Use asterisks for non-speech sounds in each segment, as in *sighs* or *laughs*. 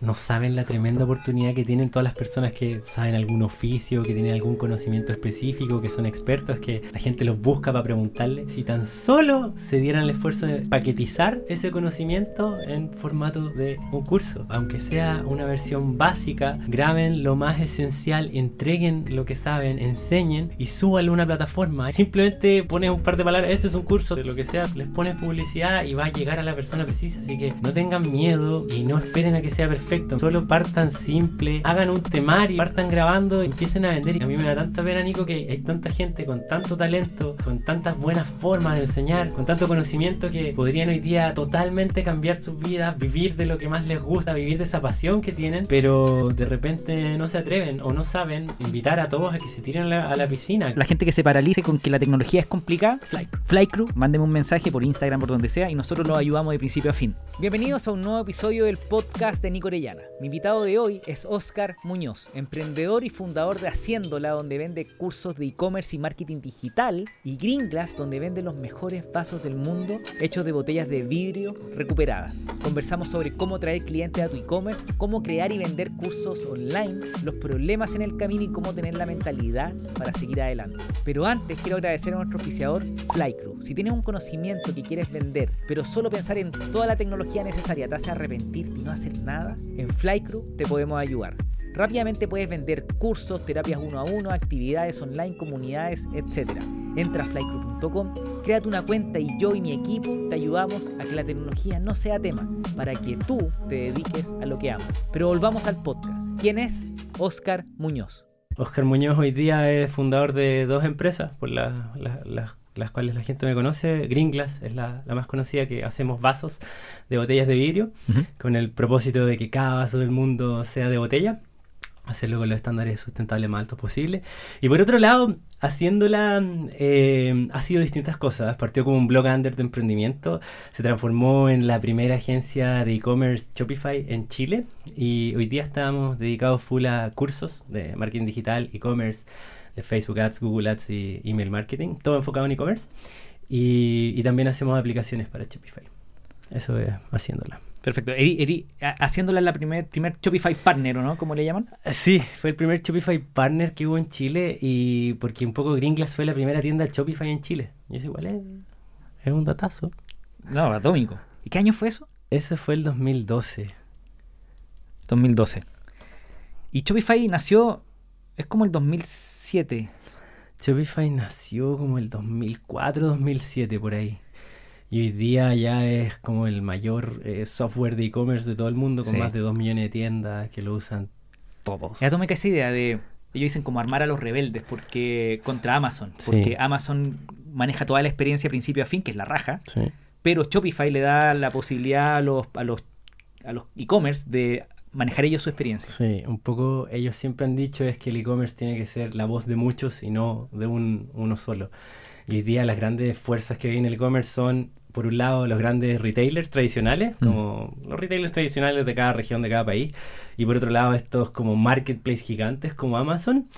no saben la tremenda oportunidad que tienen todas las personas que saben algún oficio, que tienen algún conocimiento específico, que son expertos, que la gente los busca para preguntarle. Si tan solo se dieran el esfuerzo de paquetizar ese conocimiento en formato de un curso, aunque sea una versión básica, graben lo más esencial, entreguen lo que saben, enseñen y súbanlo a una plataforma. Simplemente pones un par de palabras, este es un curso de lo que sea, les pones publicidad y va a llegar a la persona precisa. Así que no tengan miedo y no esperen a que sea perfecto. Solo partan simple, hagan un temario, partan grabando empiecen a vender. Y a mí me da tanta pena, Nico, que hay tanta gente con tanto talento, con tantas buenas formas de enseñar, con tanto conocimiento que podrían hoy día totalmente cambiar sus vidas, vivir de lo que más les gusta, vivir de esa pasión que tienen, pero de repente no se atreven o no saben invitar a todos a que se tiren a la, piscina. La gente que se paralice con que la tecnología es complicada, Flycrew, mándeme un mensaje por Instagram, por donde sea, y nosotros los ayudamos de principio a fin. Bienvenidos a un nuevo episodio del podcast de Nico Mi invitado de hoy es Oscar Muñoz, emprendedor y fundador de Haciéndola, donde vende cursos de e-commerce y marketing digital, y Green Glass, donde vende los mejores vasos del mundo hechos de botellas de vidrio recuperadas. Conversamos sobre cómo traer clientes a tu e-commerce, cómo crear y vender cursos online, los problemas en el camino y cómo tener la mentalidad para seguir adelante. Pero antes quiero agradecer a nuestro oficiador Flycrew. Si tienes un conocimiento que quieres vender, pero solo pensar en toda la tecnología necesaria te hace arrepentir y no hacer nada, en Flycrew te podemos ayudar. Rápidamente puedes vender cursos, terapias uno a uno, actividades online, comunidades, etc. Entra a flycrew.com, créate una cuenta y yo y mi equipo te ayudamos a que la tecnología no sea tema, para que tú te dediques a lo que amas. Pero volvamos al podcast. ¿Quién es Oscar Muñoz? Oscar Muñoz hoy día es fundador de dos empresas por las cuales la gente me conoce. Green Glass es la, más conocida, que hacemos vasos de botellas de vidrio, con el propósito de que cada vaso del mundo sea de botella hacerlo con los estándares sustentables más altos posibles. Y por otro lado, haciéndola eh, ha sido distintas cosas. Partió como un blog under de emprendimiento, se transformó en la primera agencia de e-commerce Shopify en Chile y hoy día estamos dedicados full a cursos de marketing digital, e-commerce, Facebook Ads, Google Ads y email marketing, todo enfocado en e-commerce. Y, y también hacemos aplicaciones para Shopify. Eso es haciéndola. Perfecto. Eri, haciéndola la primer, primer Shopify Partner, ¿o no? ¿Cómo le llaman? Eh, sí, fue el primer Shopify Partner que hubo en Chile y porque un poco Gringlas fue la primera tienda Shopify en Chile. Y eso igual es, es un datazo. No, atómico. ¿Y qué año fue eso? Ese fue el 2012. 2012. Y Shopify nació, es como el 2007. Shopify nació como el 2004, 2007, por ahí. Y hoy día ya es como el mayor eh, software de e-commerce de todo el mundo, con más de 2 millones de tiendas que lo usan todos. Ya tomé que esa idea de. Ellos dicen como armar a los rebeldes porque contra Amazon. Porque Amazon maneja toda la experiencia principio a fin, que es la raja. Pero Shopify le da la posibilidad a los, a los, a los e-commerce de manejar ellos su experiencia. Sí, un poco ellos siempre han dicho es que el e-commerce tiene que ser la voz de muchos y no de un, uno solo. Y hoy día las grandes fuerzas que hay en el e-commerce son, por un lado, los grandes retailers tradicionales, mm. como los retailers tradicionales de cada región, de cada país, y por otro lado, estos como marketplace gigantes como Amazon.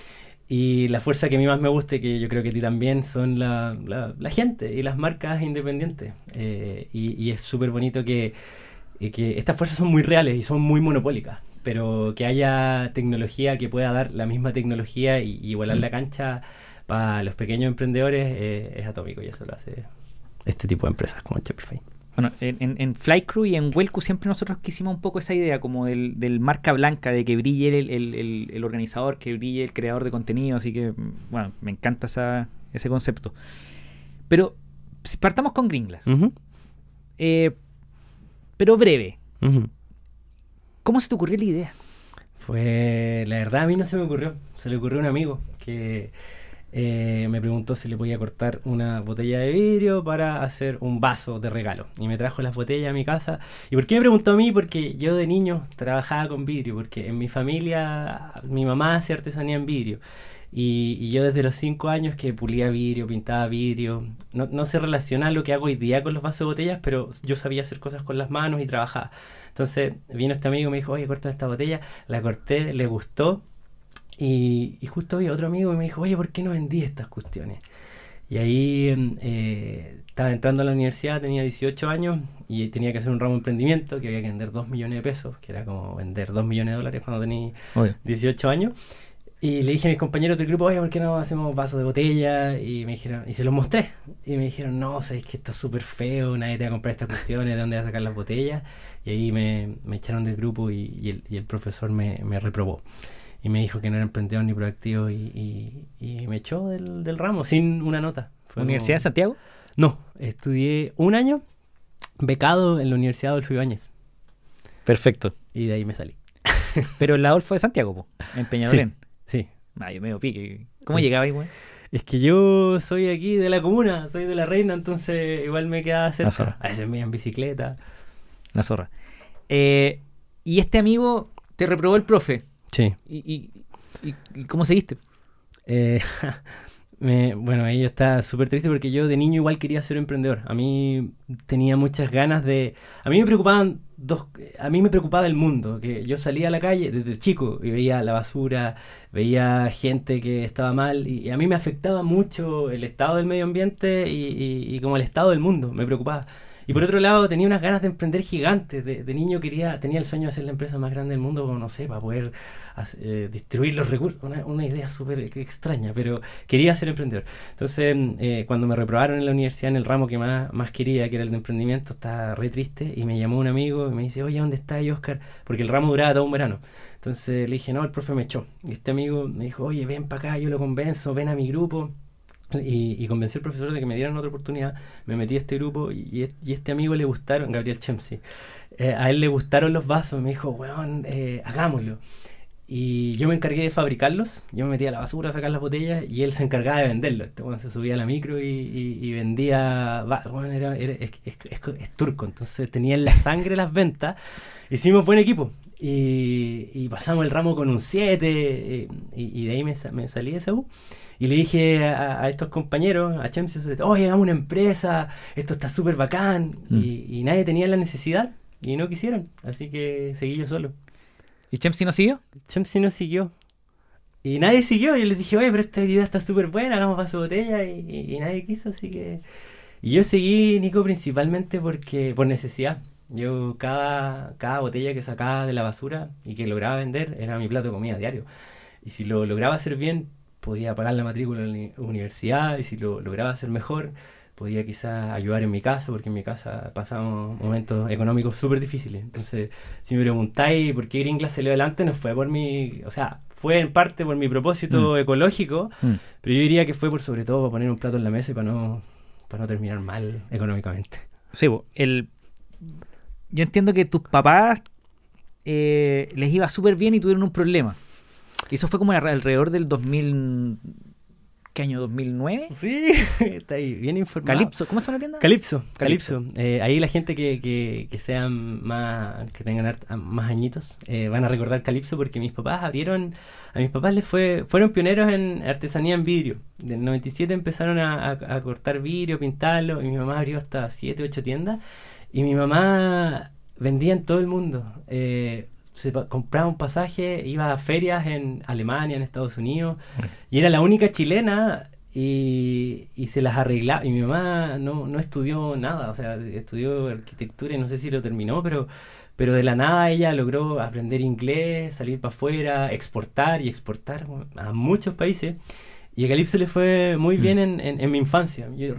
Y la fuerza que a mí más me gusta, y que yo creo que a ti también, son la, la, gente y las marcas independientes. Eh, y, es súper bonito que, eh, que estas fuerzas son muy reales y son muy monopólicas pero que haya tecnología que pueda dar la misma tecnología y, igualar mm. la cancha para los pequeños emprendedores eh, es atómico y eso lo hace este tipo de empresas como Shopify. Bueno, en, en Flycrew y en Welcu siempre nosotros quisimos un poco esa idea como del, del marca blanca, de que brille el, el, organizador, que brille el creador de contenido, así que, bueno, me encanta esa, ese concepto. Pero partamos con Gringlas. Eh, pero breve. ¿Cómo se te ocurrió la idea? Pues la verdad a mí no se me ocurrió, se le ocurrió a un amigo que eh, me preguntó si le podía cortar una botella de vidrio para hacer un vaso de regalo. Y me trajo las botellas a mi casa. ¿Y por qué me preguntó a mí? Porque yo de niño trabajaba con vidrio, porque en mi familia mi mamá hacía artesanía en vidrio. Y, yo desde los 5 años que pulía vidrio, pintaba vidrio, no, no se relaciona lo que hago hoy día con los vasos de botellas, pero yo sabía hacer cosas con las manos y trabajaba. Entonces vino este amigo y me dijo, oye, corta esta botella, la corté, le gustó y, justo había otro amigo y me dijo, oye, ¿por qué no vendí estas cuestiones? Y ahí, em, eh, estaba entrando a la universidad, tenía 18 años y tenía que hacer un ramo de emprendimiento que había que vender 2 millones de pesos, que era como vender 2 millones de dólares cuando tenía 18 años. Y le dije a mis compañeros del grupo, oye, ¿por qué no hacemos vasos de botella? Y me dijeron, y se los mostré. Y me dijeron, no, sabes que está súper feo, nadie te va a comprar estas cuestiones, ¿de dónde vas a sacar las botellas? Y ahí me, me echaron del grupo y, el, y el, profesor me, me, reprobó. Y me dijo que no era emprendedor ni proactivo y, y me echó del, del, ramo sin una nota. ¿Universidad de Santiago? No, estudié un año becado en la Universidad Adolfo Ibáñez. Perfecto. Y de ahí me salí. *laughs* Pero el Adolfo de Santiago, en Peñalolén. Sí. Ah, yo medio pique. ¿Cómo llegaba ahí, güey? Es que yo soy aquí de la comuna, soy de la reina, entonces igual me quedaba cerca. A veces me iba en bicicleta. La zorra. Eh, y este amigo te reprobó el profe. Sí. ¿Y, y, y cómo seguiste? Eh, *laughs* bueno, ahí yo estaba súper triste porque yo de niño igual quería ser emprendedor. A mí tenía muchas ganas de... A mí me preocupaban dos... A mí me preocupaba el mundo, que yo salía a la calle desde chico y veía la basura, veía gente que estaba mal y, a mí me afectaba mucho el estado del medio ambiente y, y como el estado del mundo, me preocupaba. Y por otro lado, tenía unas ganas de emprender gigantes. De, niño quería, tenía el sueño de ser la empresa más grande del mundo, no sé, para poder eh, distribuir los recursos. Una, idea súper extraña, pero quería ser emprendedor. Entonces, eh, cuando me reprobaron en la universidad en el ramo que más, más quería, que era el de emprendimiento, estaba re triste y me llamó un amigo y me dice, oye, ¿dónde está Oscar? Porque el ramo duraba todo un verano. Entonces le dije, no, el profe me echó. Y este amigo me dijo, oye, ven para acá, yo lo convenzo, ven a mi grupo. Y, convenció al profesor de que me dieran otra oportunidad. Me metí a este grupo y, y este amigo le gustaron, Gabriel Chemsi. Eh, a él le gustaron los vasos. Me dijo, weón, eh, hagámoslo. Y yo me encargué de fabricarlos. Yo me metía a la basura a sacar las botellas y él se encargaba de venderlos. Este se subía a la micro y, vendía. Bueno, era, es, turco, entonces tenía en la sangre las ventas. Hicimos buen equipo. Y, pasamos el ramo con un 7. Eh, y, de ahí me, me salí de esa U. Y le dije a, estos compañeros, a Chemsi sobre todo, oye, hagamos una empresa, esto está súper bacán. Mm. Y, nadie tenía la necesidad y no quisieron. Así que seguí yo solo. ¿Y Chemsi no siguió? Chemsi no siguió. Y nadie siguió. Y les dije, oye, pero esta idea está súper buena, hagamos vaso botella. Y, nadie quiso, así que. Y yo seguí, Nico, principalmente porque por necesidad. Yo cada, cada botella que sacaba de la basura y que lograba vender era mi plato de comida diario. Y si lo lograba hacer bien, podía pagar la matrícula en la universidad y si lo lograba hacer mejor, podía quizás ayudar en mi casa, porque en mi casa pasamos momentos económicos súper difíciles. Entonces, si me preguntáis por qué Gringla salió adelante, no fue por mi, o sea, fue en parte por mi propósito mm. ecológico, mm. pero yo diría que fue por sobre todo para poner un plato en la mesa y para no, para no terminar mal económicamente. Sí, el, yo entiendo que tus papás eh, les iba súper bien y tuvieron un problema. Y eso fue como alrededor del 2000... ¿Qué año? ¿2009? Sí, *laughs* está ahí, bien informado. Calipso, ¿cómo se llama la tienda? Calipso, Calipso. Eh, ahí la gente que, que, que, sean más, que tengan más añitos, eh, van a recordar Calipso porque mis papás abrieron, a mis papás les fue, fueron pioneros en artesanía en vidrio. Del 97 empezaron a, a cortar vidrio, pintarlo, y mi mamá abrió hasta 7, 8 tiendas, y mi mamá vendía en todo el mundo. Eh, se compraba un pasaje, iba a ferias en Alemania, en Estados Unidos, y era la única chilena y, y, se las arreglaba. Y mi mamá no, no estudió nada, o sea, estudió arquitectura y no sé si lo terminó, pero, pero de la nada ella logró aprender inglés, salir para afuera, exportar y exportar a muchos países. Y a Calypso le fue muy mm. bien en, en, mi infancia. Yo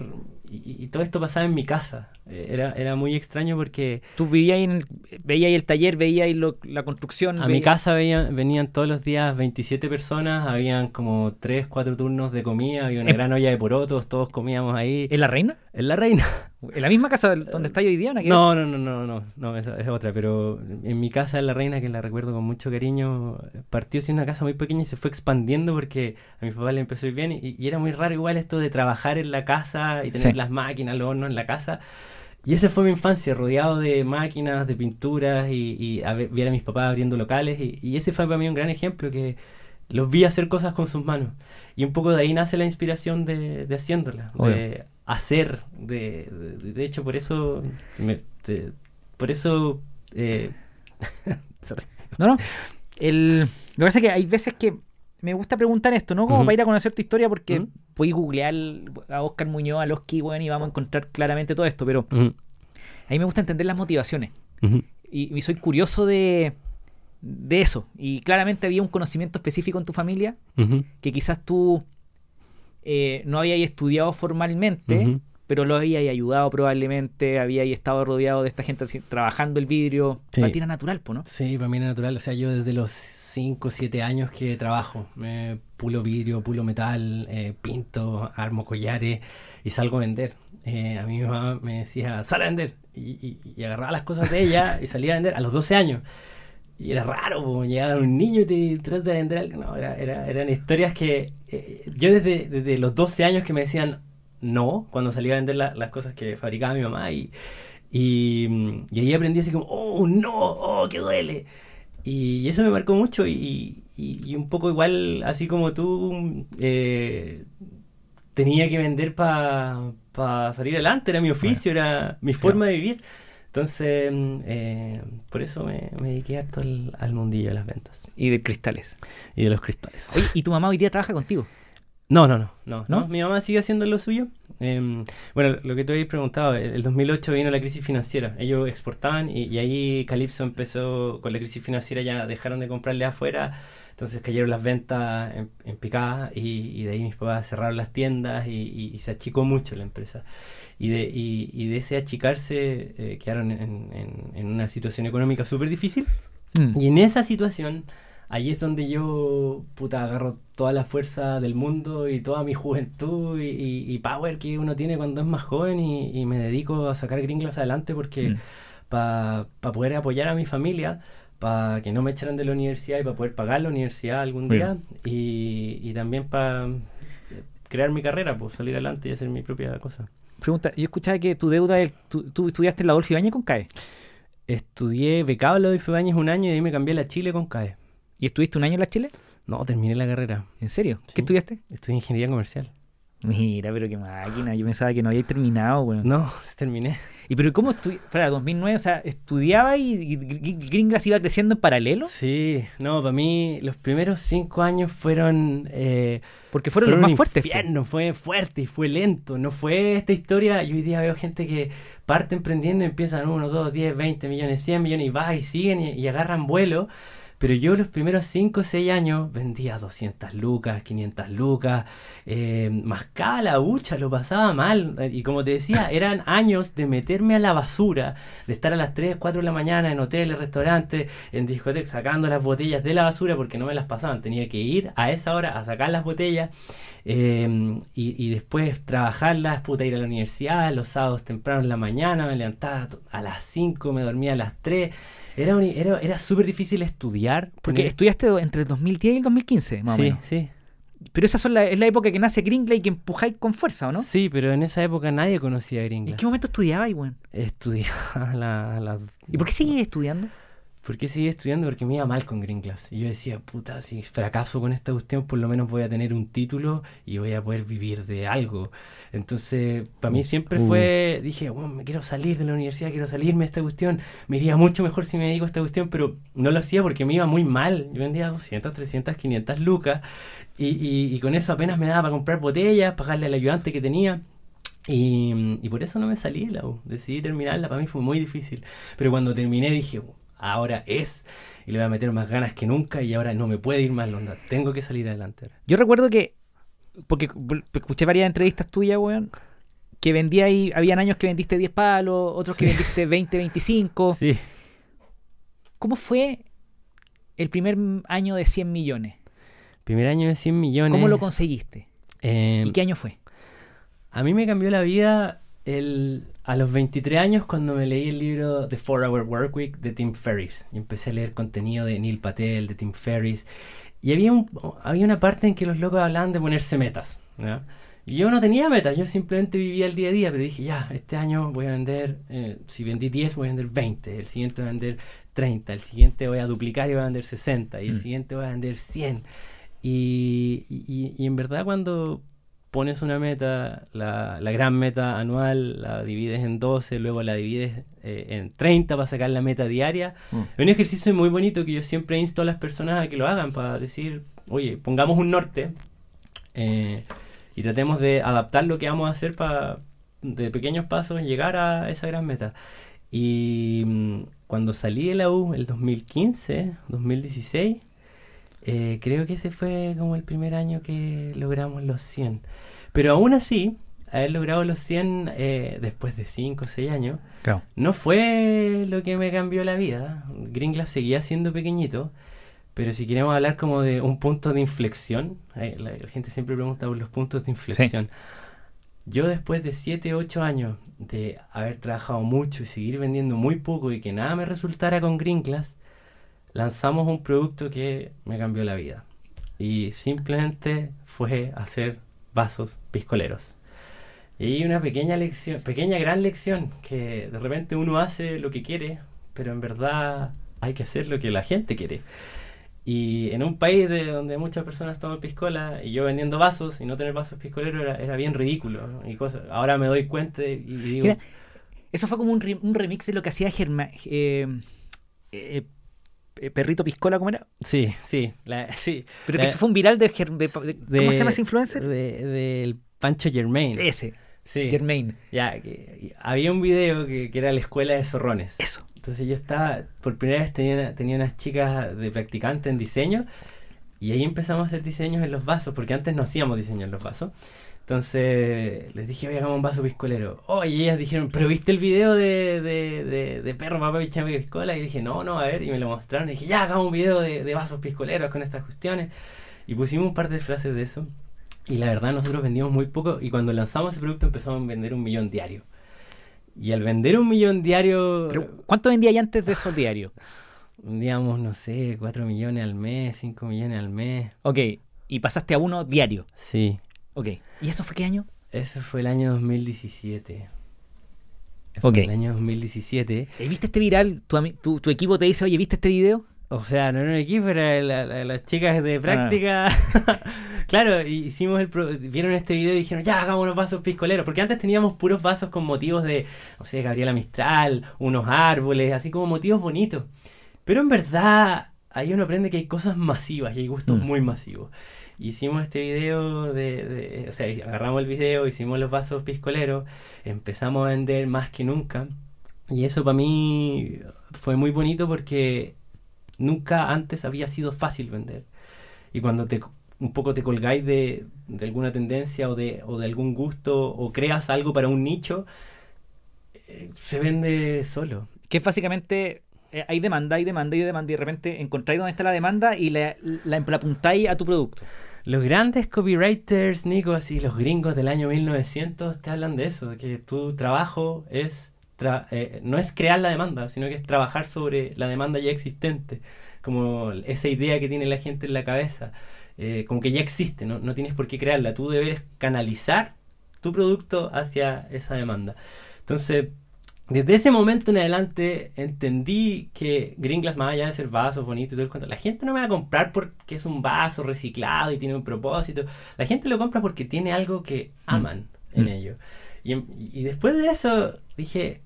y, todo esto pasaba en mi casa. Eh, era, era muy extraño porque... ¿Tú vivías en veías el taller, veías la construcción? A mi casa venían todos los días 27 personas, habían como 3, 4 turnos de comida, había una gran olla de porotos, todos comíamos ahí. ¿En la reina? En la reina. ¿En la misma casa donde está hoy día? No, no, no, no, no, no, esa es otra, pero en mi casa en la reina, que la recuerdo con mucho cariño, partió siendo una casa muy pequeña y se fue expandiendo porque a mi papá le empezó a ir bien y, era muy raro igual esto de trabajar en la casa y tener las máquinas, los hornos en la casa. Y esa fue mi infancia, rodeado de máquinas, de pinturas y, y a ver, a mis papás abriendo locales. Y, ese fue para mí un gran ejemplo, que los vi hacer cosas con sus manos. Y un poco de ahí nace la inspiración de, de haciéndolas, de hacer. De, de, hecho, por eso... por eso... Eh, *laughs* no, no. El, lo que pasa es que hay veces que me gusta preguntar esto, ¿no? Como para ir a conocer tu historia, porque podéis googlear a Oscar Muñoz, a los weón, y vamos a encontrar claramente todo esto, pero Ujú, a mí me gusta entender las motivaciones. Y, y soy curioso de, de eso. Y claramente había un conocimiento específico en tu familia que quizás tú eh, no habías estudiado formalmente, pero lo habías ayudado probablemente, habías estado rodeado de esta gente así, trabajando el vidrio. Sí. Para ti era natural, ¿no? Sí, para mí era natural. O sea, yo desde los 5 o 7 años que trabajo, pulo vidrio, pulo metal, eh, pinto, armo collares y salgo a vender. Eh, a mí mi mamá me decía, sal a vender. Y, y- y agarraba las cosas de ella y salía a vender a los 12 años. Y era raro, como llegaba un niño y te trata de vender algo. No, era, era- eran historias que eh, yo desde, desde los 12 años que me decían no, cuando salía a vender la- las cosas que fabricaba mi mamá y, y, y ahí aprendí así como, oh, no, oh, que duele. Y, y eso me marcó mucho y, y- y un poco igual, así como tú, eh, tenía que vender para salir adelante, era mi oficio, era mi forma de vivir. Entonces, mm, eh, por eso me, me dediqué harto al, al mundillo de las ventas Y de cristales. y de los cristales. Oye, ¿y tu mamá hoy día trabaja contigo? No, no, no, no. Mi mamá sigue haciendo lo suyo. Em, bueno, lo que tú habías preguntado, el el 2008 vino la crisis financiera. Ellos exportaban y, y ahí Calypso empezó con la crisis financiera, ya dejaron de comprarle afuera, entonces cayeron las ventas en, en picada y, y de ahí mis papás cerraron las tiendas y, y- y se achicó mucho la empresa. Y de, y, y de ese achicarse eh, quedaron en, en- en una situación económica súper difícil. Mm. Y en esa situación, ahí es donde yo, puta, agarro toda la fuerza del mundo y toda mi juventud y, y- y power que uno tiene cuando es más joven y, me dedico a sacar Gringlas adelante porque Mm. para poder apoyar a mi familia, para que no me echaran de la universidad y para poder pagar la universidad algún día y, y también para crear mi carrera, pues salir adelante y hacer mi propia cosa. Pregunta, yo escuchaba que tu deuda, es- tú, tú estudiaste en la Adolfo Ibañez con CAE. Estudié becado en la Adolfo Ibáñez un año y de ahí me cambié a la Chile con CAE. ¿Y estuviste un año en la Chile? No, terminé la carrera. ¿En serio? Sí. ¿Qué estudiaste? Estudié ingeniería comercial. Mira, pero qué máquina. Yo pensaba que no había terminado, weón. No, *laughs* terminé. ¿Y pero cómo? Para 2009, o sea, ¿estudiaba y, y iba creciendo en paralelo? Sí, no, para mí los primeros cinco años fueron... eh, Porque fueron, los más fuertes. infierno, fue fuerte y fue lento. No fue esta historia. Yo hoy día veo gente que parte emprendiendo y empiezan 1, 2, 10, 20 millones, 100 millones y va y siguen y, y agarran vuelo. Pero yo los primeros 5 o 6 años vendía 200 lucas, 500 lucas, eh, mascaba la hucha, lo pasaba mal. Y como te decía, *laughs* eran años de meterme a la basura, de estar a las 3, 4 de la mañana en hoteles, restaurantes, en discotecas, sacando las botellas de la basura porque no me las pasaban. Tenía que ir a esa hora a sacar las botellas eh, y, y después trabajarlas, puta, ir a la universidad, los sábados temprano en la mañana, me levantaba a las 5, me dormía a las 3. Era, un- era, era súper difícil estudiar. Porque estudiaste entre el 2010 y el 2015, más o sí, menos. sí, Pero esa son la, es la época que nace Gringla y que empujáis con fuerza, ¿o no? sí, pero en esa época nadie conocía a ¿Y Gringa. en qué momento estudiabas, weón? Estudiaba *laughs* la, la- ¿Y por qué seguís estudiando? ¿Por qué seguí estudiando? Porque me iba mal con Green Class. Y yo decía, puta, si fracaso con esta cuestión, por lo menos voy a tener un título y voy a poder vivir de algo. Entonces, para mí siempre Uh. fue, dije, bueno, me quiero salir de la universidad, quiero salirme de esta cuestión. Me iría mucho mejor si me dedico a esta cuestión, pero no lo hacía porque me iba muy mal. Yo vendía 200, 300, 500 lucas y, y- y con eso apenas me daba para comprar botellas, pagarle al ayudante que tenía. Y, y por eso no me salí de la U. Decidí terminarla, para mí fue muy difícil. Pero cuando terminé dije, ahora es, y le voy a meter más ganas que nunca y ahora no me puede ir mal, onda. Tengo que salir adelante. ahora. Yo recuerdo que, porque escuché varias entrevistas tuyas, weón, que vendía ahí, habían años que vendiste 10 palos, otros que vendiste 20, 25. *laughs* Sí. ¿Cómo fue el primer año de 100 millones? Primer año de 100 millones. ¿Cómo lo conseguiste? Eh, ¿Y qué año fue? A mí me cambió la vida el, a los 23 años cuando me leí el libro The 4 Hour Work Week de Tim Ferriss. Y empecé a leer contenido de Neil Patel, de Tim Ferriss. Y había, un, había una parte en que los locos hablaban de ponerse metas. ¿ya? Y yo no tenía metas, yo simplemente vivía el día a día, pero dije, ya, este año voy a vender, eh, si vendí 10, voy a vender 20, el siguiente voy a vender 30, el siguiente voy a duplicar y voy a vender 60, y el Mm. siguiente voy a vender 100. Y, y- y en verdad cuando pones una meta, la, la gran meta anual, la divides en 12, luego la divides eh, en 30 para sacar la meta diaria. Es un ejercicio muy bonito que yo siempre insto a las personas a que lo hagan para decir, oye, pongamos un norte. eh, y tratemos de adaptar lo que vamos a hacer para de pequeños pasos llegar a esa gran meta. Y mm, cuando salí de la U, el 2015, 2016, eh, creo que ese fue como el primer año que logramos los 100. Pero aún así, haber logrado los 100 eh, después de 5 o 6 años, Claro. no fue lo que me cambió la vida. Gringlas seguía siendo pequeñito, pero si queremos hablar como de un punto de inflexión, eh, la, la gente siempre pregunta por los puntos de inflexión. Yo después de 7, 8 años de haber trabajado mucho y seguir vendiendo muy poco y que nada me resultara con Gringlas, lanzamos un producto que me cambió la vida. Y simplemente fue hacer vasos piscoleros. Y una pequeña lección, pequeña gran lección, que de repente uno hace lo que quiere, pero en verdad hay que hacer lo que la gente quiere. Y en un país de donde muchas personas toman piscola y yo vendiendo vasos y no tener vasos piscoleros era, era bien ridículo. ¿no? Y cosas. Ahora me doy cuenta y, digo, Eso fue como un, re- un remix de lo que hacía Germa, eh, eh, eh, Perrito Piscola, ¿cómo era? sí, sí, la- sí. Pero que La- eso fue un viral de, de- de- ¿Cómo se llama ese influencer? de- Del Pancho Germain. Ese, Sí. Germain. Ya, que- había un video que, que era la escuela de zorrones. Eso. Entonces yo estaba, por primera vez tenía, tenía unas chicas de practicante en diseño y ahí empezamos a hacer diseños en los vasos, porque antes no hacíamos diseño en los vasos. Entonces les dije, oye, hagamos un vaso piscolero. Oh, y ellas dijeron, ¿pero viste el video de, de, de, de perro, papá, pichame piscola? Y dije, no, no, a ver, y me lo mostraron. Y dije, ya, hagamos un video de, de vasos piscoleros con estas cuestiones. Y pusimos un par de frases de eso. Y la verdad, nosotros vendimos muy poco. Y cuando lanzamos ese producto empezamos a vender un millón diario. Y al vender un millón diario, Pero, ¿Cuánto vendía ya antes de esos diarios? *sighs* digamos, no sé, 4 millones al mes, 5 millones al mes. Ok, y pasaste a uno diario. Sí, Ok. ¿Y eso fue qué año? eso fue el año 2017. Fue Ok. El año 2017. ¿Y ¿Viste este viral? ¿Tu, tu, tu equipo te dice, oye, ¿viste este video? O sea, no era un equipo, era la- la- las chicas de práctica. *laughs* claro, y hicimos el pro- vieron este video y dijeron, ya hagamos unos vasos piscoleros. Porque antes teníamos puros vasos con motivos de, no sé, Gabriela Mistral, unos árboles, así como motivos bonitos. Pero en verdad, ahí uno aprende que hay cosas masivas y hay gustos Mm. muy masivos. Hicimos este video de, o sea, agarramos el video, hicimos los vasos piscoleros, empezamos a vender más que nunca. Y eso para mí fue muy bonito porque nunca antes había sido fácil vender. Y cuando te un poco te colgáis de, de alguna tendencia o de, o de algún gusto o creas algo para un nicho, eh, se vende solo. Que es básicamente, eh, hay demanda, hay demanda, hay demanda, y de repente encontráis dónde está la demanda y la, la, la apuntáis a tu producto. Los grandes copywriters, Nico, así los gringos del año 1900 te hablan de eso, de que tu trabajo es tra- eh, no es crear la demanda, sino que es trabajar sobre la demanda ya existente, como esa idea que tiene la gente en la cabeza, eh, como que ya existe, ¿no? no tienes por qué crearla, tú debes canalizar tu producto hacia esa demanda. Entonces, desde ese momento en adelante entendí que Green Glass, más allá de ser vasos bonitos y todo el cuento, la gente no me va a comprar porque es un vaso reciclado y tiene un propósito. La gente lo compra porque tiene algo que aman en Mm. ello. Y, en- y después de eso dije,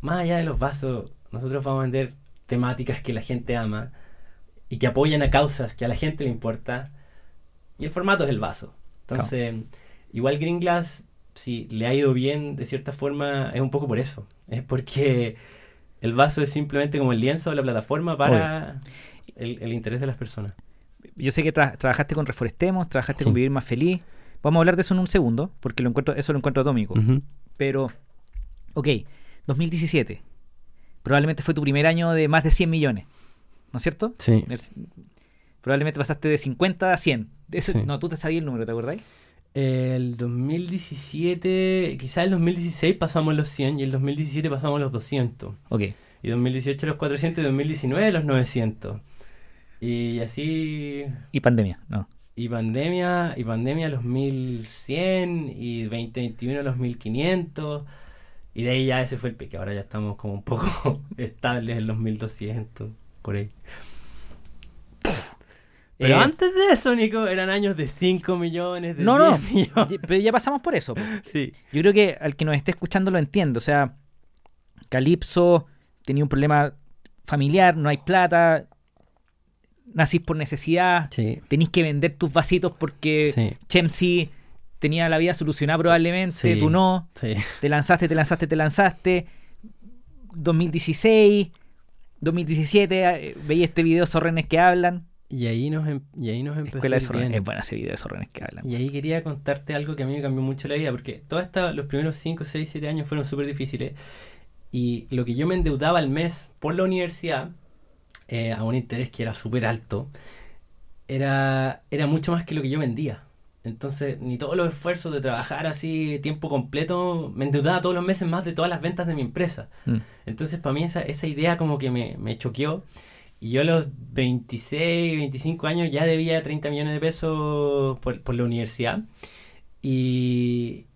más allá de los vasos, nosotros vamos a vender temáticas que la gente ama y que apoyan a causas que a la gente le importa. Y el formato es el vaso. Entonces, igual Green Glass, si le ha ido bien de cierta forma, es un poco por eso. Es porque el vaso es simplemente como el lienzo de la plataforma para el, el interés de las personas. Yo sé que tra- trabajaste con Reforestemos, trabajaste Sí. con Vivir Más Feliz. Vamos a hablar de eso en un segundo, porque lo encuentro, eso lo encuentro atómico. Pero, ok, 2017. Probablemente fue tu primer año de más de 100 millones, ¿no es cierto? Sí. El- Probablemente pasaste de 50 a 100. Ese- Sí. No, tú te sabías el número, ¿te acordáis? El 2017, quizás el 2016 pasamos los 100 y el 2017 pasamos los 200. Ok. Y 2018 los 400 y 2019 los 900. Y así Y pandemia, no. Y pandemia, y pandemia los 1100 y 2021 los 1500. Y de ahí ya ese fue el pique. Ahora ya estamos como un poco *laughs* estables en los 1200, por ahí. Pero Eh, antes de eso, Nico, eran años de 5 millones, de No, no, 10 millones. ya- pero ya pasamos por eso. *laughs* Sí. Yo creo que al que nos esté escuchando lo entiende. O sea, Calypso tenía un problema familiar, no hay plata, nacís por necesidad, Sí. tenés que vender tus vasitos porque Sí. Chemsy tenía la vida solucionada probablemente, Sí. tú no, Sí. te lanzaste, te lanzaste, te lanzaste. 2016, 2017, eh, veía este video Zorrenes que hablan. Y ahí nos, em- y ahí nos empezó Escuela de bien. Es bueno ese video de Zorrenes que hablan. Y ahí quería contarte algo que a mí me cambió mucho la vida, porque todos los primeros 5, 6, 7 años fueron súper difíciles. Y lo que yo me endeudaba al mes por la universidad, eh, a un interés que era súper alto, era, era mucho más que lo que yo vendía. Entonces, ni todos los esfuerzos de trabajar así tiempo completo, me endeudaba todos los meses más de todas las ventas de mi empresa. Mm. Entonces, para mí esa, esa idea como que me, me choqueó. Y yo a los 26, 25 años ya debía 30 millones de pesos por, por la universidad. Y,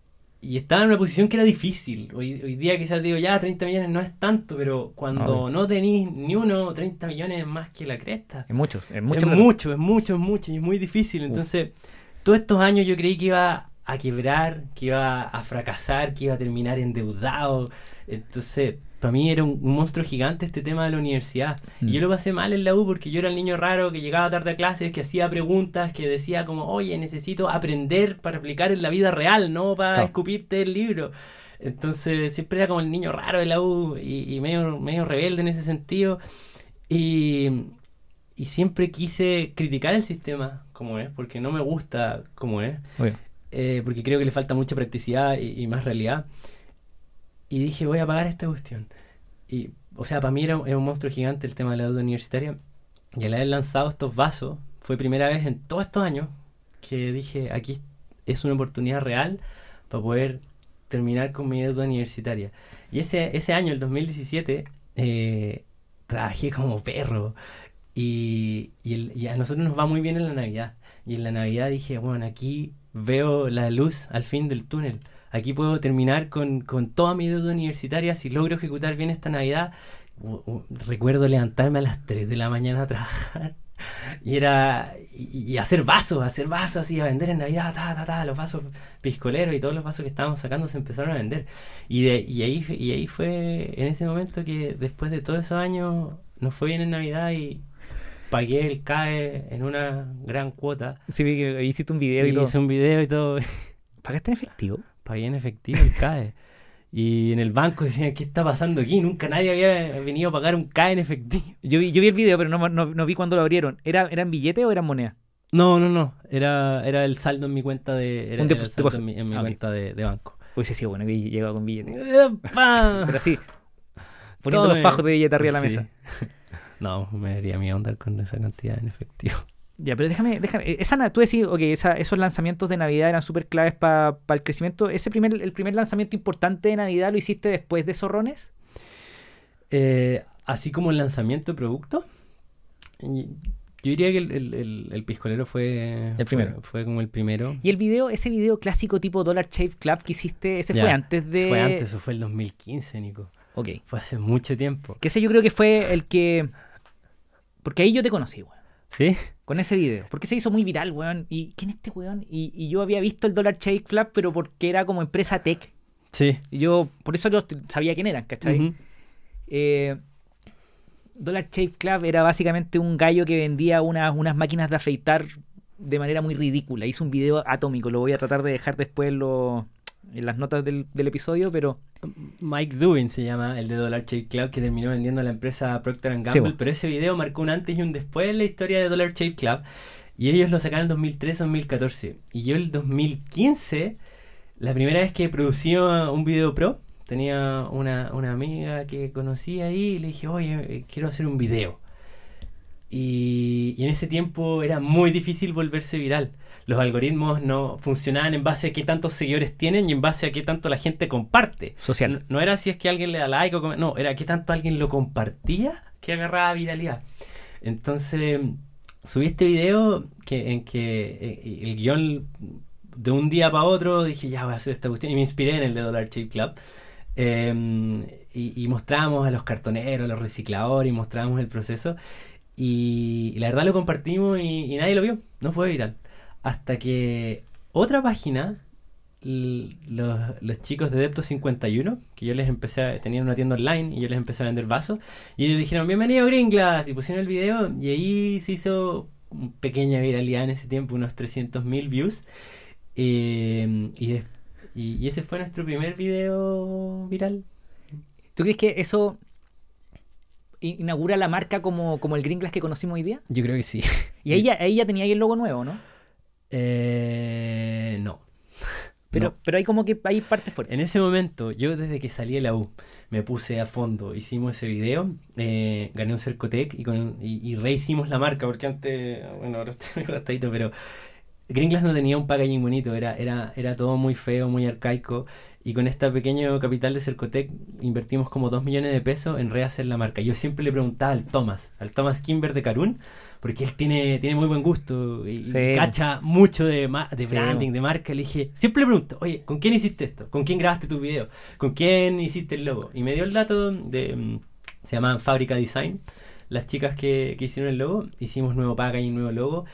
y estaba en una posición que era difícil. Hoy, hoy día quizás digo, ya 30 millones no es tanto, pero cuando no tenéis ni uno, 30 millones es más que la cresta. Es muchos, es Es mucho. mucho, es mucho, es mucho, y es muy difícil. Entonces, todos estos años yo creí que iba a quebrar, que iba a fracasar, que iba a terminar endeudado. Entonces, para mí era un, un monstruo gigante este tema de la universidad. Mm. Y yo lo pasé mal en la U porque yo era el niño raro que llegaba tarde a clases, que hacía preguntas, que decía como, oye, necesito aprender para aplicar en la vida real, no para Claro. escupirte el libro. Entonces, siempre era como el niño raro de la U y, y medio, medio rebelde en ese sentido. Y, y siempre quise criticar el sistema como es, porque no me gusta como es, eh, porque creo que le falta mucha practicidad y, y más realidad. Y dije, voy a pagar esta cuestión. Y, o sea, para mí era, un monstruo gigante el tema de la deuda universitaria. Y al haber lanzado estos vasos, fue primera vez en todos estos años que dije, aquí es una oportunidad real para poder terminar con mi deuda universitaria. Y ese, ese año, el 2017, eh, trabajé como perro. Y, y, y a nosotros nos va muy bien en la Navidad. Y en la Navidad dije, bueno, aquí veo la luz al fin del túnel. Aquí puedo terminar con, con toda mi deuda universitaria si logro ejecutar bien esta Navidad. Recuerdo levantarme a las 3 de la mañana a trabajar. Y era. Y, y hacer vasos, hacer vasos así, a vender en Navidad, ta, ta, ta, los vasos piscoleros y todos los vasos que estábamos sacando se empezaron a vender. Y, de, y, ahí, y ahí fue en ese momento que después de todos esos años nos fue bien en Navidad y pagué el CAE en una gran cuota. Sí, hiciste un video y, Y todo. hice un video y todo. ¿Pagaste en efectivo? Pagué en efectivo el CAE. Y en el banco decían, ¿qué está pasando aquí? Nunca nadie había venido a pagar un CAE en efectivo. *laughs* Yo vi, yo vi el video, pero no, no, no vi cuando lo abrieron. ¿Era, ¿Eran billetes o eran monedas? No, no, no. Era, era el saldo en mi cuenta de. Era, Un era el depósito. saldo en mi, en mi Ah, cuenta de, de banco. Hubiese sido bueno que llegado con billetes. *laughs* Pero así, poniendo Tome. los fajos de billete arriba de la Sí. mesa. *laughs* No, me daría miedo andar con esa cantidad en efectivo. Ya, pero déjame, déjame. Esa, na- tú decís, ok, esa- esos lanzamientos de Navidad eran súper claves para el crecimiento. ¿Ese primer, el primer lanzamiento importante de Navidad lo hiciste después de Zorrones? Eh, así como el lanzamiento de producto, yo diría que el, el- el- el piscolero fue, El primero. Fue, fue como el primero. Y el video, ese video clásico tipo Dollar Shave Club que hiciste, ese Ya, fue antes de. Fue antes, eso fue el 2015, Nico. Ok. Fue hace mucho tiempo. Que ese yo creo que fue el que. Porque ahí yo te conocí, weón. ¿Sí? Con ese video. Porque se hizo muy viral, weón. ¿Y quién es este weón? Y, y yo había visto el Dollar Shave Club, pero porque era como empresa tech. Sí. Y yo, por eso yo sabía quién eran, ¿cachai? Eh, Dollar Shave Club era básicamente un gallo que vendía unas, unas máquinas de afeitar de manera muy ridícula. Hizo un video atómico, lo voy a tratar de dejar después en, lo- en las notas del, del episodio, pero Mike Dewin se llama, el de Dollar Shave Club, que terminó vendiendo a la empresa Procter Gamble. Sí, bueno. pero ese video marcó un antes y un después en la historia de Dollar Shave Club. Y ellos lo sacaron en 2013-2014. Y yo el 2015, la primera vez que producí un video pro, tenía una, una amiga que conocí ahí y le dije, oye, eh, quiero hacer un video. Y, y en ese tiempo era muy difícil volverse viral. Los algoritmos no funcionaban en base a qué tantos seguidores tienen y en base a qué tanto la gente comparte. social. No, no era si es que alguien le da like o no, era que tanto alguien lo compartía que agarraba viralidad. Entonces, subí este video que, en que eh, el guion de un día para otro dije, ya voy a hacer esta cuestión y me inspiré en el de Dollar Shave Club. Eh, y, y mostrábamos a los cartoneros, a los recicladores y mostrábamos el proceso. Y, y la verdad lo compartimos y, y nadie lo vio, no fue viral. Hasta que otra página, los, los chicos de Depto 51, que yo les empecé a, tenían una tienda online y yo les empecé a vender vasos, y ellos dijeron, bienvenido Green Glass, y pusieron el video, y ahí se hizo una pequeña viralidad en ese tiempo, unos 300.000 views. Eh, y, y- y ese fue nuestro primer video viral. ¿Tú crees que eso inaugura la marca como, como el Gringlas que conocimos hoy día? Yo creo que sí. Y ahí ya, *laughs* ahí ya tenía ahí el logo nuevo, ¿no? Eh, no. *laughs* Pero, No. pero hay como que hay partes fuertes. En ese momento, yo desde que salí de la U, me puse a fondo, hicimos ese video, eh, gané un Cercotec y, con, y, y rehicimos la marca, porque antes, bueno, ahora estoy *laughs* muy gastadito, pero Gringlas no tenía un packaging bonito, era, era, era todo muy feo, muy arcaico, y con este pequeño capital de Cercotec invertimos como 2 millones de pesos en rehacer la marca. Yo siempre le preguntaba al Thomas, al Thomas Kimber de Carún, porque él tiene, tiene muy buen gusto y, y Sí. cacha mucho de, de Sí. branding, de marca. Le dije, siempre le pregunto, oye, ¿con quién hiciste esto? ¿Con quién grabaste tus videos? ¿Con quién hiciste el logo? Y me dio el dato de, mm, se llamaban Fábrica Design, las chicas que, que hicieron el logo, hicimos nuevo packaging, nuevo logo.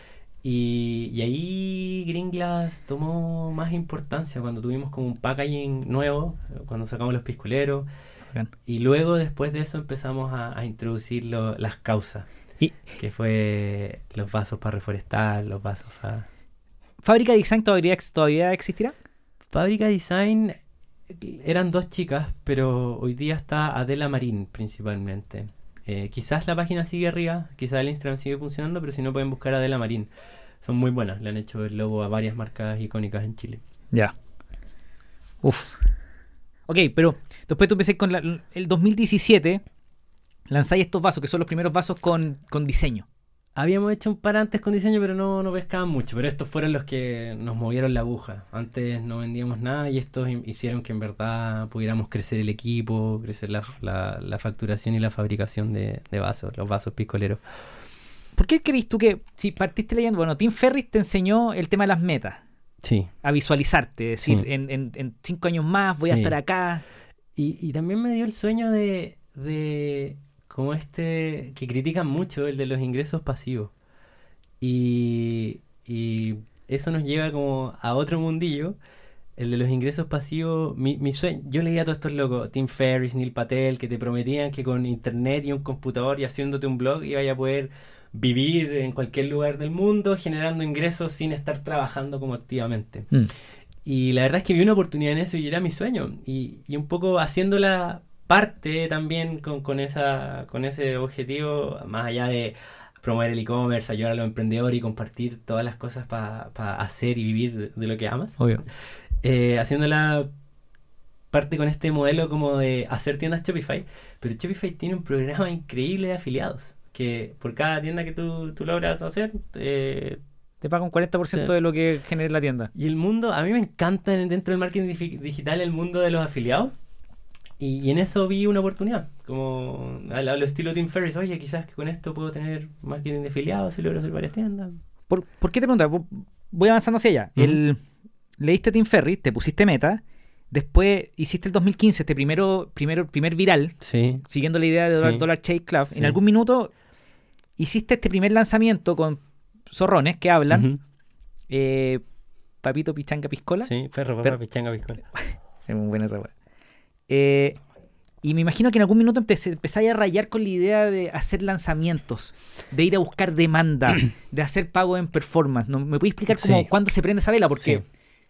Y, y ahí Gringlas tomó más importancia cuando tuvimos como un packaging nuevo, cuando sacamos los piscoleros. Bacán. Y luego, después de eso, empezamos a, a introducir lo- las causas, Y que fue los vasos para reforestar, los vasos para... ¿Fábrica de Design todavía existirá? Fábrica Design eran dos chicas, pero hoy día está Adela Marín principalmente. Eh, quizás la página sigue arriba, quizás el Instagram sigue funcionando, pero si no pueden buscar a Adela Marín. Son muy buenas, le han hecho el logo a varias marcas icónicas en Chile. Ya. Uf. Ok, pero después tú empecé con la- el 2017, lanzáis estos vasos, que son los primeros vasos con, con diseño. Habíamos hecho un par antes con diseño, pero no, no pescaban mucho. Pero estos fueron los que nos movieron la aguja. Antes no vendíamos nada y estos hi- hicieron que en verdad pudiéramos crecer el equipo, crecer la, la- la facturación y la fabricación de, de vasos, los vasos piscoleros. ¿Por qué crees tú que, si partiste leyendo, bueno, Tim Ferris te enseñó el tema de las metas, Sí. a visualizarte, es decir, Sí. en, en- en cinco años más voy a estar acá. Y, y también me dio el sueño de, de como este que critican mucho, el de los ingresos pasivos. Y, y eso nos lleva como a otro mundillo, el de los ingresos pasivos. Mi, mi sueño, yo leía a todos estos locos, Tim Ferriss, Neil Patel, que te prometían que con internet y un computador y haciéndote un blog ibas a poder vivir en cualquier lugar del mundo generando ingresos sin estar trabajando como activamente. Mm. Y la verdad es que vi una oportunidad en eso y era mi sueño. Y, y un poco haciéndola parte también con, con, esa, con ese objetivo, más allá de promover el e-commerce, ayudar a los emprendedores y compartir todas las cosas para hacer y vivir de, de lo que amas. Obvio. Eh, haciéndola parte con este modelo como de hacer tiendas Shopify, pero Shopify tiene un programa increíble de afiliados, que por cada tienda que tú, tú logras hacer, eh, Te paga un 40% Sí. de lo que genera la tienda. Y el mundo, a mí me encanta en- dentro del marketing digi- digital el mundo de los afiliados. Y, y en eso vi una oportunidad, como al, al estilo Tim Ferriss, oye, quizás que con esto puedo tener marketing de afiliados y logro hacer varias tiendas. ¿Por, por qué te preguntas? Voy avanzando hacia allá. Ujú. El, leíste Tim Ferry, te pusiste meta, después hiciste el 2015, este primero, primero, primer viral, Sí. siguiendo la idea de Dollar, Sí. Dollar Shave Club. Sí. En algún minuto hiciste este primer lanzamiento con zorrones que hablan, eh, Papito Pichanga Piscola. Sí, perro, papá, Pero- pichanga, piscola. *laughs* Es muy buena esa weá. Eh, y me imagino que en algún minuto empecé, empezáis a rayar con la idea de hacer lanzamientos, de ir a buscar demanda, *clears throat* de hacer pago en performance. ¿No? ¿Me puedes explicar cómo, Sí. cuándo se prende esa vela? Porque Sí.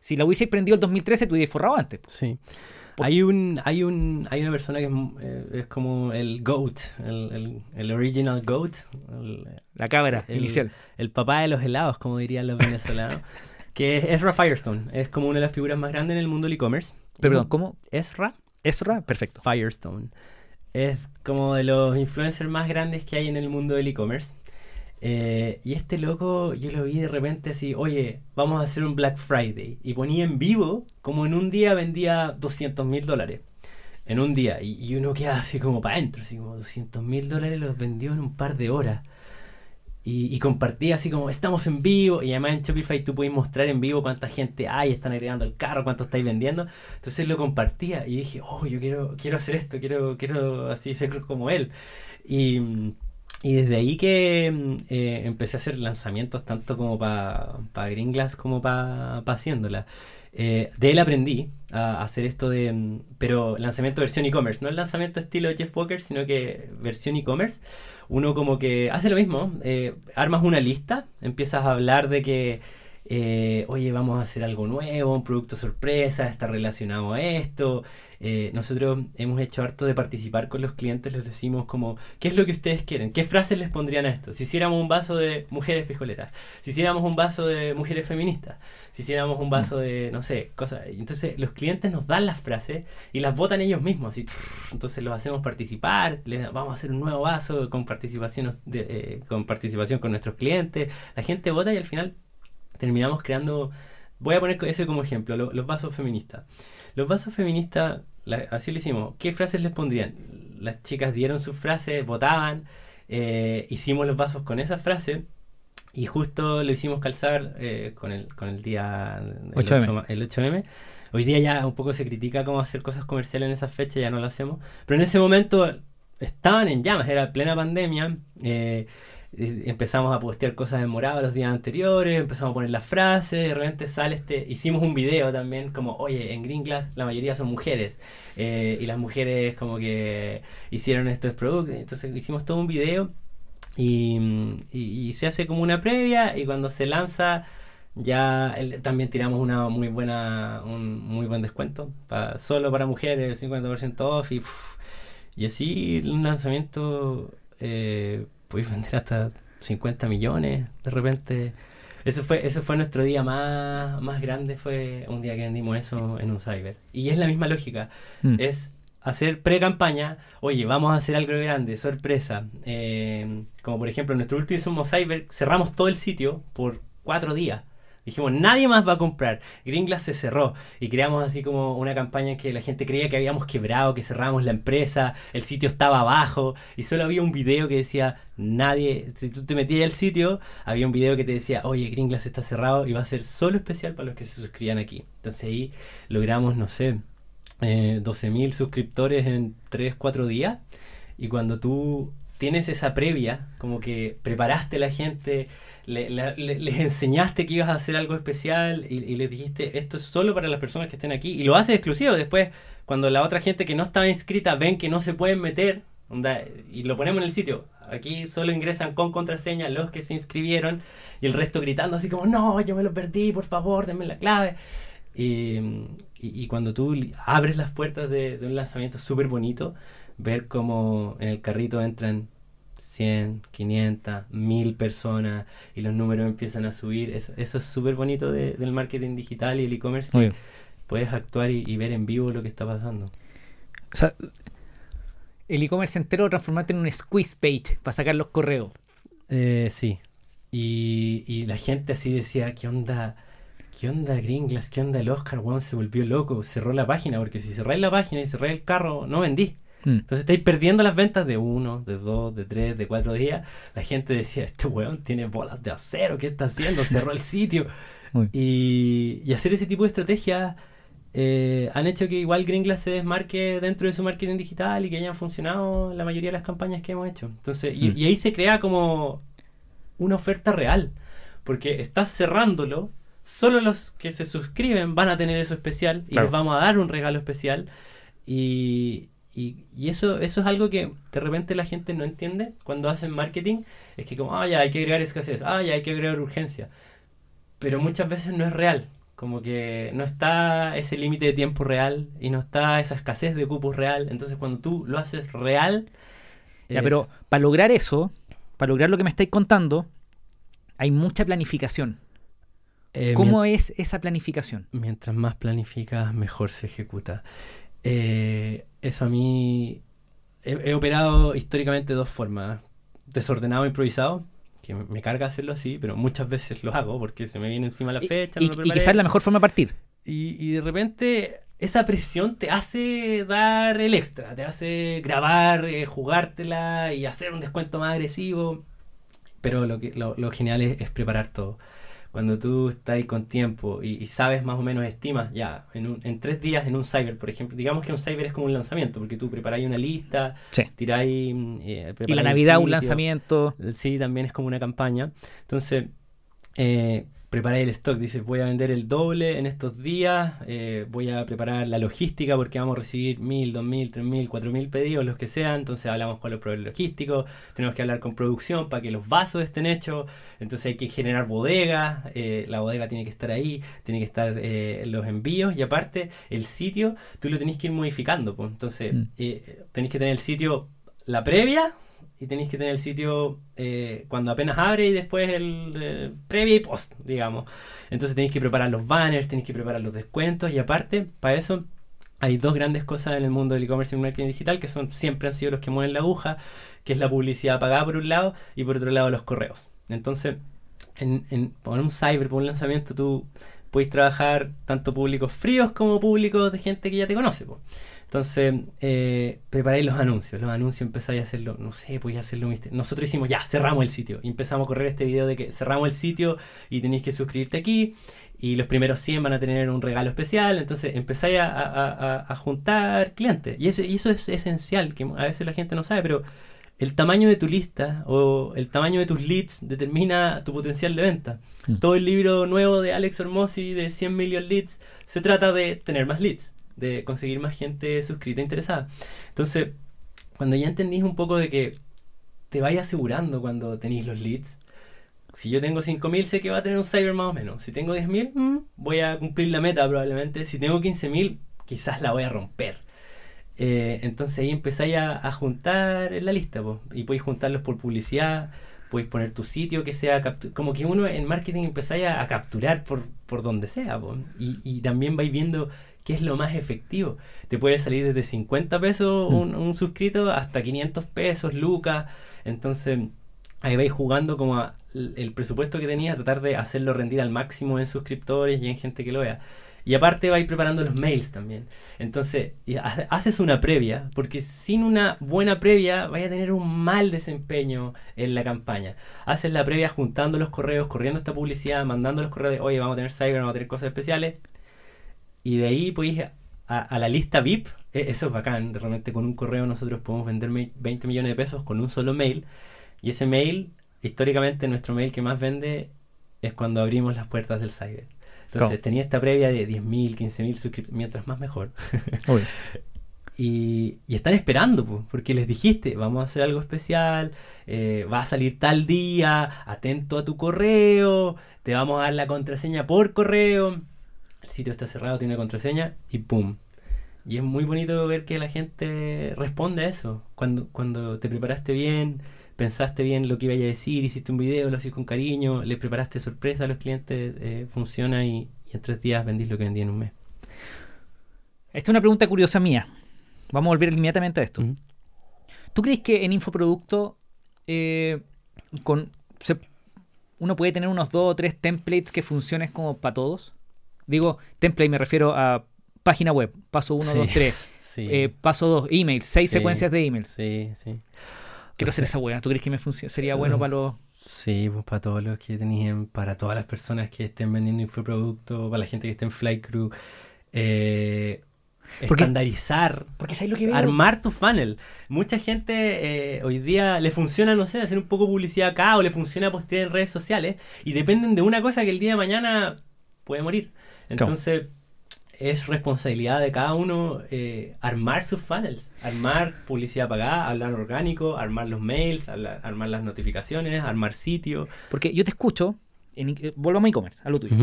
si la hubiese prendido el 2013, tú hubieras forrado antes. Sí. Por- Hay un, hay un, hay una persona que es, eh, es como el GOAT, el, el, el original GOAT, el, La cámara el- inicial. el papá de los helados, como dirían los venezolanos, *laughs* que es Ezra Firestone. Es como una de las figuras más grandes en el mundo del e-commerce. Perdón, ¿cómo? Ezra Ezra, perfecto. Firestone. Es como de los influencers más grandes que hay en el mundo del e-commerce. Eh, y este loco, yo lo vi de repente así, oye, vamos a hacer un Black Friday. Y ponía en vivo, como en un día vendía 200 mil dólares. En un día. Y, y uno queda así como para adentro, así como 200 mil dólares los vendió en un par de horas. Y, y compartía así como, estamos en vivo. Y además en Shopify tú puedes mostrar en vivo cuánta gente hay, están agregando el carro, cuánto estáis vendiendo. Entonces lo compartía y dije, oh, yo quiero, quiero hacer esto, quiero, quiero así ser como él. Y, y desde ahí que eh, empecé a hacer lanzamientos tanto como para pa Gringlas como para pa haciéndola. Eh, de él aprendí a hacer esto de, pero lanzamiento versión e-commerce, no el lanzamiento estilo Jeff Walker, sino que versión e-commerce. Uno como que hace lo mismo, eh, armas una lista, empiezas a hablar de que eh, oye, vamos a hacer algo nuevo, un producto sorpresa, está relacionado a esto. Eh, nosotros hemos hecho harto de participar con los clientes, les decimos como, ¿qué es lo que ustedes quieren? ¿Qué frases les pondrían a esto? Si hiciéramos un vaso de mujeres pijoleras, si hiciéramos un vaso de mujeres feministas, si hiciéramos un vaso de, no sé, cosas. Entonces los clientes nos dan las frases y las votan ellos mismos, así, entonces los hacemos participar, les vamos a hacer un nuevo vaso con participación, de, eh, con participación con nuestros clientes, la gente vota y al final terminamos creando, voy a poner ese como ejemplo, los vasos feministas. Los vasos feministas, así lo hicimos, ¿qué frases les pondrían? Las chicas dieron sus frases, votaban, eh, hicimos los vasos con esa frase y justo lo hicimos calzar eh, con, el, con el día el 8M. el 8M. Hoy día ya un poco se critica cómo hacer cosas comerciales en esa fecha, ya no lo hacemos. Pero en ese momento estaban en llamas, era plena pandemia. Eh, empezamos a postear cosas en morado los días anteriores, empezamos a poner las frases, de repente sale este, hicimos un video también como, oye, en Green Glass la mayoría son mujeres, eh, y las mujeres como que hicieron estos productos, entonces hicimos todo un video y, se hace como una previa y cuando se lanza ya también tiramos una muy buena un muy buen descuento solo para mujeres 50% off y, y así un lanzamiento eh, podéis vender hasta 50 millones de repente. Eso fue, eso fue nuestro día más, más grande, fue un día que vendimos eso en un cyber. Y es la misma lógica, mm. es hacer pre-campaña, oye, vamos a hacer algo grande, sorpresa. Eh, como por ejemplo, en nuestro último cyber cerramos todo el sitio por cuatro días. Dijimos, nadie más va a comprar. Gringlas se cerró y creamos así como una campaña que la gente creía que habíamos quebrado, que cerramos la empresa, el sitio estaba abajo y solo había un video que decía, nadie, si tú te metías al sitio, había un video que te decía, oye, Gringlas está cerrado y va a ser solo especial para los que se suscriban aquí. Entonces ahí logramos, no sé, eh, 12.000 suscriptores en 3, 4 días y cuando tú tienes esa previa, como que preparaste a la gente, les enseñaste que ibas a hacer algo especial y, y, les dijiste esto es solo para las personas que estén aquí y lo haces exclusivo. Después, cuando la otra gente que no estaba inscrita ven que no se pueden meter y lo ponemos en el sitio, aquí solo ingresan con contraseña los que se inscribieron y el resto gritando así como no, yo me lo perdí, por favor, denme la clave. Y, y, cuando tú abres las puertas de, de un lanzamiento súper bonito, ver cómo en el carrito entran 100, 500, 1000 personas y los números empiezan a subir. Eso, eso es súper bonito del marketing digital y el e-commerce. Puedes actuar y, ver en vivo lo que está pasando. O sea, el e-commerce entero transformarte en un squeeze page para sacar los correos. Eh, sí. Y, y, la gente así decía, ¿qué onda? ¿Qué onda Gringlas? ¿Qué onda el Oscar? One se volvió loco, cerró la página, porque si cerráis la página y cerráis el carro, no vendí. Mm. Entonces estáis perdiendo las ventas de uno, de dos, de tres, de cuatro días. La gente decía, este weón tiene bolas de acero, ¿qué está haciendo? Cerró el sitio. *laughs* Y, hacer ese tipo de estrategias eh, han hecho que igual Gringlas se desmarque dentro de su marketing digital y que hayan funcionado la mayoría de las campañas que hemos hecho. Entonces, y, mm. ahí se crea como una oferta real, porque estás cerrándolo solo los que se suscriben van a tener eso especial y les vamos a dar un regalo especial. Y, y, eso, eso es algo que de repente la gente no entiende cuando hacen marketing. Es que como, ah, ya hay que agregar escasez, ah, ya hay que agregar urgencia. Pero muchas veces no es real. Como que no está ese límite de tiempo real y no está esa escasez de cupos real. Entonces cuando tú lo haces real... Ya, pero para lograr eso, para lograr lo que me estáis contando, hay mucha planificación. Eh, ¿Cómo es esa planificación? Mientras más planificas, mejor se ejecuta. Eh, eso a mí he, operado históricamente de dos formas. Desordenado, improvisado, que me, carga hacerlo así, pero muchas veces lo hago porque se me viene encima la fecha. Y, y quizás es la mejor forma de partir. Y, de repente esa presión te hace dar el extra, te hace grabar, eh, jugártela y hacer un descuento más agresivo. Pero lo, que, lo, genial es preparar todo cuando tú estás ahí con tiempo y, sabes más o menos, estimas ya, en, en, tres días en un cyber, por ejemplo, digamos que un cyber es como un lanzamiento, porque tú preparáis una lista, tiráis... Eh, y la Navidad un lanzamiento. Sí, también es como una campaña. Entonces, eh, preparáis el stock, dices voy a vender el doble en estos días, eh, voy a preparar la logística porque vamos a recibir mil, dos mil, tres mil, cuatro mil pedidos, los que sean, entonces hablamos con los proveedores logísticos, tenemos que hablar con producción para que los vasos estén hechos, entonces hay que generar bodegas, eh, la bodega tiene que estar ahí, tiene que estar eh, los envíos y aparte el sitio tú lo tenés que ir modificando, pues. entonces Mm. tenéis que tener el sitio la previa y tenéis que tener el sitio eh, cuando apenas abre y después el eh, previa y post, digamos. Entonces tenéis que preparar los banners, tenéis que preparar los descuentos y aparte, para eso hay dos grandes cosas en el mundo del e-commerce y marketing digital que son siempre han sido los que mueven la aguja, que es la publicidad pagada por un lado y por otro lado los correos. Entonces, en, un cyber, por un lanzamiento, tú puedes trabajar tanto públicos fríos como públicos de gente que ya te conoce. Entonces, eh, preparáis los anuncios. Los anuncios empezáis a hacerlo, no sé, podéis hacerlo. Nosotros hicimos, ya, cerramos el sitio. Y empezamos a correr este video de que cerramos el sitio y tenéis que suscribirte aquí. Y los primeros 100 van a tener un regalo especial. Entonces, empezáis a, a- a- a juntar clientes. Y eso, y eso es esencial, que a veces la gente no sabe, pero el tamaño de tu lista o el tamaño de tus leads determina tu potencial de venta. Mm. Todo el libro nuevo de Alex Hormozzi de 100 million leads se trata de tener más leads, de conseguir más gente suscrita e interesada. Entonces, cuando ya entendís un poco de que te vais asegurando cuando tenéis los leads, si yo tengo 5.000 sé que va a tener un cyber más o menos. Si tengo 10.000, mm, voy a cumplir la meta probablemente. Si tengo 15.000, quizás la voy a romper. Eh, entonces ahí empezáis a, a juntar en la lista po, y podéis juntarlos por publicidad, podéis poner tu sitio que sea como que uno en marketing empezáis a, a capturar por, por donde sea po, y, y también vais viendo qué es lo más efectivo. Te puede salir desde 50 pesos Mm. un, un suscrito hasta 500 pesos, lucas. Entonces ahí vais jugando como a el presupuesto que tenía, tratar de hacerlo rendir al máximo en suscriptores y en gente que lo vea. Y aparte vais preparando los mails también. Entonces, haces una previa, porque sin una buena previa vais a tener un mal desempeño en la campaña. Haces la previa juntando los correos, corriendo esta publicidad, mandando los correos de, oye, vamos a tener cyber, vamos a tener cosas especiales. Y de ahí podéis a, a la lista VIP, e- eso es bacán. Realmente con un correo nosotros podemos vender me- 20 millones de pesos con un solo mail. Y ese mail, históricamente, nuestro mail que más vende es cuando abrimos las puertas del cyber. Entonces ¿Cómo? tenía esta previa de 10.000, 15.000 suscriptores, mientras más mejor. *laughs* Y, y están esperando, po, porque les dijiste, vamos a hacer algo especial, eh, va a salir tal día, atento a tu correo, te vamos a dar la contraseña por correo, el sitio está cerrado, tiene contraseña y ¡pum! Y es muy bonito ver que la gente responde a eso. Cuando, cuando te preparaste bien, pensaste bien lo que iba a decir, hiciste un video, lo hiciste con cariño, le preparaste sorpresa a los clientes, eh, funciona y, y en tres días vendís lo que vendí en un mes. Esta es una pregunta curiosa mía. Vamos a volver inmediatamente a esto. ¿Tú crees que en infoproducto eh, con, se- uno puede tener unos dos o tres templates que funcionen como para todos? Digo, template me refiero a página web, paso 1, Sí. 2, 3, *laughs* Sí. Eh, paso 2, emails, seis Sí. secuencias de emails. Sí, sí. Quiero O hacer sea, esa buena. ¿Tú crees que me sería bueno para los... Sí, pues para todos los que tenían, para todas las personas que estén vendiendo infoproductos, para la gente que esté en Flycrew, eh, Porque- estandarizar, Porque ¿sabes lo que veo? armar tu funnel. Mucha gente eh, hoy día le funciona, no sé, hacer un poco de publicidad acá o le funciona postear en redes sociales y dependen de una cosa que el día de mañana puede morir. Entonces, es responsabilidad de cada uno eh, armar sus funnels, armar publicidad pagada, hablar orgánico, armar los mails, hablar- armar las notificaciones, armar sitio. Porque yo te escucho, en, eh, volvamos a e-commerce, a lo tuyo.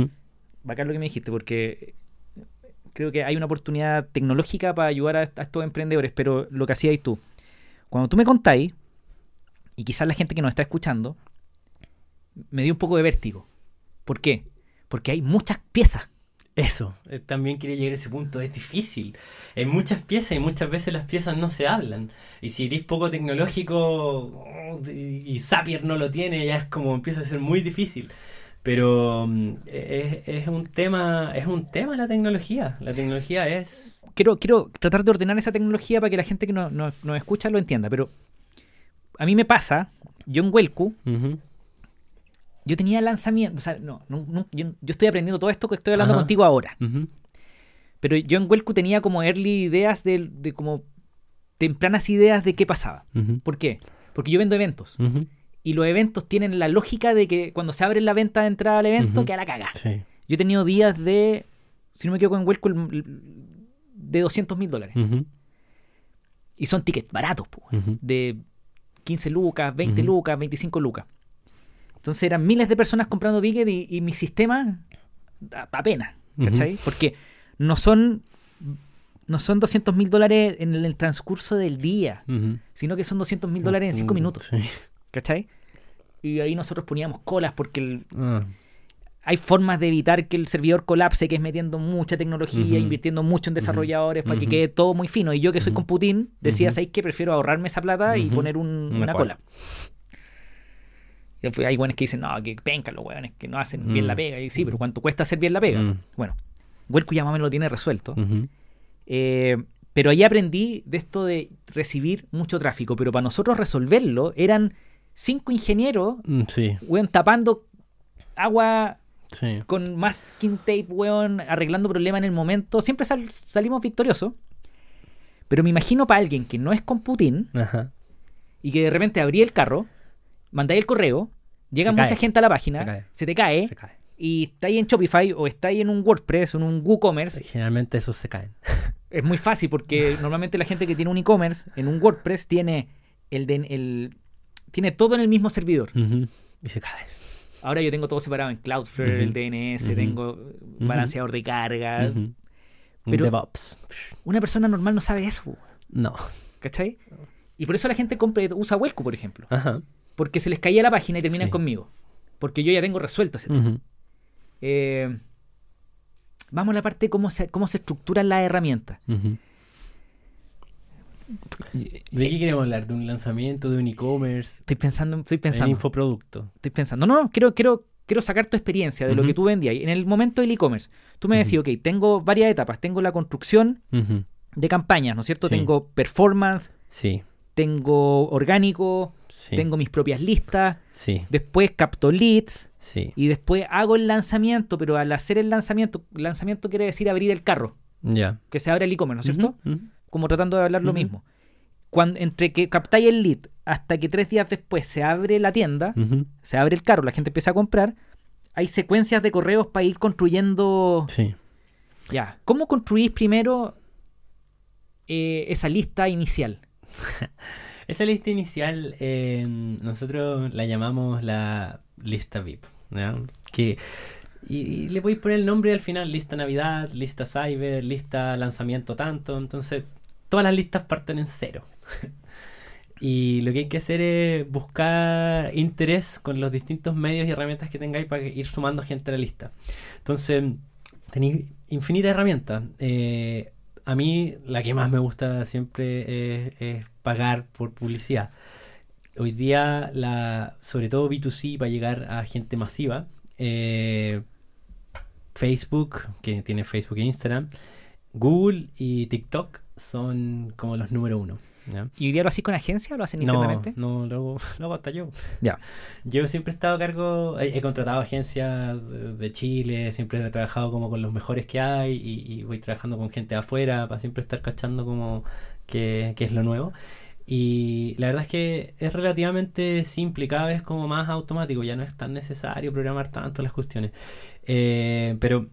Bacán lo que me dijiste, porque creo que hay una oportunidad tecnológica para ayudar a, a estos emprendedores, pero lo que hacías tú, cuando tú me contáis, y quizás la gente que nos está escuchando, me dio un poco de vértigo. ¿Por qué? Porque hay muchas piezas. Eso, eh, también quería llegar a ese punto, es difícil. Hay muchas piezas y muchas veces las piezas no se hablan. Y si eres poco tecnológico oh, y Zapier no lo tiene, ya es como empieza a ser muy difícil. Pero mm, es, es un tema, es un tema la tecnología. La tecnología es Quiero, quiero tratar de ordenar esa tecnología para que la gente que nos, nos- nos escucha lo entienda, pero a mí me pasa, yo en Welcu, Ujú. Yo tenía lanzamiento, o sea, no, no- no- yo, yo estoy aprendiendo todo esto que estoy hablando Ajá. contigo ahora. Pero yo en Welcu tenía como early ideas de, de como tempranas ideas de qué pasaba. ¿Por qué? Porque yo vendo eventos. Y los eventos tienen la lógica de que cuando se abre la venta de entrada al evento, queda la caga. Sí. Yo he tenido días de, si no me equivoco en Welco, el- de 200 mil dólares. Y son tickets baratos, po, ujú. de 15 lucas, 20 Ujú. lucas, 25 lucas. Entonces eran miles de personas comprando tickets y, y mi sistema apenas, ¿cachai? Porque no son, no son 200 mil dólares en el, transcurso del día, sino que son 200 mil dólares en 5 Mm, minutos, Sí. ¿cachai? Y ahí nosotros poníamos colas porque el- Ah, hay formas de evitar que el servidor colapse, que es metiendo mucha tecnología, invirtiendo mucho en desarrolladores para que quede todo muy fino. Y yo que soy Putin, decía. ¿sabéis qué? Prefiero ahorrarme esa plata y poner un- Una una, cola. cola. Después hay buenos que dicen, no, que penca los weones que no hacen bien Mm. la pega. Y sí, pero ¿cuánto cuesta hacer bien la pega? Mm. Bueno, Huelco ya más o menos lo tiene resuelto. Eh, pero ahí aprendí de esto de recibir mucho tráfico. Pero para nosotros resolverlo, eran cinco ingenieros, Mm, Sí, weón, tapando agua sí. con masking tape, weón, arreglando problemas en el momento. Siempre sal- salimos victoriosos. Pero me imagino para alguien que no es con Putin Ajá. y que de repente abrí el carro, mandáis el correo, llega Se mucha cae. gente a la página, Se cae. se te cae, Se cae. y está ahí en Shopify o está ahí en un WordPress o en un WooCommerce. Generalmente esos se caen. *laughs* Es muy fácil porque *laughs* normalmente la gente que tiene un e-commerce en un WordPress tiene el, de- el tiene todo en el mismo servidor. Y se cae. Ahora yo tengo todo separado en Cloudflare, el DNS, tengo balanceador de carga. Pero- DevOps. Una persona normal no sabe eso, No. ¿cachai? Y por eso la gente compra, usa Welco, por ejemplo. Ajá. Porque se les caía la página y terminan Sí. conmigo. Porque yo ya tengo resuelto ese tema. Eh, vamos a la parte de cómo se, cómo se estructuran las herramientas. ¿De qué queremos hablar? ¿De un lanzamiento, de un e-commerce? Estoy pensando, estoy ¿De pensando. infoproducto? Estoy pensando. No, no, quiero, quiero, quiero sacar tu experiencia de lo que tú vendías. En el momento del e-commerce, tú me decías, ok, tengo varias etapas. Tengo la construcción de campañas, ¿no es cierto? Sí. Tengo performance, Sí, tengo orgánico, sí. tengo mis propias listas. Sí, Después capto leads sí. y después hago el lanzamiento, pero al hacer el lanzamiento, lanzamiento quiere decir abrir el carro, Ya. que se abre el e-commerce, ¿no es cierto? Como tratando de hablar lo mismo. Cuando, entre que captáis el lead hasta que tres días después se abre la tienda, se abre el carro, la gente empieza a comprar, hay secuencias de correos para ir construyendo. Sí. Ya, ¿cómo construís primero eh, esa lista inicial? Esa lista inicial eh, nosotros la llamamos la lista VIP. Que, y, y le voy a poner el nombre al final, lista Navidad, lista Cyber, lista lanzamiento tanto. Entonces, todas las listas parten en cero. *laughs* y lo que hay que hacer es buscar interés con los distintos medios y herramientas que tengáis para ir sumando gente a la lista. Entonces, tenéis infinitas herramientas. Eh, a mí la que más me gusta siempre es, pagar por publicidad. Hoy día, la, sobre todo B2C, para llegar a gente masiva, eh, Facebook, que tiene Facebook e Instagram, Google y TikTok son como los número uno. ¿Y hoy día lo hacís con agencia o lo hacen No, internamente? no, lo, *laughs* lo hago hasta yo. Ya. Yo siempre he estado a cargo, he, he contratado agencias de, Chile, siempre he trabajado como con los mejores que hay y, y voy trabajando con gente de afuera para siempre estar cachando como qué qué es lo nuevo. Y la verdad es que es relativamente simple, cada vez como más automático, ya no es tan necesario programar tanto las cuestiones. Eh, pero,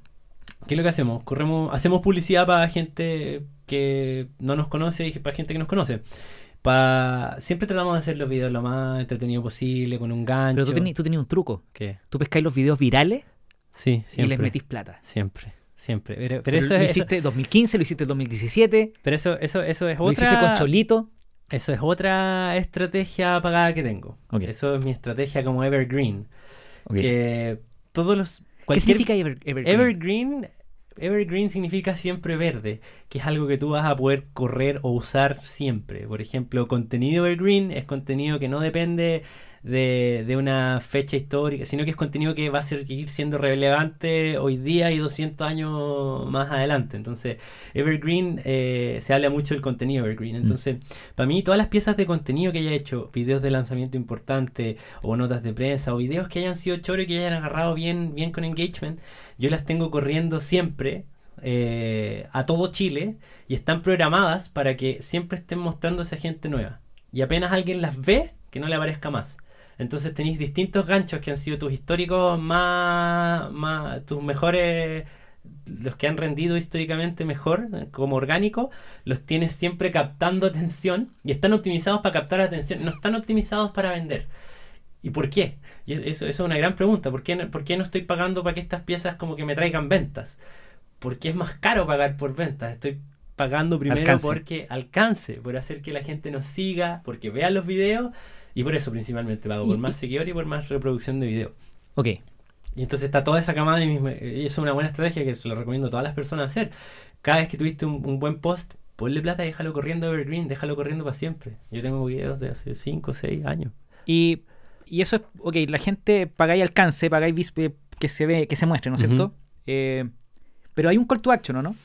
¿qué es lo que hacemos? Corremos, hacemos publicidad para gente que no nos conoce y para gente que nos conoce. Pa... Siempre tratamos de hacer los videos lo más entretenido posible, con un gancho. Pero tú tenías, tú un truco. ¿Qué? Tú pescáis los videos virales Sí, y siempre. les metís plata. Siempre, siempre. Pero, pero Pero eso lo es. hiciste en 2015, lo hiciste en 2017, pero eso, eso, eso es lo otra. hiciste con Cholito. Eso es otra estrategia pagada que tengo. Ok. Eso es mi estrategia como Evergreen. Que todos los. ¿Qué significa Ever- Evergreen? Evergreen? Evergreen significa siempre verde, que es algo que tú vas a poder correr o usar siempre. Por ejemplo, contenido Evergreen es contenido que no depende de, de una fecha histórica, sino que es contenido que va a seguir siendo relevante hoy día y 200 años más adelante. Entonces, Evergreen, eh, se habla mucho del contenido Evergreen. Entonces, para mí, todas las piezas de contenido que haya hecho, videos de lanzamiento importante, o notas de prensa, o videos que hayan sido choro y que hayan agarrado bien, bien con engagement, yo las tengo corriendo siempre eh, a todo Chile y están programadas para que siempre estén mostrándose a gente nueva. Y apenas alguien las ve, que no le aparezca más. Entonces tenéis distintos ganchos que han sido tus históricos más, más tus mejores los que han rendido históricamente mejor como orgánico, los tienes siempre captando atención y están optimizados para captar atención, no están optimizados para vender. ¿Y por qué? Y eso, es una gran pregunta. ¿Por qué, ¿Por qué no estoy pagando para que estas piezas como que me traigan ventas? Porque es más caro pagar por ventas. Estoy pagando primero porque alcance, por hacer que la gente nos siga, porque vea los videos y por eso principalmente pago, por más seguidores y por más reproducción de video. Ok. Y entonces está toda esa camada y eso es una buena estrategia que se lo recomiendo a todas las personas hacer. Cada vez que tuviste un, buen post, ponle plata y déjalo corriendo evergreen, déjalo corriendo para siempre. Yo tengo videos de hace 5 o 6 años. Y, y, eso es, ok, la gente pagáis alcance, pagáis que se ve, que se muestre, ¿no es cierto? Eh, pero hay un call to action, ¿o no?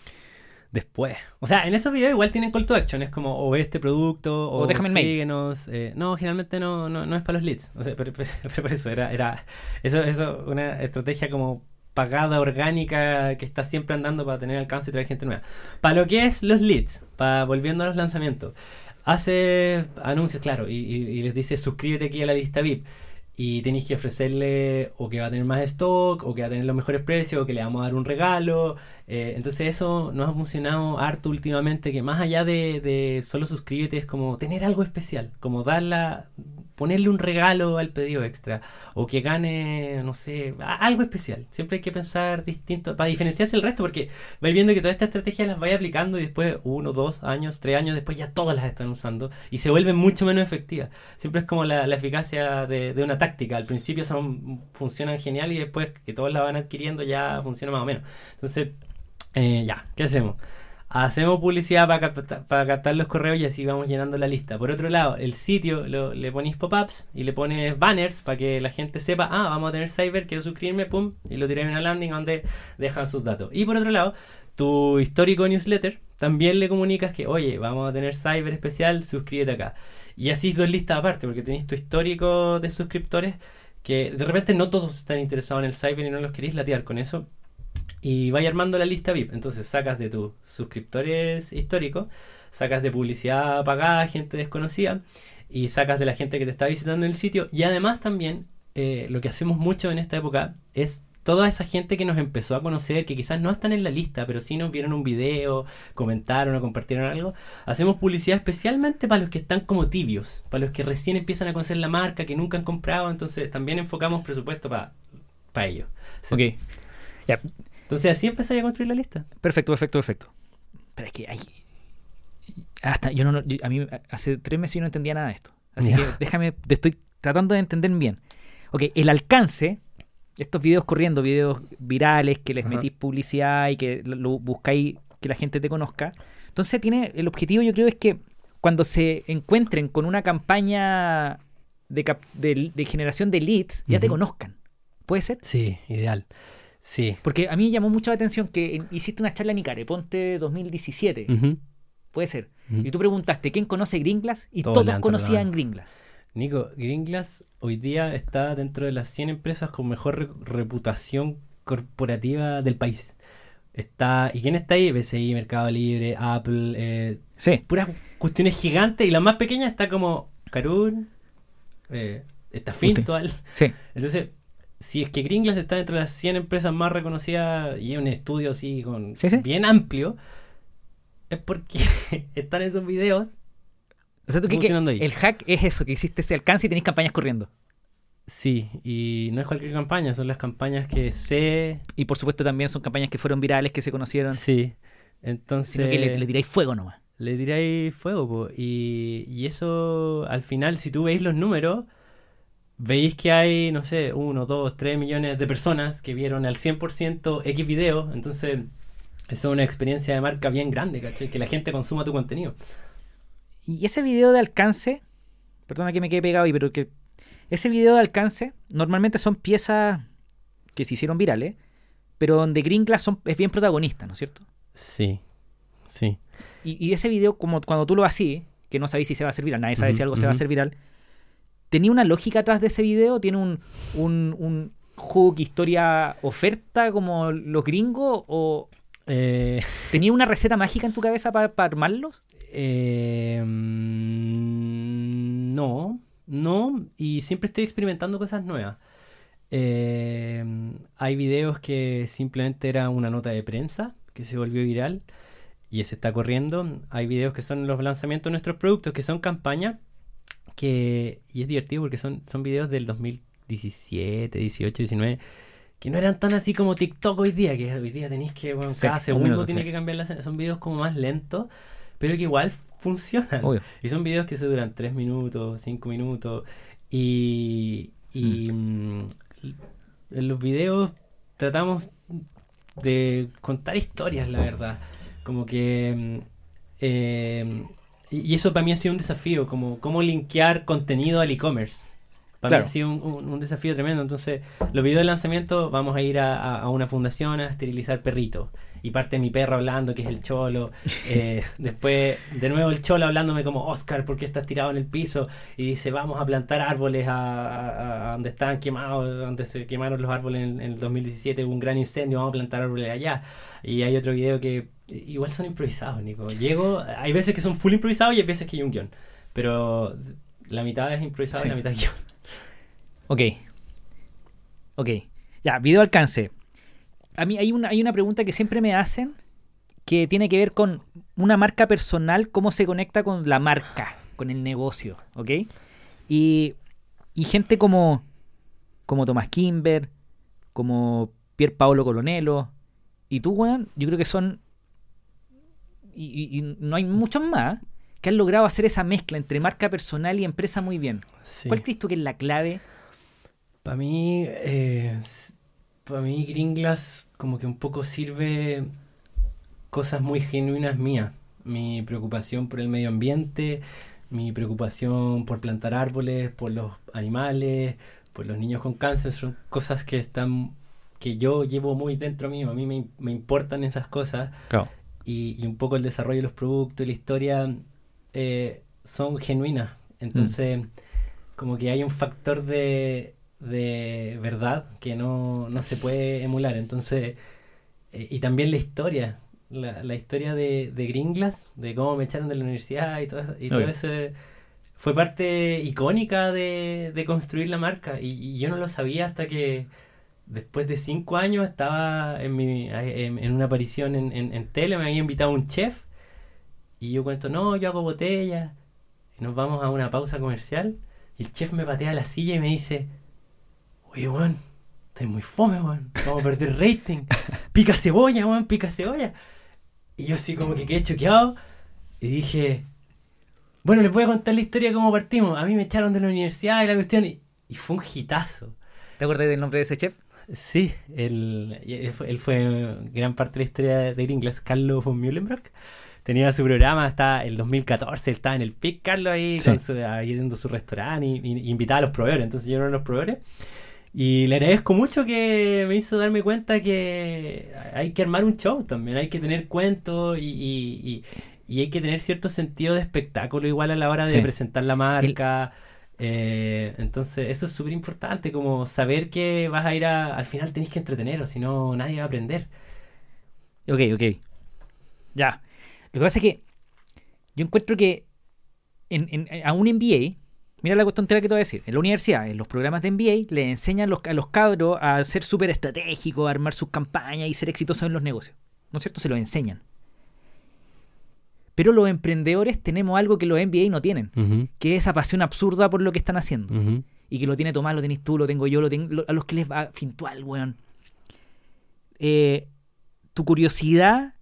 después. O sea, en esos videos igual tienen call to action. Es como, o ve este producto, o, déjame síguenos. Eh, no, generalmente no, no, no, es para los leads. O sea, *laughs* pero, por eso era, era eso, eso, una estrategia como pagada orgánica que está siempre andando para tener alcance y traer gente nueva. Para lo que es los leads, para volviendo a los lanzamientos, hace anuncios, claro, y, les dice suscríbete aquí a la lista VIP y tenéis que ofrecerle o que va a tener más stock o que va a tener los mejores precios o que le vamos a dar un regalo. Eh, entonces eso nos ha funcionado harto últimamente que más allá de, de solo suscríbete es como tener algo especial, como darla, ponerle un regalo al pedido extra o que gane, no sé, algo especial. Siempre hay que pensar distinto para diferenciarse del resto porque vais viendo que toda esta estrategia las vais aplicando y después uno, dos años, tres años después ya todas las están usando y se vuelven mucho menos efectivas. Siempre es como la, eficacia de, una táctica. Al principio son, funcionan genial y después que todos la van adquiriendo ya funciona más o menos. Entonces, eh, ya, ¿qué hacemos? Hacemos publicidad para captar, los correos y así vamos llenando la lista. Por otro lado, el sitio le ponéis pop-ups y le pones banners para que la gente sepa, ah, vamos a tener Cyber, quiero suscribirme, pum, y lo tiráis en una landing donde dejan sus datos. Y por otro lado, tu histórico newsletter también le comunicas que, oye, vamos a tener Cyber especial, suscríbete acá. Y así dos listas aparte, porque tenéis tu histórico de suscriptores que de repente no todos están interesados en el Cyber y no los queréis latear con eso y vaya armando la lista VIP. Entonces sacas de tus suscriptores históricos, sacas de publicidad pagada, gente desconocida, y sacas de la gente que te está visitando en el sitio. Y además también eh, lo que hacemos mucho en esta época es toda esa gente que nos empezó a conocer, que quizás no están en la lista, pero sí nos vieron un video, comentaron o compartieron algo, hacemos publicidad especialmente para los que están como tibios, para los que recién empiezan a conocer la marca, que nunca han comprado, entonces también enfocamos presupuesto para para ellos. Ok. Ya, entonces así empezáis a construir la lista. Perfecto, perfecto, perfecto. Pero es que hay. Hasta yo no. a mí hace tres meses yo no entendía nada de esto. Así que déjame. Te estoy tratando de entender bien. Ok, el alcance. Estos videos corriendo, videos virales que les metís publicidad y que lo, buscáis que la gente te conozca. Entonces tiene. El objetivo, yo creo, es que cuando se encuentren con una campaña de, de, generación de leads, ya te conozcan. ¿Puede ser? Sí, ideal. Sí. Porque a mí llamó mucho la atención que hiciste una charla en Icare, ponte 2017. Puede ser. Y tú preguntaste, ¿quién conoce Gringlas? Y todos conocían Gringlas. Nico, Gringlas hoy día está dentro de las 100 empresas con mejor reputación corporativa del país. Está, ¿Y quién está ahí? BCI, Mercado Libre, Apple, eh, sí. puras cuestiones gigantes y la más pequeña está como Carun, eh, está Fintual. Sí. *laughs* Entonces, si es que Gringlas está dentro de las 100 empresas más reconocidas y es un estudio así con bien amplio, es porque *laughs* están esos videos. O sea, tú que, el hack es eso, que hiciste ese alcance y tenéis campañas corriendo. Sí, y no es cualquier campaña, son las campañas que sé. Y por supuesto también son campañas que fueron virales, que se conocieron. Sí, entonces. que le, tiráis fuego nomás. Le tiráis fuego, Y, y eso, al final, si tú veis los números, veis que hay, no sé, uno, dos, tres millones de personas que vieron al 100% X video, entonces eso es una experiencia de marca bien grande, ¿cachai? Que la gente consuma tu contenido. Y ese video de alcance, perdona que me quede pegado ahí, pero que ese video de alcance normalmente son piezas que se hicieron virales, pero donde Green Glass son, es bien protagonista, ¿no es cierto? Sí, sí. Y, ese video, como cuando tú lo haces, que no sabes si se va a hacer viral, nadie sabe si algo se va a hacer viral, ¿Tenía una lógica atrás de ese video? ¿Tiene un, un, un hook, historia, oferta como los gringos? ¿O eh, tenía una receta mágica en tu cabeza para, armarlos? Eh, mm, no, no, y siempre estoy experimentando cosas nuevas. Eh, hay videos que simplemente era una nota de prensa que se volvió viral y ese está corriendo. Hay videos que son los lanzamientos de nuestros productos, que son campañas, que, y es divertido porque son, son videos del 2017, 18, 19 que no eran tan así como TikTok hoy día, que hoy día tenéis que, bueno, cada segundo tiene que cambiar la Son videos como más lentos, pero que igual funcionan. Y son videos que se duran 3 minutos, 5 minutos. Y, y mm. Mm, en los videos tratamos de contar historias, la verdad. Como que... Mm, eh, y eso para mí ha sido un desafío, como cómo linkear contenido al e-commerce. Para mí ha sido un, desafío tremendo. Entonces, los videos de lanzamiento vamos a ir a, una fundación a esterilizar perritos. Y parte mi perro hablando, que es el cholo. *laughs* Eh, después, de nuevo, el cholo hablándome como Oscar, porque estás tirado en el piso? Y dice, vamos a plantar árboles a, donde están quemados, donde se quemaron los árboles en, el 2017. Hubo un gran incendio, vamos a plantar árboles allá. Y hay otro video que igual son improvisados, Nico. Llego, hay veces que son full improvisados y hay veces que hay un guion. Pero la mitad es improvisado y la mitad es guion. Ok. Ok. Ya, video alcance. A mí hay una, hay una pregunta que siempre me hacen que tiene que ver con una marca personal, cómo se conecta con la marca, con el negocio, ¿ok? Y, y gente como, como Tomás Kimber, como Pier Paolo Colonelo, y tú, weón, yo creo que son, y, no hay muchos más, que han logrado hacer esa mezcla entre marca personal y empresa muy bien. ¿Cuál crees tú que es la clave para mí, eh, para mí Gringlas como que un poco sirve cosas muy genuinas mías. Mi preocupación por el medio ambiente, mi preocupación por plantar árboles, por los animales, por los niños con cáncer, son cosas que están que yo llevo muy dentro mío, a mí me, importan esas cosas. Y, un poco el desarrollo de los productos y la historia eh, son genuinas. Entonces, mm. como que hay un factor de, de verdad que no, se puede emular. Entonces, eh, y también la historia, la, historia de, de Gringlas, de cómo me echaron de la universidad y todo, y todo eso, fue parte icónica de, construir la marca. Y, yo no lo sabía hasta que después de cinco años estaba en, mi, en, una aparición en, en, tele, me había invitado un chef. Y yo cuento, no, yo hago botellas. Y nos vamos a una pausa comercial. Y el chef me patea la silla y me dice, oye, weón, estás muy fome, weón, vamos a perder rating. Pica cebolla, weón, pica cebolla. Y yo así como que quedé choqueado y dije, bueno, les voy a contar la historia de cómo partimos. A mí me echaron de la universidad y la cuestión y, fue un hitazo. ¿Te acuerdas del nombre de ese chef? Sí, él, él, fue, gran parte de la historia de inglés, Carlos von Mühlenbrock. Tenía su programa hasta el 2014, él estaba en el PIC, Carlos, ahí, con su, su restaurante y, invitaba a los proveedores. Entonces yo era uno de los proveedores. Y le agradezco mucho que me hizo darme cuenta que hay que armar un show también, hay que tener cuentos y, hay que tener cierto sentido de espectáculo igual a la hora de presentar la marca. Eh, entonces eso es súper importante, como saber que vas a ir a... Al final tenés que entretener o si no nadie va a aprender. Ok, ok. Ya. Lo que pasa es que yo encuentro que en, en, a un MBA Mira la cuestión que te voy a decir. En la universidad, en los programas de MBA, le enseñan a los cabros a ser súper estratégicos, a armar sus campañas y ser exitosos en los negocios. ¿No es cierto? Se lo enseñan. Pero los emprendedores tenemos algo que los MBA no tienen, que es esa pasión absurda por lo que están haciendo. Y que lo tiene Tomás, lo tenés tú, lo tengo yo, lo tengo, a los que les va fintual, weón. Eh, tu curiosidad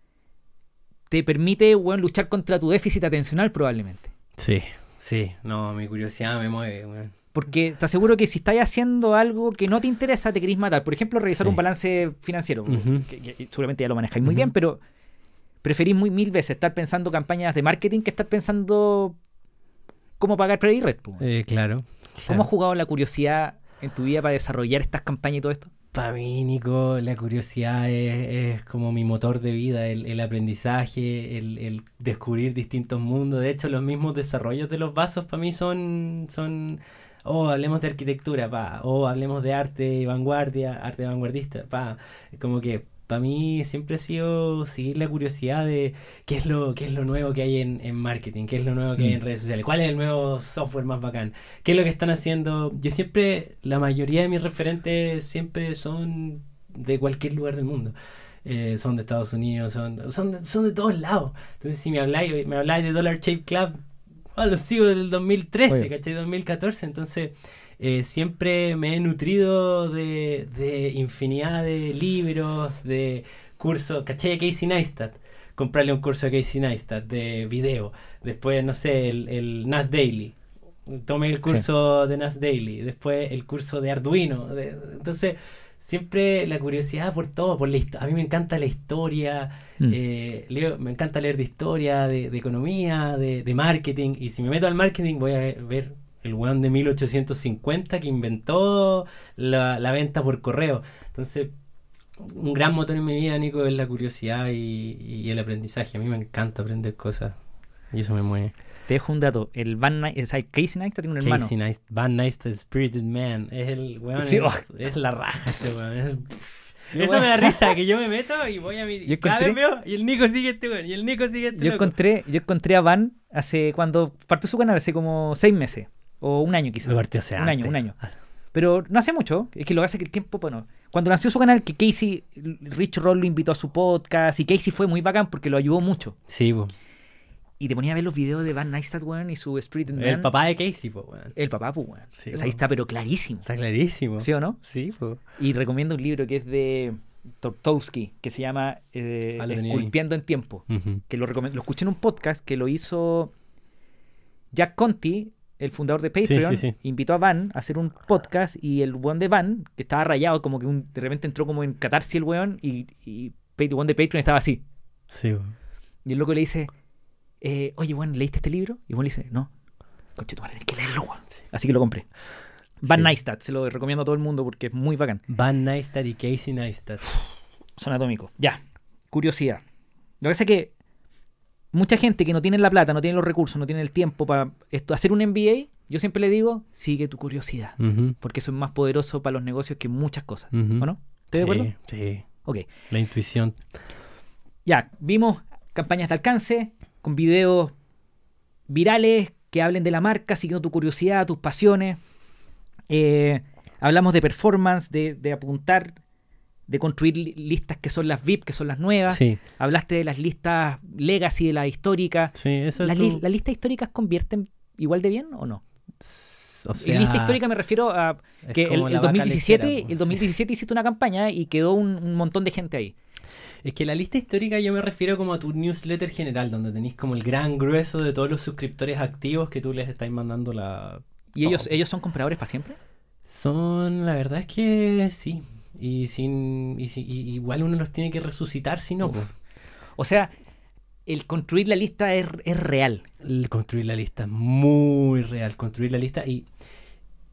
te permite, weón, luchar contra tu déficit atencional probablemente. Sí. Sí, no, mi curiosidad me mueve, Porque te aseguro que si estás haciendo algo que no te interesa, te querés matar. Por ejemplo, revisar un balance financiero. que, seguramente ya lo manejáis muy bien, pero preferís muy mil veces estar pensando campañas de marketing que estar pensando cómo pagar credit eh, claro. ¿Cómo has jugado la curiosidad en tu vida para desarrollar estas campañas y todo esto? Para mí, Nico, la curiosidad es, como mi motor de vida, el, aprendizaje, el, descubrir distintos mundos. De hecho, los mismos desarrollos de los vasos para mí son, son, oh, hablemos de arquitectura, pa, o hablemos de arte vanguardia, arte vanguardista, pa. Como que para mí siempre ha sido seguir la curiosidad de qué es lo, qué es lo nuevo que hay en, en marketing, qué es lo nuevo que hay en Mm. redes sociales, cuál es el nuevo software más bacán, qué es lo que están haciendo. Yo siempre, la mayoría de mis referentes siempre son de cualquier lugar del mundo. Eh, son de Estados Unidos, son, son, de, son de todos lados. Entonces, si me habláis, me habláis de Dollar Shave Club, ah, lo sigo desde el 2013, Oye. ¿cachai? 2014. Entonces, eh, siempre me he nutrido de, de infinidad de libros, de cursos, ¿cachai? Casey Neistat. Comprarle un curso a Casey Neistat de video. Después, no sé, el, el NAS Daily. Tomé el curso de NAS Daily. Después el curso de Arduino. de- entonces, siempre la curiosidad por todo, por la histo- A mí me encanta la historia. Mm. eh, leo- me encanta leer de historia, de, de economía, de, de marketing. Y si me meto al marketing, voy a ver, ver el weón de 1850 que inventó la, la venta por correo. Entonces, un gran motor en mi vida, Nico, es la curiosidad y, y el aprendizaje. A mí me encanta aprender cosas. Y eso me mueve. Te dejo un dato. El Van Ni- o sea, Casey Neistat tiene un hermano. Casey Neist- Van Neistat, Spirited Man. Es el weón. Sí, es, oh. es la raja este weón. Es- *laughs* Yo, eso me da risa, que yo me meto y voy a mi. Yo cada vez encontré- veo y el Nico sigue este weón. Y el Nico sigue este Yo loco. encontré, yo encontré a Van hace cuando partió su canal hace como seis meses. O un año quizás. Lo partió hace Un año, un año. Pero no hace mucho. Es que lo que hace que el tiempo, bueno. Cuando nació su canal, que Casey, Rich Roll lo invitó a su podcast. Y Casey fue muy bacán porque lo ayudó mucho. Sí, po. Y te ponía a ver los videos de Van Neistat, weón, y su Spirit and El Man. papá de Casey, po, weón. El papá, pues, weón. Sí, O sea, ahí está, pero clarísimo. Está clarísimo. ¿Sí o no? Sí, po. Y recomiendo un libro que es de Tortowski, que se llama eh, Ah. Esculpiendo en Tiempo. Que lo, lo escuché en un podcast que lo hizo Jack Conti, el fundador de Patreon. sí, sí. Invitó a Van a hacer un podcast y el weón de Van, que estaba rayado, como que un- de repente entró como en catarsis el weón y, y el weón de Patreon estaba así. Sí, po. Y el loco le dice, eh, oye, weón, ¿leíste este libro? Y el weón le dice, no. Conche tu madre, tienes que leerlo, weón. Sí. Así que lo compré. Van. Neistat, se lo recomiendo a todo el mundo porque es muy bacán. Van Neistat y Casey Neistat. Son atómicos. Ya. Curiosidad. Lo que pasa es que mucha gente que no tiene la plata, no tiene los recursos, no tiene el tiempo para esto, hacer un MBA, yo siempre le digo, sigue tu curiosidad. Porque eso es más poderoso para los negocios que muchas cosas. ujú. ¿O no? ¿Estás de acuerdo? Sí, sí. Ok. La intuición. Ya, vimos campañas de alcance con videos virales que hablen de la marca, siguiendo tu curiosidad, tus pasiones. Eh, hablamos de performance, de, de apuntar, de construir li- listas que son las VIP, que son las nuevas. Sí, Hablaste de las listas legacy, de las históricas. sí, eso ¿Las, tu- las listas históricas convierten igual de bien o no? O sea, lista histórica me refiero a que el, el la vaca 2017, lechera, po. el 2017 hiciste una campaña y quedó un, un montón de gente ahí. Es que la lista histórica yo me refiero como a tu newsletter general, donde tenéis como el gran grueso de todos los suscriptores activos que tú les estáis mandando la... ¿Y ellos, ellos son compradores para siempre? Son, la verdad es que sí. Y sin y, si- y igual uno los tiene que resucitar si no. O sea, el construir la lista es, es real. El construir la lista es muy real. Construir la lista y,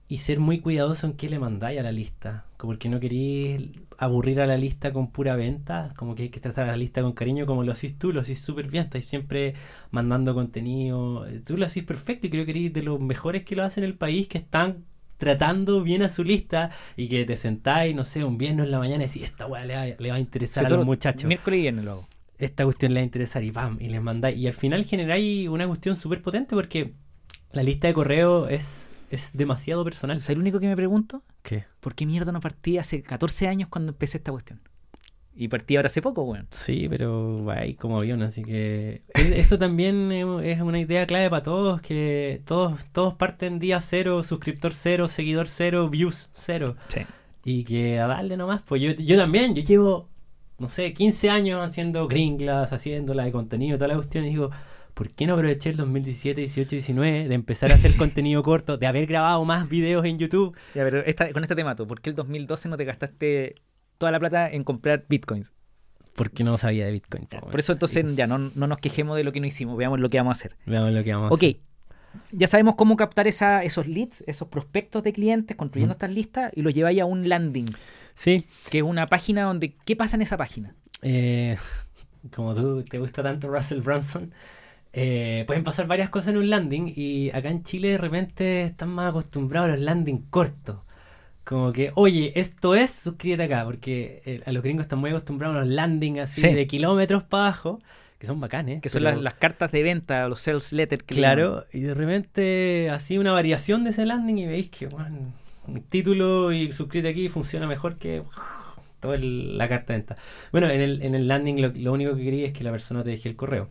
y ser muy cuidadoso en qué le mandáis a la lista. Como porque no queréis aburrir a la lista con pura venta. Como que hay que tratar a la lista con cariño, como lo hacís tú, lo hacís súper bien. Estáis siempre mandando contenido. Tú lo hacís perfecto y creo que eres de los mejores que lo hacen en el país, que están tratando bien a su lista y que te sentáis, no sé, un viernes en la mañana y decís, esta weá le va, le va a interesar a los muchachos Miércoles y viernes lo hago. esta cuestión le va a interesar y pam, y les mandáis. Y al final generáis una cuestión súper potente porque la lista de correo es, es demasiado personal. ¿Sabes lo único que me pregunto? ¿Qué? ¿Por qué mierda no partí hace 14 años cuando empecé esta cuestión? Y partí ahora hace poco, weón. Sí, pero ahí como avión, así que es- eso también es es una idea clave para todos, que todos, todos parten día cero, suscriptor cero, seguidor cero, views cero. Sí. Y que a darle nomás, pues yo, yo también, yo llevo, no sé, 15 años haciendo gringlas, haciéndola de contenido, toda la cuestión, y digo, ¿por qué no aproveché el 2017, 18, 19 de empezar a hacer *laughs* contenido corto, de haber grabado más videos en YouTube? Ya, pero esta- con este tema, ¿tú, ¿por qué el 2012 no te gastaste toda la plata en comprar bitcoins? Porque no sabía de Bitcoin. po, Por eso entonces ya no, no nos quejemos de lo que no hicimos, veamos lo que vamos a hacer. Veamos lo que vamos a Ok, hacer. ya sabemos cómo captar esa, esos leads, esos prospectos de clientes, construyendo estas listas y los lleváis a un landing, Sí, que es una página donde... ¿Qué pasa en esa página? eh, *laughs* como tú te gusta tanto Russell Brunson, eh, pueden pasar varias cosas en un landing y acá en Chile de repente están más acostumbrados a los landing cortos. Como que, oye, esto es, suscríbete acá, porque eh, a los gringos están muy acostumbrados a los landing así Sí. de kilómetros para abajo, que son bacanes. Que son pero- las, las cartas de venta, los sales letters. Claro, y de repente así una variación de ese landing y veis que bueno, un título y suscríbete aquí funciona mejor que *sighs* toda el- la carta de venta. Bueno, en el, en el landing lo, lo único que quería es que la persona te deje el correo.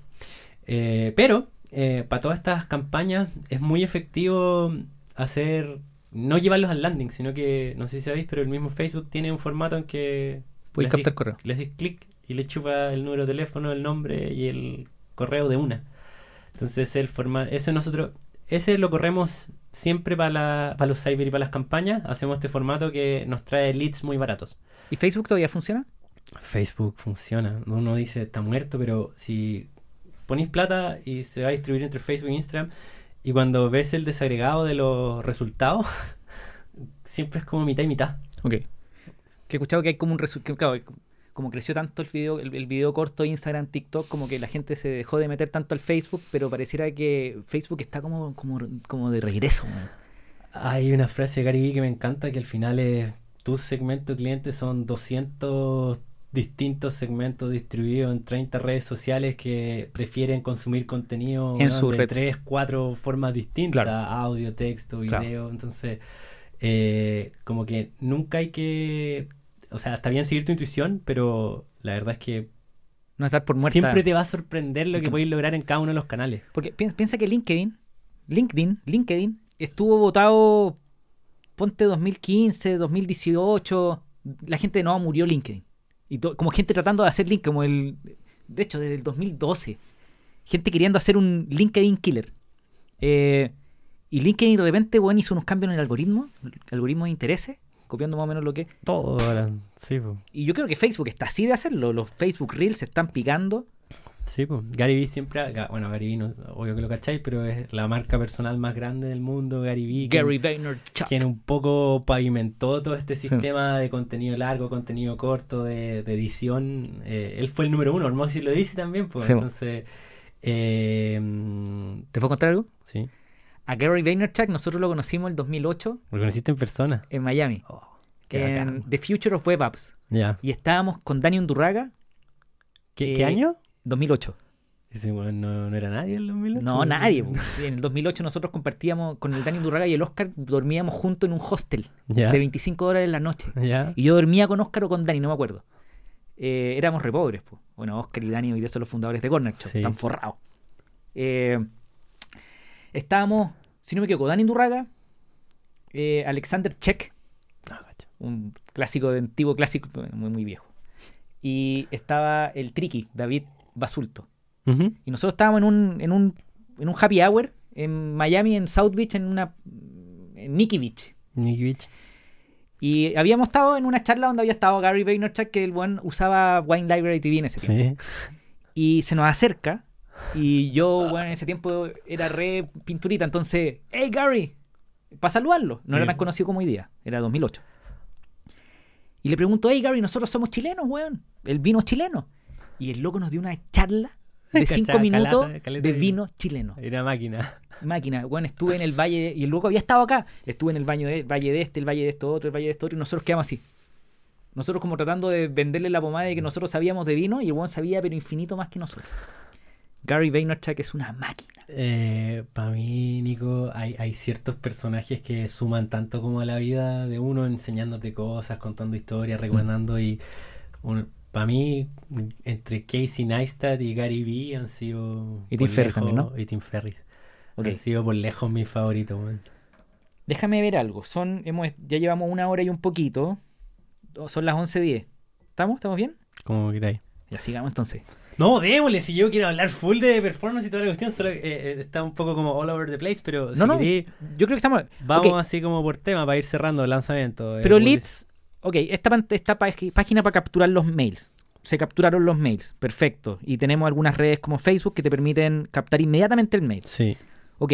Eh, pero eh, para todas estas campañas es muy efectivo hacer, no llevarlos al landing, sino que, no sé si sabéis, pero el mismo Facebook tiene un formato en que Puedes captar correo. le haces clic y le chupa el número de teléfono, el nombre y el correo de una. Entonces el formato, ese nosotros, ese lo corremos siempre para, la- para los cyber y para las campañas. Hacemos este formato que nos trae leads muy baratos. ¿Y Facebook todavía funciona? Facebook funciona. Uno dice está muerto, pero si ponéis plata y se va a distribuir entre Facebook e Instagram, y cuando ves el desagregado de los resultados, *laughs* siempre es como mitad y mitad. Ok. Que he escuchado que hay como un resultado. Como creció tanto el video, el, el video corto de Instagram, TikTok, como que la gente se dejó de meter tanto al Facebook, pero pareciera que Facebook está como, como, como de regreso. man. Hay una frase de Gary Vee que me encanta, que al final es, tu segmento de clientes son 200 distintos segmentos distribuidos en 30 redes sociales que prefieren consumir contenido En weón, su de red. tres, cuatro formas distintas, Claro. audio, texto, Claro. video, entonces eh, como que nunca hay que, o sea, está bien seguir tu intuición, pero la verdad es que No estar por muerta. siempre te va a sorprender lo que podéis lograr en cada uno de los canales. Porque pi- piensa que LinkedIn, LinkedIn, LinkedIn estuvo votado, ponte 2015, 2018, la gente no murió LinkedIn. Y como gente tratando de hacer link, como el, de hecho, desde el 2012, gente queriendo hacer un LinkedIn killer. Eh, y LinkedIn de repente, bueno, hizo unos cambios en el algoritmo, el algoritmo de intereses, copiando más o menos lo que... Todo ahora, sí. Y yo creo que Facebook está así de hacerlo, los Facebook Reels se están picando. Sí, pues Gary Vee siempre, bueno, Gary Vee, no, obvio que lo cacháis, pero es la marca personal más grande del mundo, Gary Vee. quien- Gary Vaynerchuk. Quien un poco pavimentó todo este sistema de contenido largo, contenido corto, de, de edición. eh, él fue el número uno, Hermosi lo dice también, pues. Sí, po. Entonces, eh, ¿Te puedo contar algo? sí, A Gary Vaynerchuk nosotros lo conocimos el 2008 lo conociste en persona. en Miami, Oh, en. The Future of Web Apps. Ya. Y estábamos con Dani Undurraga, ¿Qué, Eh, qué año? 2008. Ese weón no, no era nadie en 2008. No, nadie. Sí, En el 2008 nosotros compartíamos con el Dani Undurraga y el Oscar, dormíamos juntos en un hostel de 25 dólares la noche. Y yo dormía con Oscar o con Dani, no me acuerdo. Eh, éramos re pobres. po. Bueno, Oscar y Dani hoy día son los fundadores de Corner Shop, Sí. están forrados. Eh, estábamos, si no me equivoco, Dani Undurraga, eh, Alexander Check, Ah, un clásico de antiguo clásico, muy, muy viejo. Y estaba el Tricky, David Basulto. Y nosotros estábamos en un, en un, en un happy hour en Miami, en South Beach, en una en Nikki Beach. Nicky Beach. Y habíamos estado en una charla donde había estado Gary Vaynerchuk, que el buen usaba Wine Library TV en ese tiempo. Sí. Y se nos acerca. Y yo, *laughs* bueno, en ese tiempo era re pinturita. Entonces, hey Gary, para saludarlo. No era tan conocido como hoy día, era 2008. Y le pregunto, hey Gary, nosotros somos chilenos, weón. El vino es chileno. Y el loco nos dio una charla de *laughs* cinco minutos calata, caleta de vino chileno. Era máquina. Máquina, weón, estuve en el valle, y el loco había estado acá. Estuve en el baño de, valle de este, el valle de esto otro, el valle de esto otro, y nosotros quedamos así. Nosotros como tratando de venderle la pomada de que nosotros sabíamos de vino, y el weón sabía, pero infinito más que nosotros. Gary Vaynerchuk es una máquina. Eh, para mí, Nico, hay, hay ciertos personajes que suman tanto como a la vida de uno, enseñándote cosas, contando historias, recomendando. Y para mí, entre Casey Neistat y Gary Vee han sido. Y Tim Ferriss también, lejos- Y Tim Ferriss. Ok. Han sido por lejos mis favoritos, weón. Déjame ver algo. Son, hemos, ya llevamos una hora y un poquito. Son las 11.10. ¿Estamos? ¿Estamos bien? Como queráis. Ya sigamos entonces. No, démosle, si yo quiero hablar full de performance y toda la cuestión, solo eh, eh, está un poco como all over the place, pero si No, no. Yo creo que estamos. vamos así como por tema para ir cerrando el lanzamiento. eh, Pero leads, ok, esta, esta página para capturar los mails. Se capturaron los mails, perfecto. Y tenemos algunas redes como Facebook que te permiten captar inmediatamente el mail. Sí. Ok.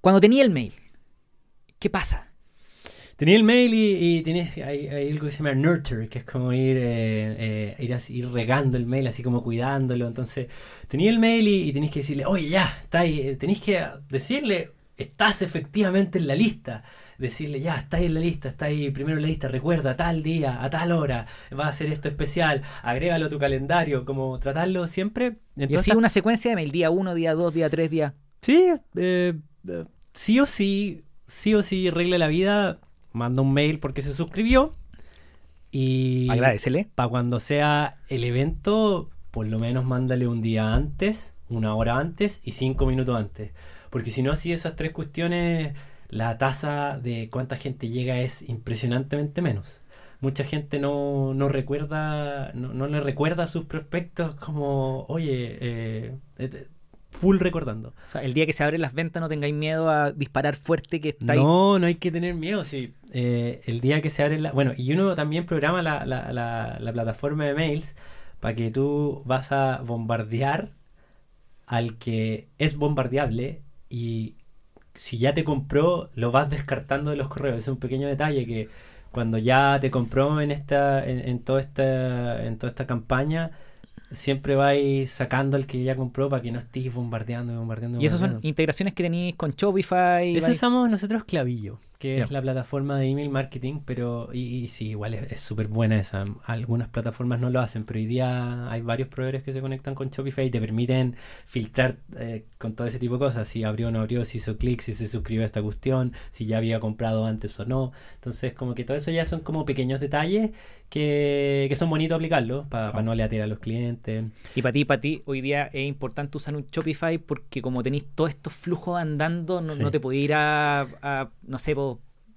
Cuando tenía el mail, ¿qué pasa? Tenía el mail y, y tenés, hay, hay algo que se llama nurture, que es como ir, eh, eh, ir, así, ir regando el mail, así como cuidándolo. Entonces, tenía el mail y, y tenéis que decirle, oye, ya, está ahí. eh, Tenéis que decirle, estás efectivamente en la lista. Decirle, ya, está ahí en la lista, está ahí primero en la lista, recuerda, tal día, a tal hora, va a hacer esto especial, agrégalo a tu calendario, como tratarlo siempre. y así una secuencia de mail, día 1, día 2, día 3, día... Sí, eh, sí o sí, sí o sí, regle la vida, manda un mail porque se suscribió y... Agradecele. Para cuando sea el evento, por lo menos mándale un día antes, una hora antes y cinco minutos antes. Porque si no, así esas tres cuestiones la tasa de cuánta gente llega es impresionantemente menos. Mucha gente no, no recuerda, no, le recuerda a sus prospectos como, oye, eh, eh, full recordando. O sea, el día que se abren las ventas no tengáis miedo a disparar fuerte que está ahí. No, no hay que tener miedo, sí. Eh, el día que se abren la... Bueno, y uno también programa la, la, la, la plataforma de mails para que tú vas a bombardear al que es bombardeable y si ya te compró, lo vas descartando de los correos. es un pequeño detalle que cuando ya te compró en esta, en, toda esta, en toda esta campaña, siempre vais sacando el que ya compró para que no estés bombardeando y bombardeando. Y, esas son integraciones que tenéis con Shopify. Eso usamos nosotros Clavillo que es la plataforma de email marketing, pero y, sí, igual es súper buena esa. Algunas plataformas no lo hacen, pero hoy día hay varios proveedores que se conectan con Shopify y te permiten filtrar eh, con todo ese tipo de cosas, si abrió o no abrió, si hizo clic, si se suscribió a esta cuestión, si ya había comprado antes o no. Entonces, como que todo eso ya son como pequeños detalles que, que son bonitos aplicarlos para no le a los clientes. Y para ti, para ti, hoy día es importante usar un Shopify porque como tenéis todos estos flujos andando, no, te podéis ir a, a no sé,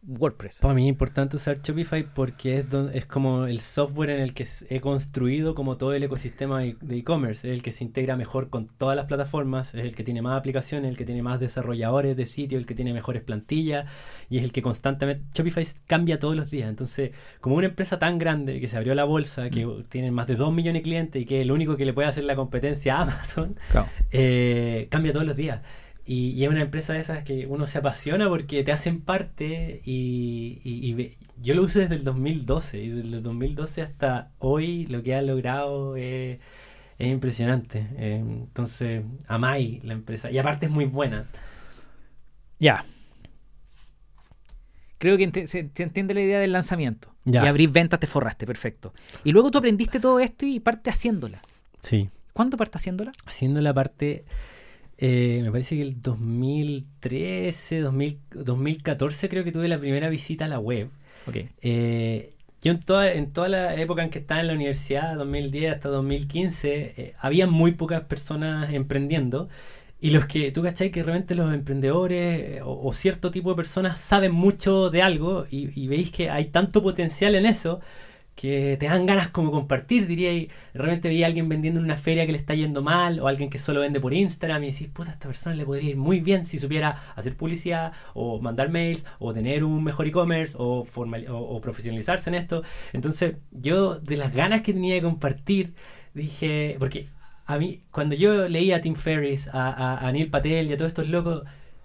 WordPress. Para mí es importante usar Shopify porque es, es como el software en el que he construido como todo el ecosistema de e-commerce. Es el que se integra mejor con todas las plataformas, es el que tiene más aplicaciones, el que tiene más desarrolladores de sitio, el que tiene mejores plantillas y es el que constantemente... Shopify cambia todos los días. Entonces, como una empresa tan grande que se abrió la bolsa, que mm. tiene más de 2 millones de clientes y que es el único que le puede hacer la competencia a *laughs* Amazon, eh, cambia todos los días. Y, es una empresa de esas que uno se apasiona porque te hacen parte y, yo lo uso desde el 2012 y desde el 2012 hasta hoy lo que ha logrado es, impresionante. Eh, entonces, amáis la empresa y aparte es muy buena. Ya. Creo que se, entiende la idea del lanzamiento. Y abrir ventas te forraste, perfecto. Y luego tú aprendiste todo esto y parte haciéndola. Sí. ¿Cuándo parte haciéndola? Haciéndola parte eh, me parece que el 2013, 2014 creo que tuve la primera visita a la web. Okay. Eh, yo en toda, en toda la época en que estaba en la universidad, 2010 hasta 2015, eh, había muy pocas personas emprendiendo. Y los que, tú cachai que realmente los emprendedores o, cierto tipo de personas saben mucho de algo y, y veis que hay tanto potencial en eso que te dan ganas como compartir, diría, y realmente vi a alguien vendiendo en una feria que le está yendo mal, o alguien que solo vende por Instagram, y decís, puta, a esta persona le podría ir muy bien si supiera hacer publicidad, o mandar mails, o tener un mejor e-commerce, o, o, profesionalizarse en esto. Entonces, yo de las ganas que tenía de compartir, dije, porque a mí, cuando yo leía a Tim Ferriss, a, a, a Neil Patel y a todos estos locos,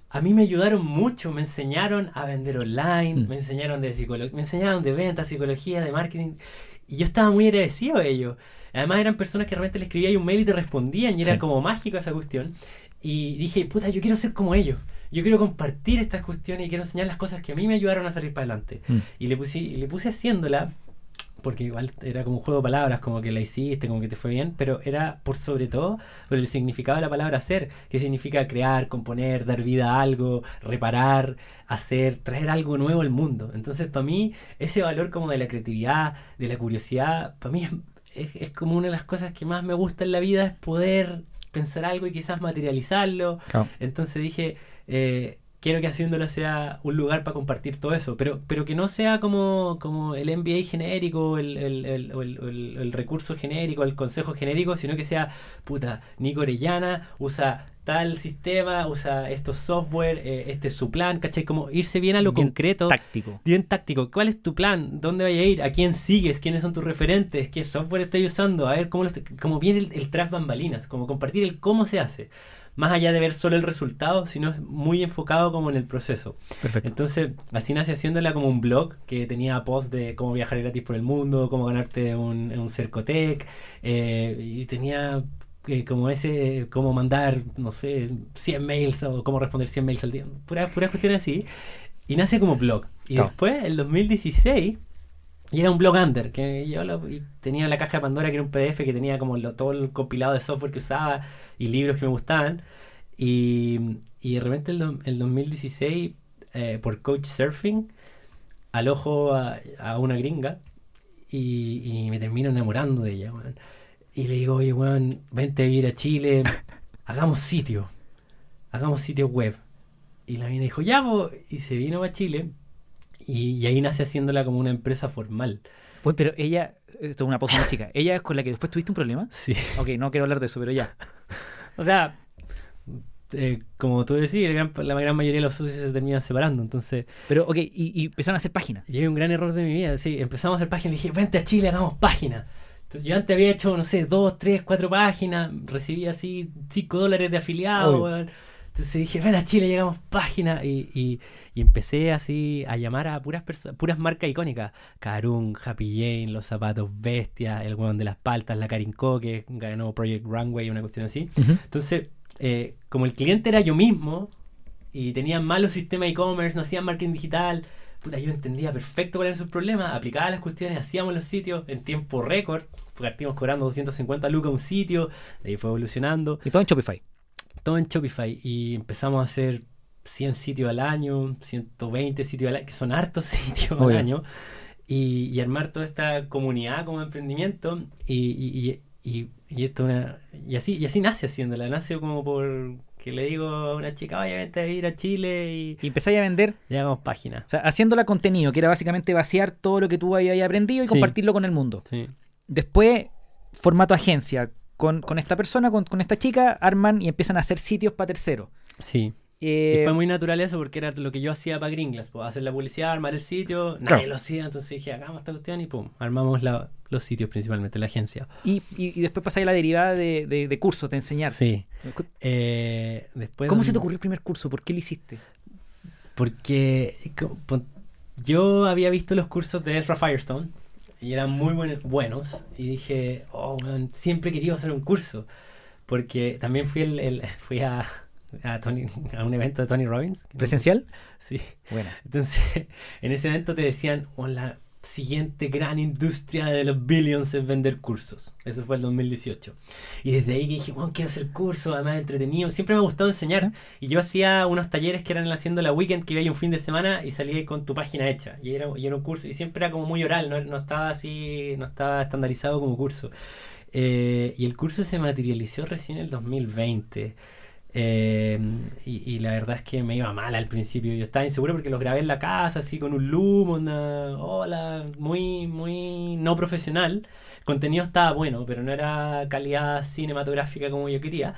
a mí me ayudaron mucho, me enseñaron a vender online, mm. me enseñaron de psicología, me enseñaron de ventas, psicología, de marketing, y yo estaba muy agradecido a ellos. Además eran personas que realmente le escribía un mail y te respondían, y era como mágico esa cuestión. Y dije, puta, yo quiero ser como ellos. Yo quiero compartir estas cuestiones y quiero enseñar las cosas que a mí me ayudaron a salir para adelante. Mm. Y le puse, le puse haciéndola porque igual era como un juego de palabras, como que la hiciste, como que te fue bien, pero era por sobre todo por el significado de la palabra hacer, que significa crear, componer, dar vida a algo, reparar, hacer, traer algo nuevo al mundo. Entonces, para mí, ese valor como de la creatividad, de la curiosidad, para mí es, como una de las cosas que más me gusta en la vida, es poder pensar algo y quizás materializarlo. Entonces dije, eh, quiero que haciéndolo sea un lugar para compartir todo eso, pero, pero que no sea como, como el MBA genérico, el, el, el, el, recurso genérico, el consejo genérico, sino que sea, puta, Nico Orellana usa tal sistema, usa estos software, eh, este es su plan, ¿cachai? Como irse bien a lo concreto. Táctico. Bien táctico. ¿Cuál es tu plan? ¿Dónde vaya a ir? ¿A quién sigues? ¿Quiénes son tus referentes? ¿Qué software estás usando? A ver cómo, como bien el, el tras bambalinas, como compartir el cómo se hace más allá de ver solo el resultado, sino es muy enfocado como en el proceso. Perfecto. Entonces, así nace haciéndola como un blog que tenía posts de cómo viajar gratis por el mundo, cómo ganarte un, un Cercotec, eh, y tenía eh, como ese, cómo mandar, no sé, 100 mails o cómo responder 100 mails al día, puras pura cuestiones así. Y nace como blog. Y Claro. después, el 2016, y era un blog under, que yo lo- tenía la caja de Pandora, que era un PDF que tenía como lo- todo el compilado de software que usaba y libros que me gustaban. Y, y de repente el, do- el 2016, eh, por Coach Surfing, alojo a, a una gringa y, y me termino enamorando de ella. Y le digo, oye, weón, vente a vivir a Chile, *laughs* hagamos sitio, hagamos sitio web. Y la mina dijo, ya, po", y se vino a Chile. Y, y ahí nace haciéndola como una empresa formal. Pues, pero ella, esto es una pausa más chica, ella es con la que después tuviste un problema. *laughs* Sí. Ok, no quiero hablar de eso, pero ya. *laughs* O sea, eh, como tú decís, gran- la gran mayoría de los socios se terminan separando. Entonces, Pero, ok, y, y empezaron a hacer páginas. llegué a un gran error de mi vida. Sí, empezamos a hacer páginas y dije, vente a Chile, hagamos páginas. Yo antes había hecho, no sé, dos, tres, cuatro páginas, recibía así 5 dólares de afiliado. Entonces dije, ven a Chile, llegamos páginas. Y, y- y empecé así a llamar a puras puras marcas icónicas. Carun, Happy Jane, Los Zapatos Bestia, el weón de las paltas, la Carinco, que ganó Project Runway, una cuestión así. Entonces, eh, como el cliente era yo mismo y tenían malos sistemas e-commerce, no hacían marketing digital, puta, yo entendía perfecto cuáles eran sus problemas, aplicaba las cuestiones, hacíamos los sitios en tiempo récord, partimos cobrando 250 lucas un sitio, de ahí fue evolucionando, Y todo en Shopify. Todo en Shopify y empezamos a hacer 100 sitios al año, 120 sitios al año, que son hartos *laughs* sitios al año, y, y armar toda esta comunidad como emprendimiento y, y, y, esto una, y así y así nace haciéndola, nace como por que le digo a una chica, oye, vente a ir a Chile y Y empezáis a vender, llegamos páginas. o sea, haciéndola contenido, que era básicamente vaciar todo lo que tú habías aprendido y Sí. compartirlo con el mundo. Sí. Después, formato agencia. Con, con esta persona, con, con esta chica, arman y empiezan a hacer sitios para terceros. Sí. Eh, Y fue muy natural eso porque era lo que yo hacía para Gringlas, pues, hacer la publicidad, armar el sitio, nadie Claro. lo hacía, entonces dije, hagamos esta cuestión y pum, armamos la- los sitios principalmente, la agencia. y, y- y después pasáis a la derivada de, de- de cursos, de enseñar. Sí. Eh, después ¿Cómo se te ocurrió el primer curso? ¿Por qué lo hiciste? Porque yo había visto los cursos de Ezra Firestone y eran muy buen- buenos y dije, oh, man, siempre he querido hacer un curso. Porque también fui, el, el- *laughs* fui a, a, Tony- a un evento de Tony Robbins. ¿Presencial? Sí. Bueno. Entonces, *laughs* en ese evento te decían, oh, la siguiente gran industria de los billions es vender cursos. Eso fue el 2018. Y desde ahí que dije, bueno, quiero hacer cursos, además entretenido. Siempre me ha gustado enseñar. Y yo hacía unos talleres que eran haciendo la weekend, que iba ahí un fin de semana y salía con tu página hecha. Y era, y era un curso, y siempre era como muy oral, no, no estaba así, no estaba estandarizado como curso. Eh, y el curso se materializó recién en el 2020. Eh, y, y la verdad es que me iba mal al principio. Yo estaba inseguro porque los grabé en la casa, así con un loom, una hola, muy, muy no profesional. El contenido estaba bueno, pero no era calidad cinematográfica como yo quería.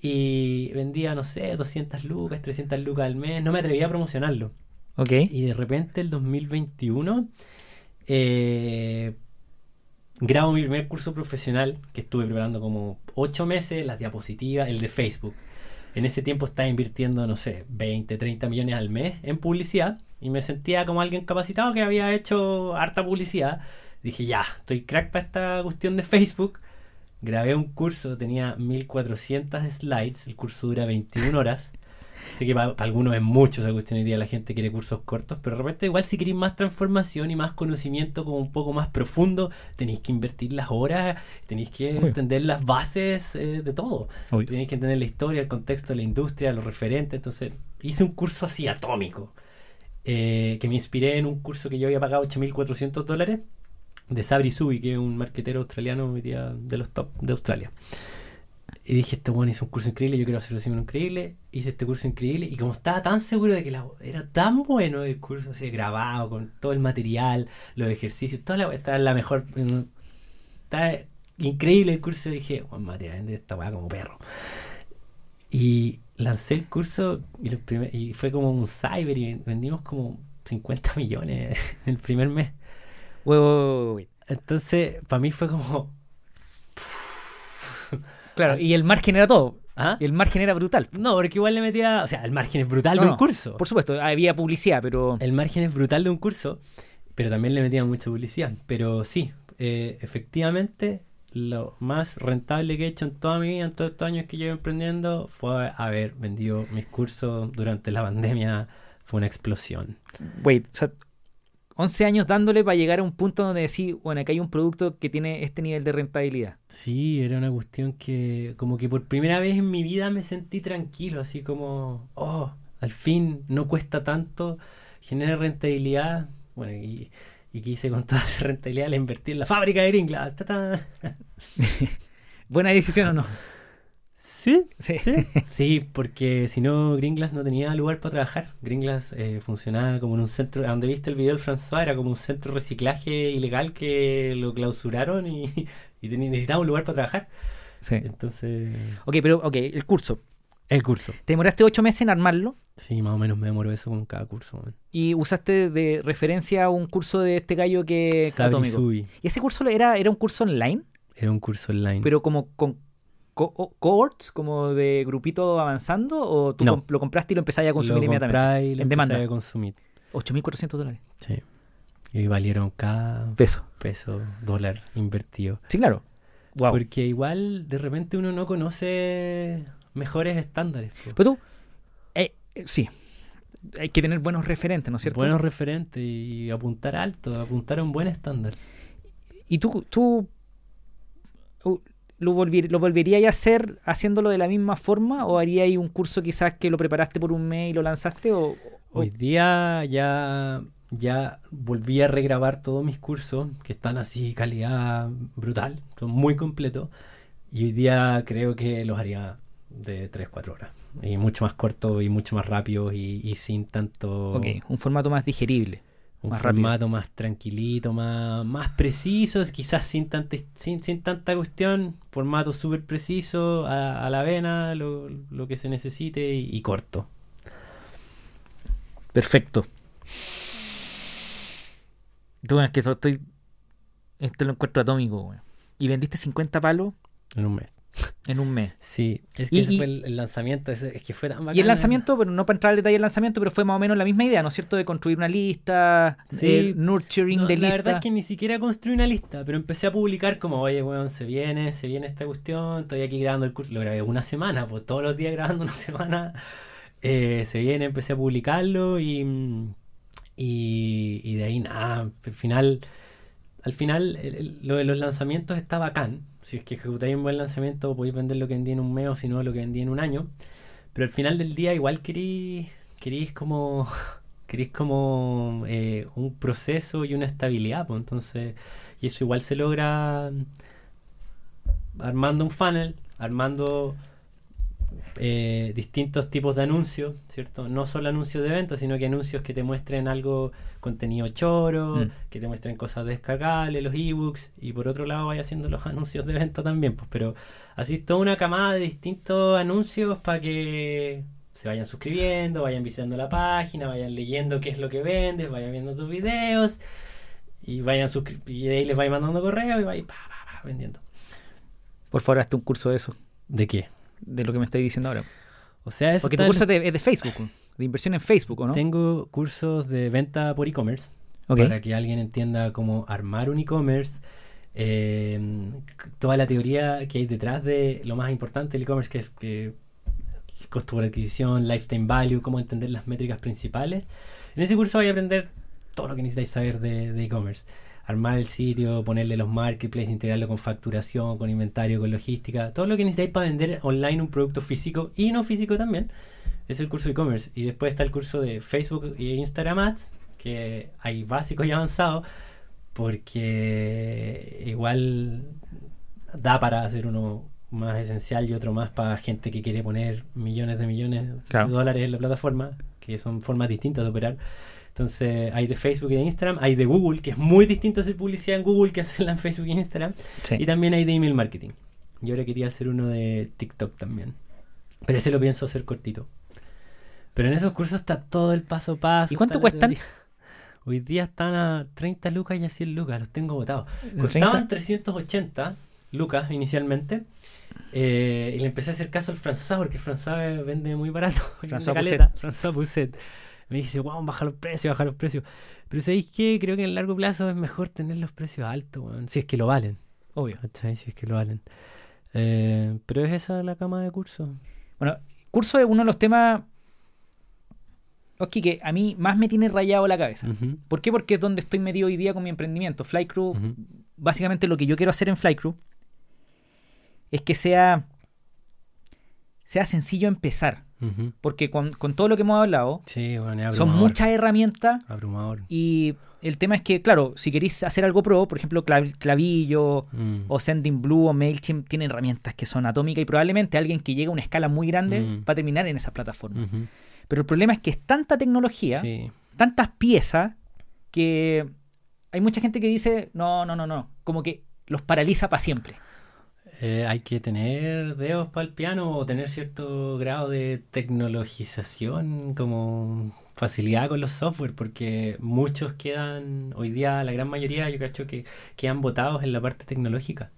Y vendía, no sé, 200 lucas, 300 lucas al mes. No me atrevía a promocionarlo. Ok. Y de repente, el 2021, eh, grabo mi primer curso profesional que estuve preparando como 8 meses, las diapositivas, el de Facebook. En ese tiempo estaba invirtiendo, no sé, 20, 30 millones al mes en publicidad y me sentía como alguien capacitado que había hecho harta publicidad. Dije, ya, estoy crack para esta cuestión de Facebook. Grabé un curso, tenía 1400 slides, el curso dura 21 horas. Sé que para, algunos es mucho esa cuestión hoy día, la gente quiere cursos cortos, pero de repente igual si queréis más transformación y más conocimiento como un poco más profundo, tenéis que invertir las horas, tenéis que Obvio. entender las bases eh, de todo. Obvio. Tenéis que entender la historia, el contexto la industria, los referentes. Entonces hice un curso así atómico, eh, que me inspiré en un curso que yo había pagado 8.400 dólares de Sabri Subi, que es un marquetero australiano hoy día de los top de Australia. Y dije, este bueno hizo un curso increíble, yo quiero hacerlo así uno increíble. Hice este curso increíble y como estaba tan seguro de que la- era tan bueno el curso, así grabado, con todo el material, los ejercicios, toda la estaba la mejor... Estaba increíble el curso. Dije, Matías, vende esta weá como perro. Y lancé el curso y, los primer- y fue como un cyber y vendimos como 50 millones *laughs* en el primer mes. Wait, wait, wait. Entonces, para mí fue como... Claro, y el margen era todo. ¿Ah? Y el margen era brutal. No, porque igual le metía... O sea, el margen es brutal No, de un no, curso. Por supuesto, había publicidad, pero. El margen es brutal de un curso, pero también le metía mucha publicidad. Pero sí, eh, efectivamente, lo más rentable que he hecho en toda mi vida, en todos estos años que llevo emprendiendo, fue haber vendido mis cursos durante la pandemia fue una explosión. Wait, o sea, 11 años dándole para llegar a un punto donde decir, bueno, acá hay un producto que tiene este nivel de rentabilidad. Sí, era una cuestión que como que por primera vez en mi vida me sentí tranquilo, así como, oh, al fin no cuesta tanto, genera rentabilidad. Bueno, y, y quise con *laughs* toda esa rentabilidad la invertir en la fábrica de Gringlas. *laughs* ¿Buena decisión o no? *laughs* Sí, Sí. *laughs* Sí, porque si no, Gringlas no tenía lugar para trabajar. Gringlas eh, funcionaba como en un centro, a donde viste el video del François, era como un centro de reciclaje ilegal que lo clausuraron y, *laughs* necesitaba un lugar para trabajar. Sí. Entonces, Ok, pero, ok, el curso. el curso. Te demoraste 8 meses en armarlo Sí, más o menos me demoró eso con cada curso. man. y usaste de referencia un curso de este gallo que atómico. ¿Y ese curso era, era un curso online? Era un curso online. pero como con co- cohorts, como de grupito avanzando, o tú No. com- lo compraste y lo empezaste a consumir lo inmediatamente? y lo en demanda. a consumir. 8.400 dólares. Sí. Y valieron cada Peso. peso, dólar invertido. Sí, claro. Wow. Porque igual de repente uno no conoce mejores estándares. po. Pero tú, eh, eh, sí, hay que tener buenos referentes, ¿no es cierto? Buenos referentes y apuntar alto, apuntar a un buen estándar. ¿Y tú, tú uh, lo, volver- lo volverías a hacer haciéndolo de la misma forma o harías ahí un curso quizás que lo preparaste por un mes y lo lanzaste? O, o- Hoy día ya, ya volví a regrabar todos mis cursos, que están así, calidad brutal, son muy completos. Y hoy día creo que los haría de 3-4 horas. Y mucho más corto y mucho más rápido y, y sin tanto... ok, un formato más digerible. Un más rápido. formato más tranquilito, más, más preciso, quizás sin tanta, sin, sin tanta cuestión, formato súper preciso, a, a la vena, lo, lo que se necesite y, y corto. Perfecto. Tú, es que estoy. Esto lo encuentro atómico, weón. Y vendiste 50 palos En un mes. en un mes. Sí, es que Y- ese fue el, el lanzamiento, es que fue tan bacán. Y el lanzamiento, pero no para entrar al detalle del lanzamiento, pero fue más o menos la misma idea, ¿no es cierto? De construir una lista, Sí. nurturing No, de la lista. verdad es que ni siquiera construí una lista, pero empecé a publicar como, oye, weón, se viene, se viene esta cuestión, estoy aquí grabando el curso, lo grabé una semana, pues todos los días grabando una *laughs* semana, Eh, se viene, empecé a publicarlo y, y, y de ahí nada, al final, al final el- el- lo de los lanzamientos está bacán, si es que ejecutáis un buen lanzamiento podéis vender lo que vendí en un mes o si no lo que vendí en un año, pero al final del día igual queréis, queréis como *laughs* queréis como eh, un proceso y una estabilidad, pues entonces, y eso igual se logra mm, armando un funnel, armando eh, distintos tipos de anuncios, ¿cierto? No solo anuncios de venta, sino que anuncios que te muestren algo, contenido choro, Mm. que te muestren cosas descargables, los ebooks, y por otro lado vaya haciendo los *laughs* anuncios de venta también, pues, pero así toda una camada de distintos anuncios para que se vayan suscribiendo, vayan visitando la página, vayan leyendo qué es lo que vendes, vayan viendo tus videos y vayan y de ahí les vayan mandando correo y pa, pa, pa, vendiendo. Por favor, hazte un curso de eso, ¿De qué? De lo que me estáis diciendo ahora. O sea, eso Porque tu curso es de, es de Facebook, de inversión en Facebook, ¿o no? tengo cursos de venta por e-commerce Ok. para que alguien entienda cómo armar un e-commerce, eh, c- toda la teoría que hay detrás de lo más importante del e-commerce, que es que costo por adquisición, lifetime value, cómo entender las métricas principales. En ese curso vais a aprender todo lo que necesitáis saber de de e-commerce. Armar el sitio, ponerle los marketplaces, integrarlo con facturación, con inventario, con logística, todo lo que necesitáis para vender online un producto físico y no físico también. Es el curso de e-commerce. Y después está el curso de Facebook e Instagram Ads, que hay básicos y avanzados, porque igual da para hacer uno más esencial y otro más para gente que quiere poner millones de millones Claro. de dólares en la plataforma, que son formas distintas de operar. Entonces hay de Facebook y de Instagram, hay de Google, que es muy distinto hacer publicidad en Google que hacerla en Facebook y Instagram, Sí. y también hay de email marketing. Y ahora quería hacer uno de TikTok también. Pero ese lo pienso hacer cortito. Pero en esos cursos está todo el paso a paso. ¿Y cuánto cuestan? teoría. Hoy día están a 30 lucas y a 100 lucas, los tengo votados. ¿De Costaban 30? 380 lucas inicialmente. eh, y le empecé a hacer caso al François porque François vende muy barato. *laughs* François. François Pousset. Me dice, wow, baja los precios, baja los precios. Pero ¿sabéis qué? Creo que en el largo plazo es mejor tener los precios altos, si es que lo valen. Obvio. ¿Cachai? Si es que lo valen. Eh, pero es esa la cama de curso. Bueno, curso es uno de los temas Oski, que a mí más me tiene rayado la cabeza. Ujú, ¿Por qué? Porque es donde estoy metido hoy día con mi emprendimiento. Flycrew, ujú. básicamente lo que yo quiero hacer en Flycrew es que sea, sea sencillo empezar. Porque con, con todo lo que hemos hablado, Sí, bueno, es son muchas herramientas Abrumador. y el tema es que, claro, si queréis hacer algo pro, por ejemplo, Clav- Clavillo Mm. o Sending Blue o MailChimp tienen herramientas que son atómicas y probablemente alguien que llegue a una escala muy grande Mm. va a terminar en esa plataforma. Ujú. Pero el problema es que es tanta tecnología, Sí. tantas piezas, que hay mucha gente que dice, no, no, no, no, como que los paraliza para siempre. Eh, hay que tener dedos para el piano o tener cierto grado de tecnologización, como facilidad con los software, porque muchos quedan, hoy día la gran mayoría, yo cacho que quedan botados en la parte tecnológica.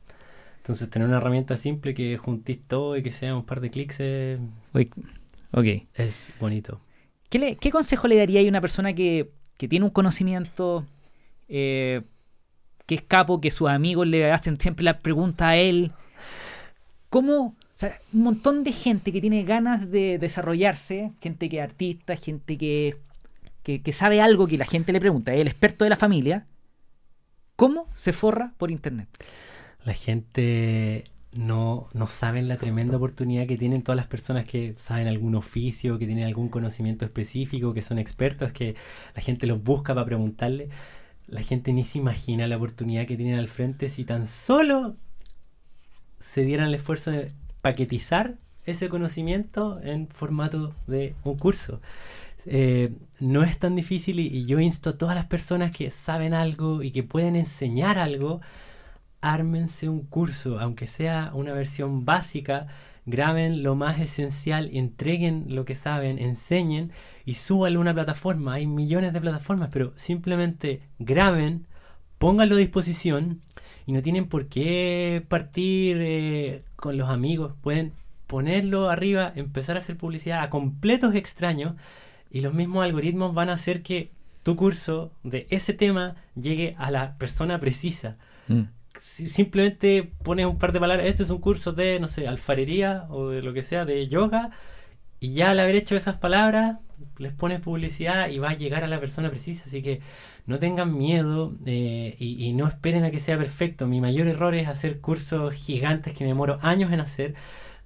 Entonces tener una herramienta simple que juntís todo y que sea un par de clics es, Oye, Ok. es bonito. ¿Qué, le- qué consejo le daría a una persona que, que tiene un conocimiento, eh, que es capo, que sus amigos le hacen siempre la pregunta a él? ¿Cómo? O sea, un montón de gente que tiene ganas de desarrollarse, gente que es artista, gente que, que, sabe algo que la gente le pregunta, es el experto de la familia. ¿Cómo se forra por internet? La gente no, no saben la tremenda oportunidad que tienen todas las personas que saben algún oficio, que tienen algún conocimiento específico, que son expertos, que la gente los busca para preguntarle. La gente ni se imagina la oportunidad que tienen al frente si tan solo se dieran el esfuerzo de paquetizar ese conocimiento en formato de un curso. Eh, no es tan difícil y, y yo insto a todas las personas que saben algo y que pueden enseñar algo, ármense un curso, aunque sea una versión básica, graben lo más esencial, entreguen lo que saben, enseñen y súbanlo a una plataforma. Hay millones de plataformas, pero simplemente graben, pónganlo a disposición y no tienen por qué partir eh, con los amigos. Pueden ponerlo arriba, empezar a hacer publicidad a completos extraños y los mismos algoritmos van a hacer que tu curso de ese tema llegue a la persona precisa si- simplemente pones un par de palabras, este es un curso de, no sé, alfarería o de lo que sea, de yoga, y ya al haber hecho esas palabras, les pones publicidad y va a llegar a la persona precisa. Así que no tengan miedo eh, y, no esperen a que sea perfecto. Mi mayor error es hacer cursos gigantes que me demoro años en hacer.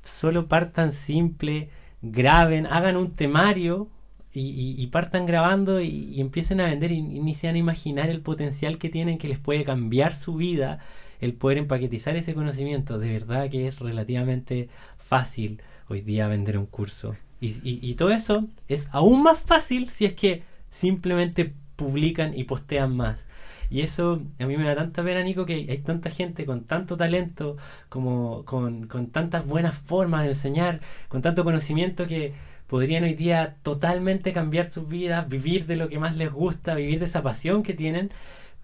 Solo partan simple, graben, hagan un temario y, partan grabando y, empiecen a vender y, ni a imaginar el potencial que tienen que les puede cambiar su vida el poder empaquetizar ese conocimiento. De verdad que es relativamente fácil hoy día vender un curso. Y, todo eso es aún más fácil si es que simplemente publican y postean más. Y eso a mí me da tanta pena, Nico, que hay tanta gente con tanto talento, como con, con tantas buenas formas de enseñar, con tanto conocimiento que podrían hoy día totalmente cambiar sus vidas, vivir de lo que más les gusta, vivir de esa pasión que tienen,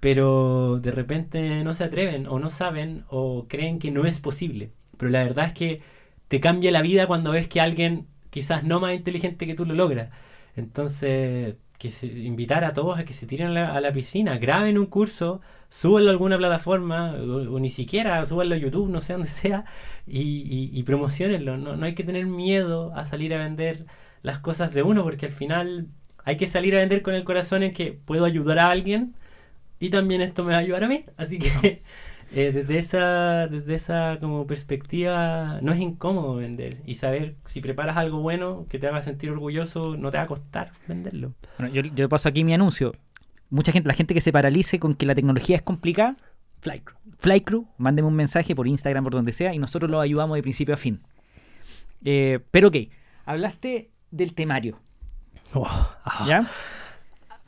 pero de repente no se atreven o no saben o creen que no es posible. Pero la verdad es que te cambia la vida cuando ves que alguien quizás no más inteligente que tú lo logra. Entonces, que se, invitar a todos a que se tiren a la, a la piscina, graben un curso, súbanlo a alguna plataforma o, o ni siquiera súbanlo a YouTube, no sé dónde *laughs* sea, y, y, y promocionenlo. No, no hay que tener miedo a salir a vender las cosas de uno, porque al final hay que salir a vender con el corazón en que puedo ayudar a alguien y también esto me va a ayudar a mí. Así que *laughs* eh, desde esa, desde esa como perspectiva no es incómodo vender y saber si preparas algo bueno que te haga sentir orgulloso no te va a costar venderlo. Bueno, yo, yo paso aquí mi anuncio. Mucha gente, la gente que se paralice con que la tecnología es complicada, Flycrew. Flycrew, mándeme un mensaje por Instagram, por donde sea, y nosotros lo ayudamos de principio a fin. Eh, pero ok, hablaste del temario, Oh, ah. ¿ya?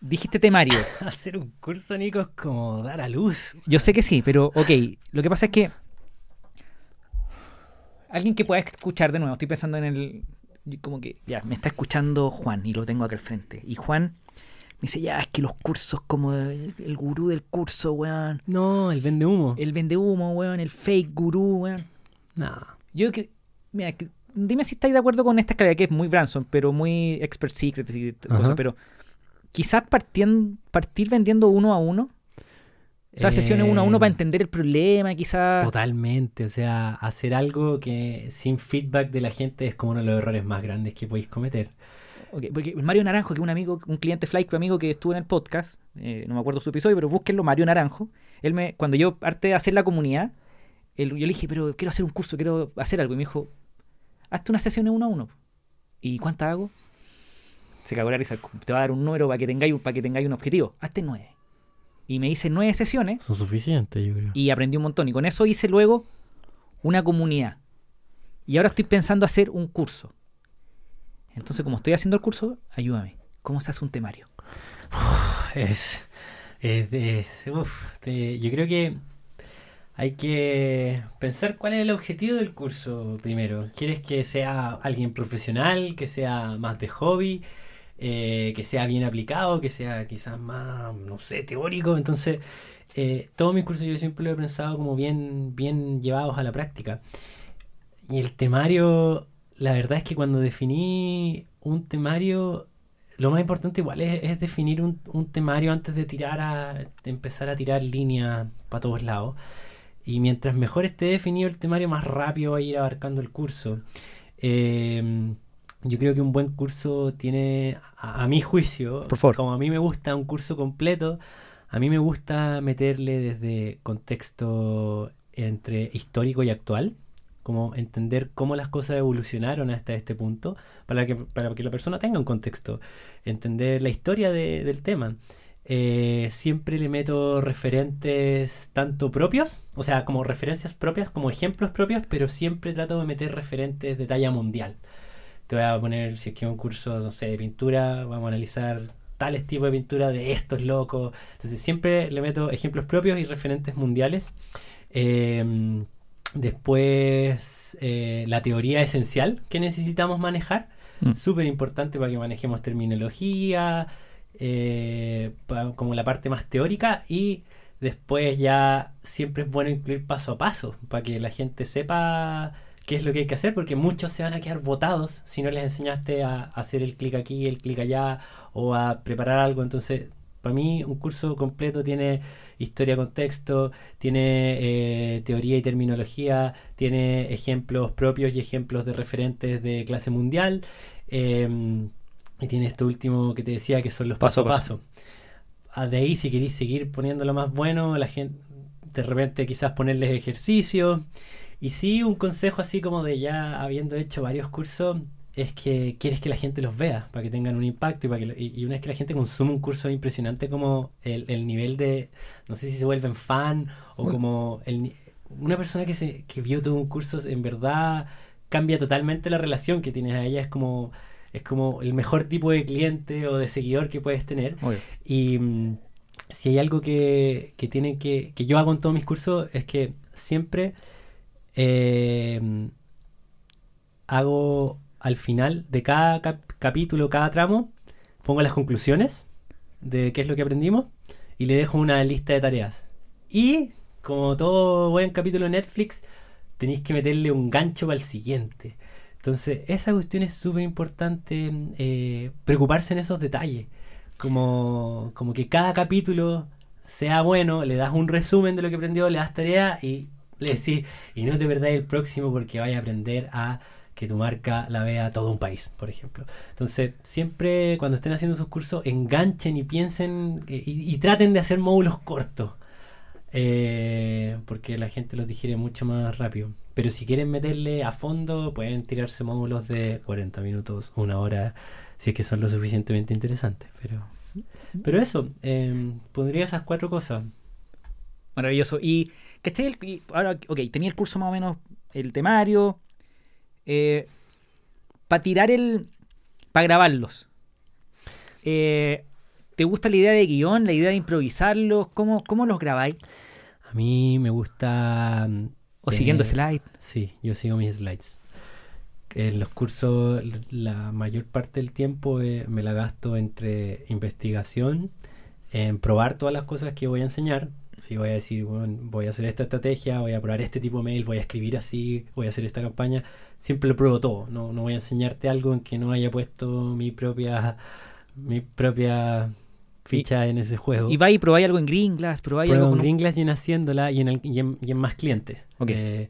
Dijiste temario. *laughs* Hacer un curso, Nico, es como dar a luz. Yo sé que sí, pero ok, lo que pasa es que alguien que pueda escuchar de nuevo, estoy pensando en el... Como que, ya, me está escuchando Juan y lo tengo acá al frente. Y Juan me dice, ya, es que los cursos como el, el gurú del curso, weón. No, el vende humo. El vende humo, weón, el fake gurú, weón. No. Yo que, mira, que- dime si estáis de acuerdo con esta escalera que es muy Branson, pero muy expert secret y cosas, pero quizás partien- partir vendiendo uno a uno. O sea, sesiones uno a uno Eh, para entender el problema, quizás. Totalmente, o sea, hacer algo que sin feedback de la gente es como uno de los errores más grandes que podéis cometer. Porque Mario Naranjo, que es un amigo, un cliente Flycrew amigo que estuvo en el podcast, eh, no me acuerdo su episodio, pero búsquenlo, Mario Naranjo. Él me, cuando yo parte de hacer la comunidad, él- yo le dije, pero quiero hacer un curso, quiero hacer algo. Y me dijo, hazte una sesión uno a uno. ¿Y cuántas hago? Se cagó la risa. Te va a dar un número para que tengáis, para que tengáis un objetivo. Hazte nueve. Y me hice nueve sesiones Son suficientes, yo creo. y aprendí un montón. Y con eso hice luego una comunidad. Y ahora estoy pensando hacer un curso. Entonces, como estoy haciendo el curso, ayúdame. ¿Cómo se hace un temario? Es, es, es- uf, te- yo creo que hay que pensar cuál es el objetivo del curso primero. ¿Quieres que sea alguien profesional, que sea más de hobby, eh, que sea bien aplicado, que sea quizás más, no sé, teórico? Entonces, eh, todos mis cursos yo siempre lo he pensado como bien, bien llevados a la práctica. Y el temario, la verdad es que cuando definí un temario, lo más importante igual es, es definir un, un temario antes de tirar a, de empezar a tirar líneas para todos lados. Y mientras mejor esté definido el temario, más rápido va a ir abarcando el curso. Eh, yo creo que un buen curso tiene, a, a mi juicio, Por favor. como a mí me gusta un curso completo, a mí me gusta meterle desde contexto entre histórico y actual, como entender cómo las cosas evolucionaron hasta este punto, para que, para que la persona tenga un contexto, entender la historia de- del tema. Eh, siempre le meto referentes tanto propios, o sea, como referencias propias, como ejemplos propios, pero siempre trato de meter referentes de talla mundial. Te voy a poner, si es que es un curso, no sé, de pintura, vamos a analizar tales tipos de pintura de estos locos. Entonces siempre le meto ejemplos propios y referentes mundiales. Eh, después, eh, la teoría esencial que necesitamos manejar. Mm. Súper importante para que manejemos terminología, eh, pa- como la parte más teórica. Y después ya siempre es bueno incluir paso a paso para que la gente sepa qué es lo que hay que hacer, porque muchos se van a quedar botados si no les enseñaste a hacer el clic aquí, el clic allá, o a preparar algo. Entonces, para mí, un curso completo tiene historia, contexto, tiene eh, teoría y terminología, tiene ejemplos propios y ejemplos de referentes de clase mundial, eh, y tiene esto último que te decía que son los paso, Paso a paso. Ah, De ahí, si queréis seguir poniéndolo más bueno, la gente, de repente quizás ponerles ejercicios. Y sí, un consejo así como de ya habiendo hecho varios cursos, es que quieres que la gente los vea, para que tengan un impacto y, para que, lo- y, y una vez que la gente consume un curso es impresionante como el, el nivel de, no sé si se vuelven fan o como el, una persona que, se, que vio todo un curso en verdad cambia totalmente la relación que tienes a ella, es como, es como el mejor tipo de cliente o de seguidor que puedes tener. Obvio. Y mm, si hay algo que, que tienen que, que yo hago en todos mis cursos es que siempre eh, hago al final de cada cap- capítulo, cada tramo, pongo las conclusiones de qué es lo que aprendimos y le dejo una lista de tareas. Y como todo buen capítulo de Netflix, tenéis que meterle un gancho para el siguiente. Entonces, esa cuestión es súper importante, eh, preocuparse en esos detalles. Como, como que cada capítulo sea bueno, le das un resumen de lo que aprendió, le das tarea y le decís, y no te perdáis el próximo porque vaya a aprender a que tu marca la vea todo un país, por ejemplo. Entonces, siempre cuando estén haciendo sus cursos, enganchen y piensen eh, y, y traten de hacer módulos cortos. Eh, porque la gente los digiere mucho más rápido. Pero si quieren meterle a fondo, pueden tirarse módulos de 40 minutos, una hora, si es que son lo suficientemente interesantes. Pero, pero eso, eh, pondría esas cuatro cosas. Maravilloso. Y, ¿cachai? El- ahora, ok, tenía el curso más o menos, el temario, para tirar el, para grabarlos. Eh, ¿Te gusta la idea de guion, la idea de improvisarlos? ¿Cómo, cómo los grabáis? A mí me gusta... mm, ¿O tener- siguiendo slide? Sí, yo sigo mis slides. En los cursos, la mayor parte del tiempo eh, me la gasto entre investigación, en probar todas las cosas que voy a enseñar. Si voy a decir, bueno, voy a hacer esta estrategia, voy a probar este tipo de mail, voy a escribir así, voy a hacer esta campaña, siempre lo pruebo todo. No, no voy a enseñarte algo en que no haya puesto mi propia, mi propia ficha en ese juego. Y vais y probáis algo en Green Glass, probáis algo en con un- Green Glass y en Haciéndola y en, el- y en, y en más clientes. Ok. Eh,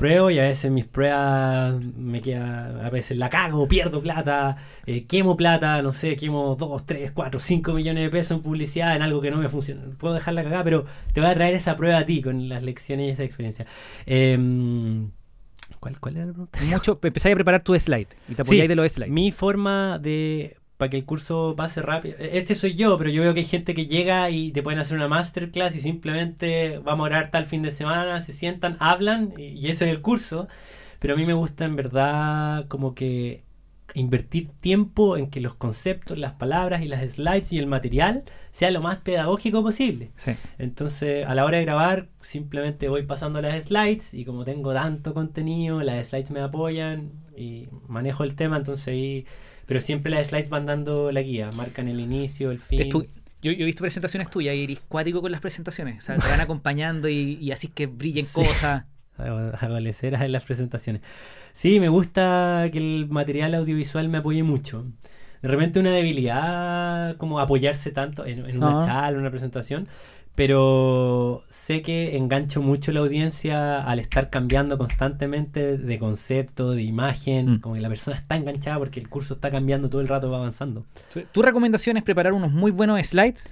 pruebo y a veces mis pruebas me queda, a veces la cago, pierdo plata, eh, quemo plata, no sé, quemo 2, 3, 4, 5 millones de pesos en publicidad en algo que no me funciona. Puedo dejarla cagada, pero te voy a traer esa prueba a ti con las lecciones y esa experiencia. Em, ¿cuál, ¿Cuál era la pregunta? Mucho, empezáis a preparar tu slide y te apoyáis Sí, de los slides. Mi forma de para que el curso pase rápido. Este soy yo, pero yo veo que hay gente que llega y te pueden hacer una masterclass y simplemente vamos a orar tal fin de semana, se sientan, hablan y, y ese es el curso. Pero a mí me gusta en verdad como que invertir tiempo en que los conceptos, las palabras y las slides y el material sea lo más pedagógico posible. Sí. Entonces, a la hora de grabar, simplemente voy pasando las slides y como tengo tanto contenido, las slides me apoyan y manejo el tema, entonces ahí... Pero siempre las slides van dando la guía, marcan el inicio, el fin. Es tu- yo, yo he visto presentaciones tuyas y eres cuático con las presentaciones. O sea, te van *laughs* acompañando y, y así que brillen Sí. cosas. *laughs* adoleceras en las presentaciones. Sí, me gusta que el material audiovisual me apoye mucho. De repente una debilidad como apoyarse tanto en, en una Ah. charla, en una presentación, pero sé que engancho mucho la audiencia al estar cambiando constantemente de concepto, de imagen, Mm. como que la persona está enganchada porque el curso está cambiando todo el rato, va avanzando. Tu, recomendación es preparar unos muy buenos slides,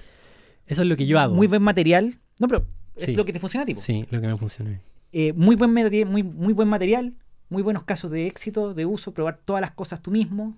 Eso es lo que yo hago. muy buen material. No, pero es Sí. lo que te funciona a ti. Sí, lo que me funciona. Eh, muy, buen muy, muy buen material, muy buenos casos de éxito, de uso, probar todas las cosas tú mismo.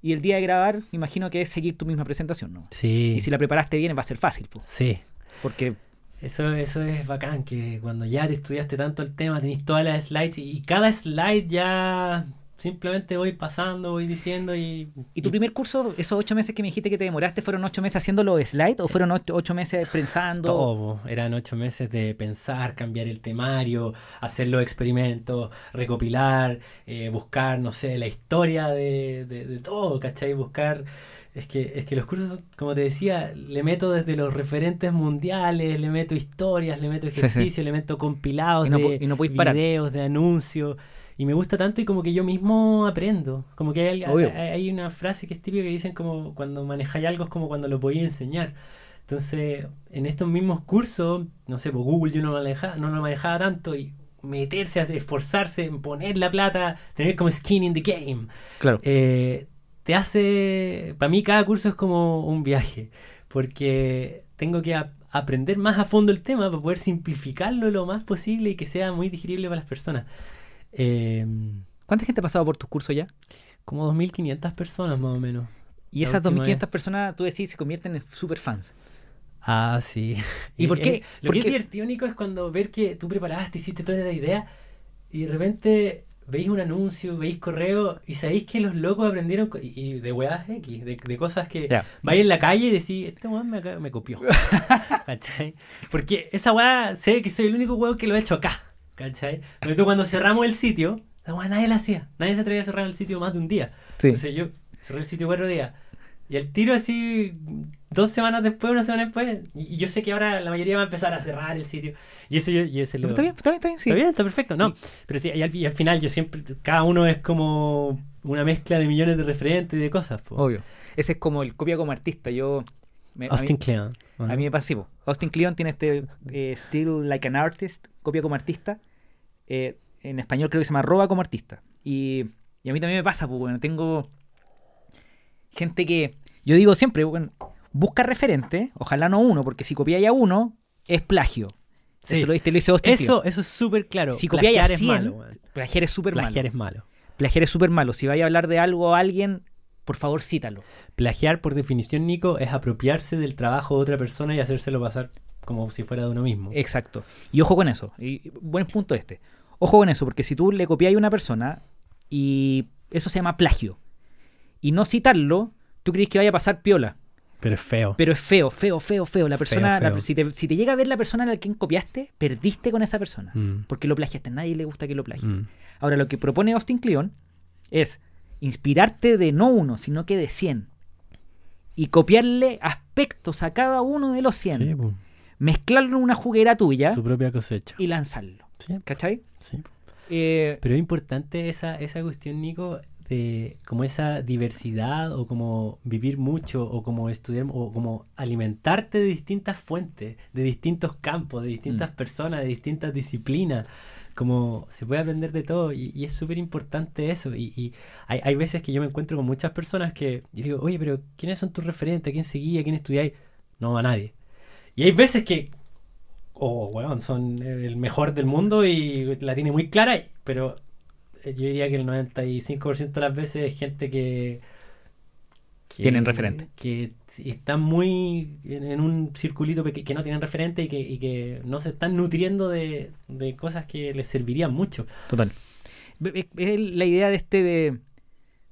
Y el día de grabar, me imagino que es seguir tu misma presentación, ¿no? Sí, Y si la preparaste bien, va a ser fácil, po, sí. Porque Eso, eso es bacán, que cuando ya te estudiaste tanto el tema, tenés todas las slides y, y cada slide ya simplemente voy pasando, voy diciendo y... ¿Y tu primer curso, esos ocho meses que me dijiste que te demoraste, fueron ocho meses haciendo los slides o fueron ocho, ocho meses pensando? Todo, eran ocho meses de pensar, cambiar el temario, hacer los experimentos, recopilar, eh, buscar, no sé, la historia de, de, de todo, ¿cachai? Buscar... Es que, es que los cursos, como te decía, le meto desde los referentes mundiales, le meto historias, le meto sí. ejercicios, le meto compilados Y no de y no videos, de anuncios. Y me gusta tanto y como que yo mismo aprendo. Como que hay, hay- hay una frase que es típica que dicen como cuando manejáis algo es como cuando lo podéis enseñar. Entonces, en estos mismos cursos, no sé, por Google yo no manejaba, no lo manejaba tanto y meterse, esforzarse en poner la plata, tener como skin in the game, Claro. eh, te hace, para mí cada curso es como un viaje, porque tengo que ap- aprender más a fondo el tema para poder simplificarlo lo más posible y que sea muy digerible para las personas. Eh, ¿Cuánta gente ha pasado por tus cursos ya? como 2.500 personas más o menos. Y La esas última 2.500 vez. personas, tú decís, se convierten en super fans. Ah, sí. ¿Y por *laughs* qué? Eh, Lo ¿Por que es divertido, Nico, es cuando ver que tú preparaste, hiciste toda esta idea y de repente veis un anuncio, veis correo y sabéis que los locos aprendieron y, y de weas X, de, de cosas que Ya. vais en la calle y decís, este weón me, copió. *laughs* ¿Cachai? Porque esa weá, sé que soy el único weón que lo he hecho acá. ¿Cachai? Porque tú cuando cerramos el sitio, la weá nadie la hacía. Nadie se atrevía a cerrar el sitio más de un día. Sí. Entonces yo cerré el sitio cuatro días. Y el tiro así, dos semanas después, una semana después. Y, y yo sé que ahora la mayoría va a empezar a cerrar el sitio. Y eso yo, yo ese lo... Está bien, está bien, está bien, sí. Está bien, está perfecto. No, pero sí, y al, y al final yo siempre, cada uno es como una mezcla de millones de referentes y de cosas. po. Obvio. Ese es como el copia como artista. Yo. me- a mí- Austin Kleon. ¿o no? A mí me po. Austin Kleon tiene este eh, Still Like an Artist, copia como artista. Eh, en español creo que se llama roba como artista. Y, y a mí también me pasa, pues bueno, tengo gente que. Yo digo siempre, bueno, busca referente, ojalá no uno, porque si copiáis a uno, es plagio. Sí. Lo, este lo dice Austin Eso, eso es súper claro. Si copiáis a Plagiar es 100, malo. plagiar es súper malo. Plagiar es malo. Plagiar es súper malo. Si vais a hablar de algo a alguien, por favor cítalo. Plagiar, por definición, Nico, es apropiarse del trabajo de otra persona y hacérselo pasar como si fuera de uno mismo. Exacto. Y ojo con eso. Y buen punto este. Ojo con eso, porque si tú le copias a una persona y eso se llama plagio, y no citarlo, tú crees que vaya a pasar piola. Pero es feo. Pero es feo, feo, feo, feo. La Feo, persona, la- si, te, si te llega a ver la persona a la quien copiaste, perdiste con esa persona. Mm, Porque lo plagiaste. A nadie le gusta que lo plagie. mm. Ahora, lo que propone Austin Kleon es inspirarte de no uno, sino que de 100. Y copiarle aspectos a cada uno de los 100. Sí, po. Mezclarlo en una juguera tuya tu propia cosecha. y lanzarlo. Sí, ¿Cachai? sí. Eh, Pero es importante esa, esa cuestión, Nico, de como esa diversidad o como vivir mucho o como estudiar o como alimentarte de distintas fuentes, de distintos campos, de distintas Mm. personas, de distintas disciplinas. como se puede aprender de todo y, y es súper importante eso. Y, y hay, hay veces que yo me encuentro con muchas personas que yo digo, oye, pero ¿quiénes son tus referentes? ¿A quién seguía? ¿A quién estudiáis? No, a nadie. Y hay veces que, oh, weón, son el mejor del mundo y la tiene muy clara, pero yo diría que el 95% de las veces es gente que... que- Tienen referente. Que están muy en, un circulito que no tienen referente y que, y que no se están nutriendo de, de cosas que les servirían mucho. Total. Es, la idea de este de,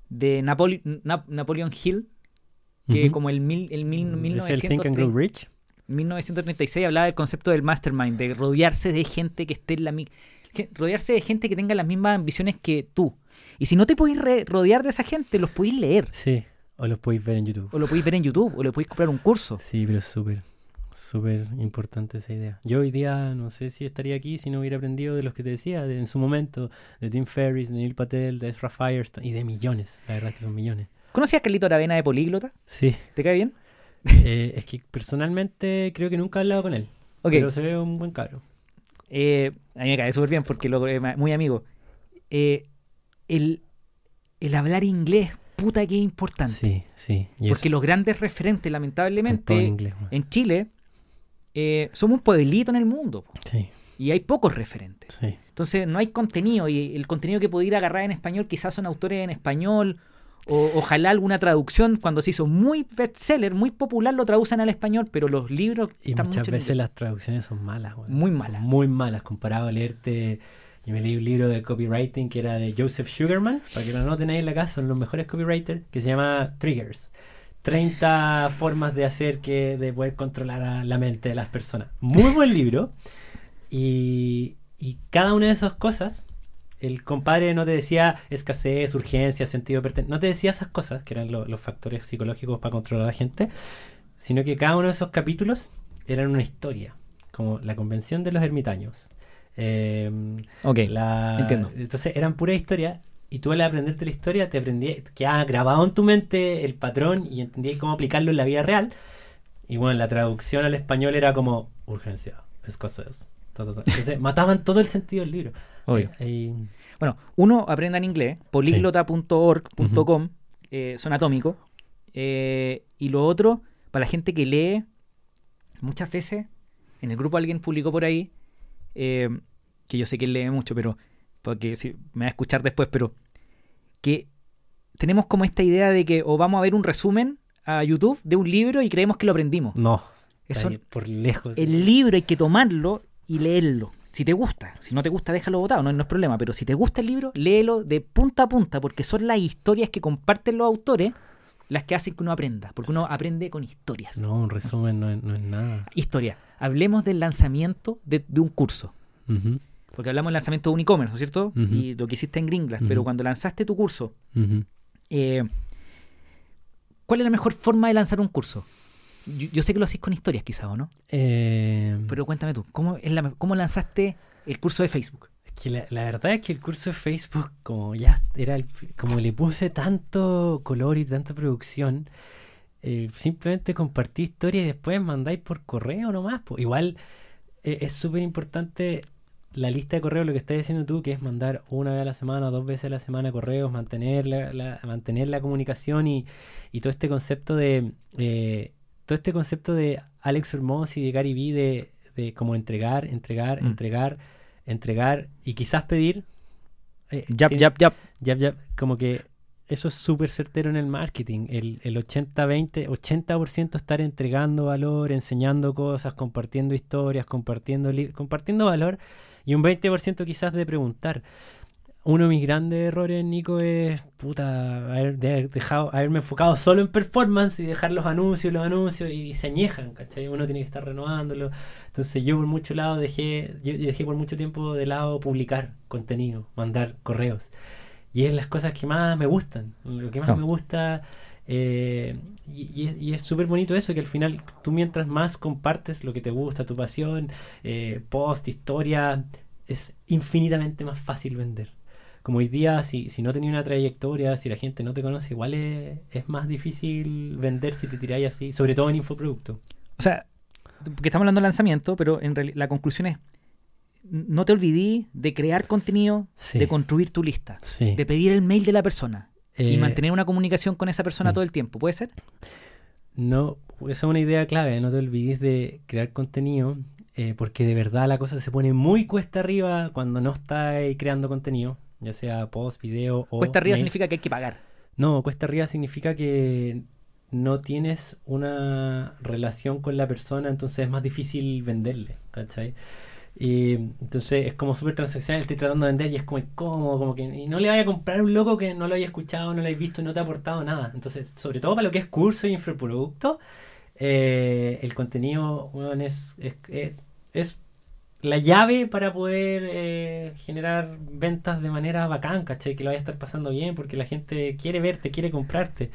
de Napole- Na- Napoleon Hill, que como el, mil, el mil, Es el Think and Grow 1930 Rich. 1936 hablaba del concepto del mastermind, de rodearse de gente que esté en la rodearse de gente que tenga las mismas ambiciones que tú. Y si no te podéis rodear de esa gente, los podéis leer, Sí, o los podéis ver en YouTube. o lo podéis ver en YouTube, o le podéis comprar un curso. Sí, pero es súper, súper importante esa idea. Yo hoy día no sé si estaría aquí si no hubiera aprendido de los que te decía de- en su momento, de Tim Ferriss, de Neil Patel, de Ezra Firestone y de millones. La verdad es que son millones. ¿Conocías a Carlito Aravena de Políglota? Sí, ¿Te cae bien? eh, es que personalmente creo que nunca he hablado con él, Ok. pero se ve un buen cabro. Eh, a mí me cae súper bien porque lo, eh, muy amigo. Eh, el, el hablar inglés, puta que es importante. Sí, sí. y porque eso los grandes referentes, en lamentablemente, inglés. man. en Chile, eh, somos un pueblito en el mundo Sí, y hay pocos referentes. sí. Entonces no hay contenido y el contenido que pudiera agarrar en español quizás son autores en español o ojalá alguna traducción cuando se hizo muy bestseller, muy popular lo traducen al español, pero los libros Y están muchas veces las traducciones son malas. Muy malas. muy malas comparado a leerte. Yo me leí un libro de copywriting que era de Joseph Sugarman, para que lo anoten ahí en la casa, son los mejores copywriters, que se llama Triggers. 30 formas de hacer que, de poder controlar a la mente de las personas. Muy buen libro. Y, y cada una de esas cosas, el compadre no te decía escasez, urgencia, sentido de pertenencia, no te decía esas cosas, que eran lo- los factores psicológicos para controlar a la gente, sino que cada uno de esos capítulos eran una historia, como la convención de los ermitaños. Eh, Ok, la- entiendo. Entonces eran pura historia y tú al aprenderte la historia te aprendí, quedaba grabado en tu mente el patrón y entendías cómo aplicarlo en la vida real. Y bueno, la traducción al español era como urgencia, escasez. ta, ta, ta. Entonces *laughs* mataban todo el sentido del libro. Obvio. Bueno, uno aprenda en inglés, poliglota.org.com, eh, son atómicos. Eh, y lo otro, para la gente que lee, muchas veces, en el grupo alguien publicó por ahí, eh, que yo sé que él lee mucho, pero porque si, me va a escuchar después, pero que tenemos como esta idea de que o vamos a ver un resumen a YouTube de un libro y creemos que lo aprendimos. no, Eso, por lejos. el libro hay que tomarlo y leerlo. Si te gusta, si no te gusta, déjalo botado, no, no es problema. Pero si te gusta el libro, léelo de punta a punta, porque son las historias que comparten los autores las que hacen que uno aprenda. Porque uno aprende con historias. No, un resumen no es, no es nada. Historia. Hablemos del lanzamiento de, de un curso. Porque hablamos del lanzamiento de un e-commerce, ¿no es cierto? Ujú. Y lo que hiciste en Gringlas. Ujú. Pero cuando lanzaste tu curso, eh, ¿cuál es la mejor forma de lanzar un curso? Yo, yo sé que lo hacís con historias, quizás, ¿o no? Eh, Pero cuéntame tú, ¿cómo, es la, cómo lanzaste el curso de Facebook? Es que la, la verdad es que el curso de Facebook, como ya era el- como le puse tanto color y tanta producción, eh, simplemente compartí historia y después mandáis por correo nomás. po. Igual eh, es súper importante la lista de correos, lo que estás diciendo tú, que es mandar una vez a la semana dos veces a la semana correos, mantener la, la- mantener la comunicación y, y todo este concepto de eh, todo este concepto de Alex Hormoz y de Gary Vee de, de como entregar, entregar, Mm. entregar, entregar y quizás pedir. eh, Yap, tiene- yap, yap. Yap, yap, como que eso es súper certero en el marketing. El, el 80-20, 80%, estar entregando valor, enseñando cosas, compartiendo historias, compartiendo, compartiendo valor y un 20% quizás de preguntar. Uno de mis grandes errores, Nico, es puta, haber, de haber dejado, haberme enfocado solo en performance y dejar los anuncios, los anuncios y, se añejan, ¿cachai? Uno tiene que estar renovándolo. Entonces yo por mucho lado dejé, yo dejé por mucho tiempo de lado publicar contenido, mandar correos. Y es las cosas que más me gustan, lo que más me gusta. eh, y, y es- y es súper bonito eso, que al final tú mientras más compartes lo que te gusta, tu pasión, eh, post, historia, es infinitamente más fácil vender. Como hoy día, si, si no tenía una trayectoria, si la gente no te conoce, igual es, es más difícil vender si te tiráis así, sobre todo en infoproducto. O sea, porque estamos hablando de lanzamiento, pero en realidad la conclusión es, no te olvidí de crear contenido, Sí. de construir tu lista, Sí. de pedir el mail de la persona y Eh, mantener una comunicación con esa persona sí. todo el tiempo. ¿Puede ser? No, esa es una idea clave, no te olvides de crear contenido, eh, porque de verdad la cosa se pone muy cuesta arriba cuando no estás creando contenido, ya sea post, video o... Cuesta arriba mail. significa que hay que pagar. No, cuesta arriba significa que no tienes una relación con la persona, entonces es más difícil venderle, ¿cachai? Y entonces es como súper transaccional, estoy tratando de vender y es como incómodo, como que y no le vaya a comprar a un loco que no lo haya escuchado, no lo haya visto y no te ha aportado nada. Entonces, sobre todo para lo que es curso y infoproducto, eh, el contenido es, es, es- es la llave para poder eh, generar ventas de manera bacán, ¿cachai? Que lo vaya a estar pasando bien porque la gente quiere verte, quiere comprarte.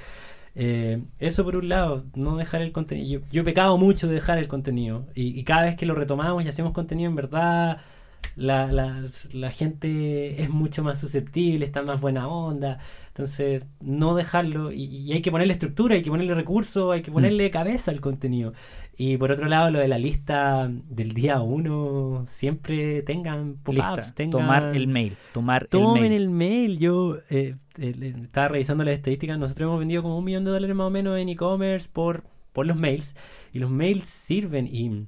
Eh, eso por un lado, no dejar el contenido. Yo, yo he pecado mucho de dejar el contenido y, y cada vez que lo retomamos y hacemos contenido en verdad, la, la, la gente es mucho más susceptible, está más buena onda. Entonces, no dejarlo y, y hay que ponerle estructura, hay que ponerle recursos, hay que ponerle cabeza al contenido. Y por otro lado, lo de la lista del día uno, siempre tengan pop-ups, tengan... Tomar el mail. Tomar el Tomen mail. el mail. Yo eh, estaba revisando las estadísticas. Nosotros hemos vendido como un millón de dólares más o menos en e-commerce por, por los mails. Y los mails sirven. Y,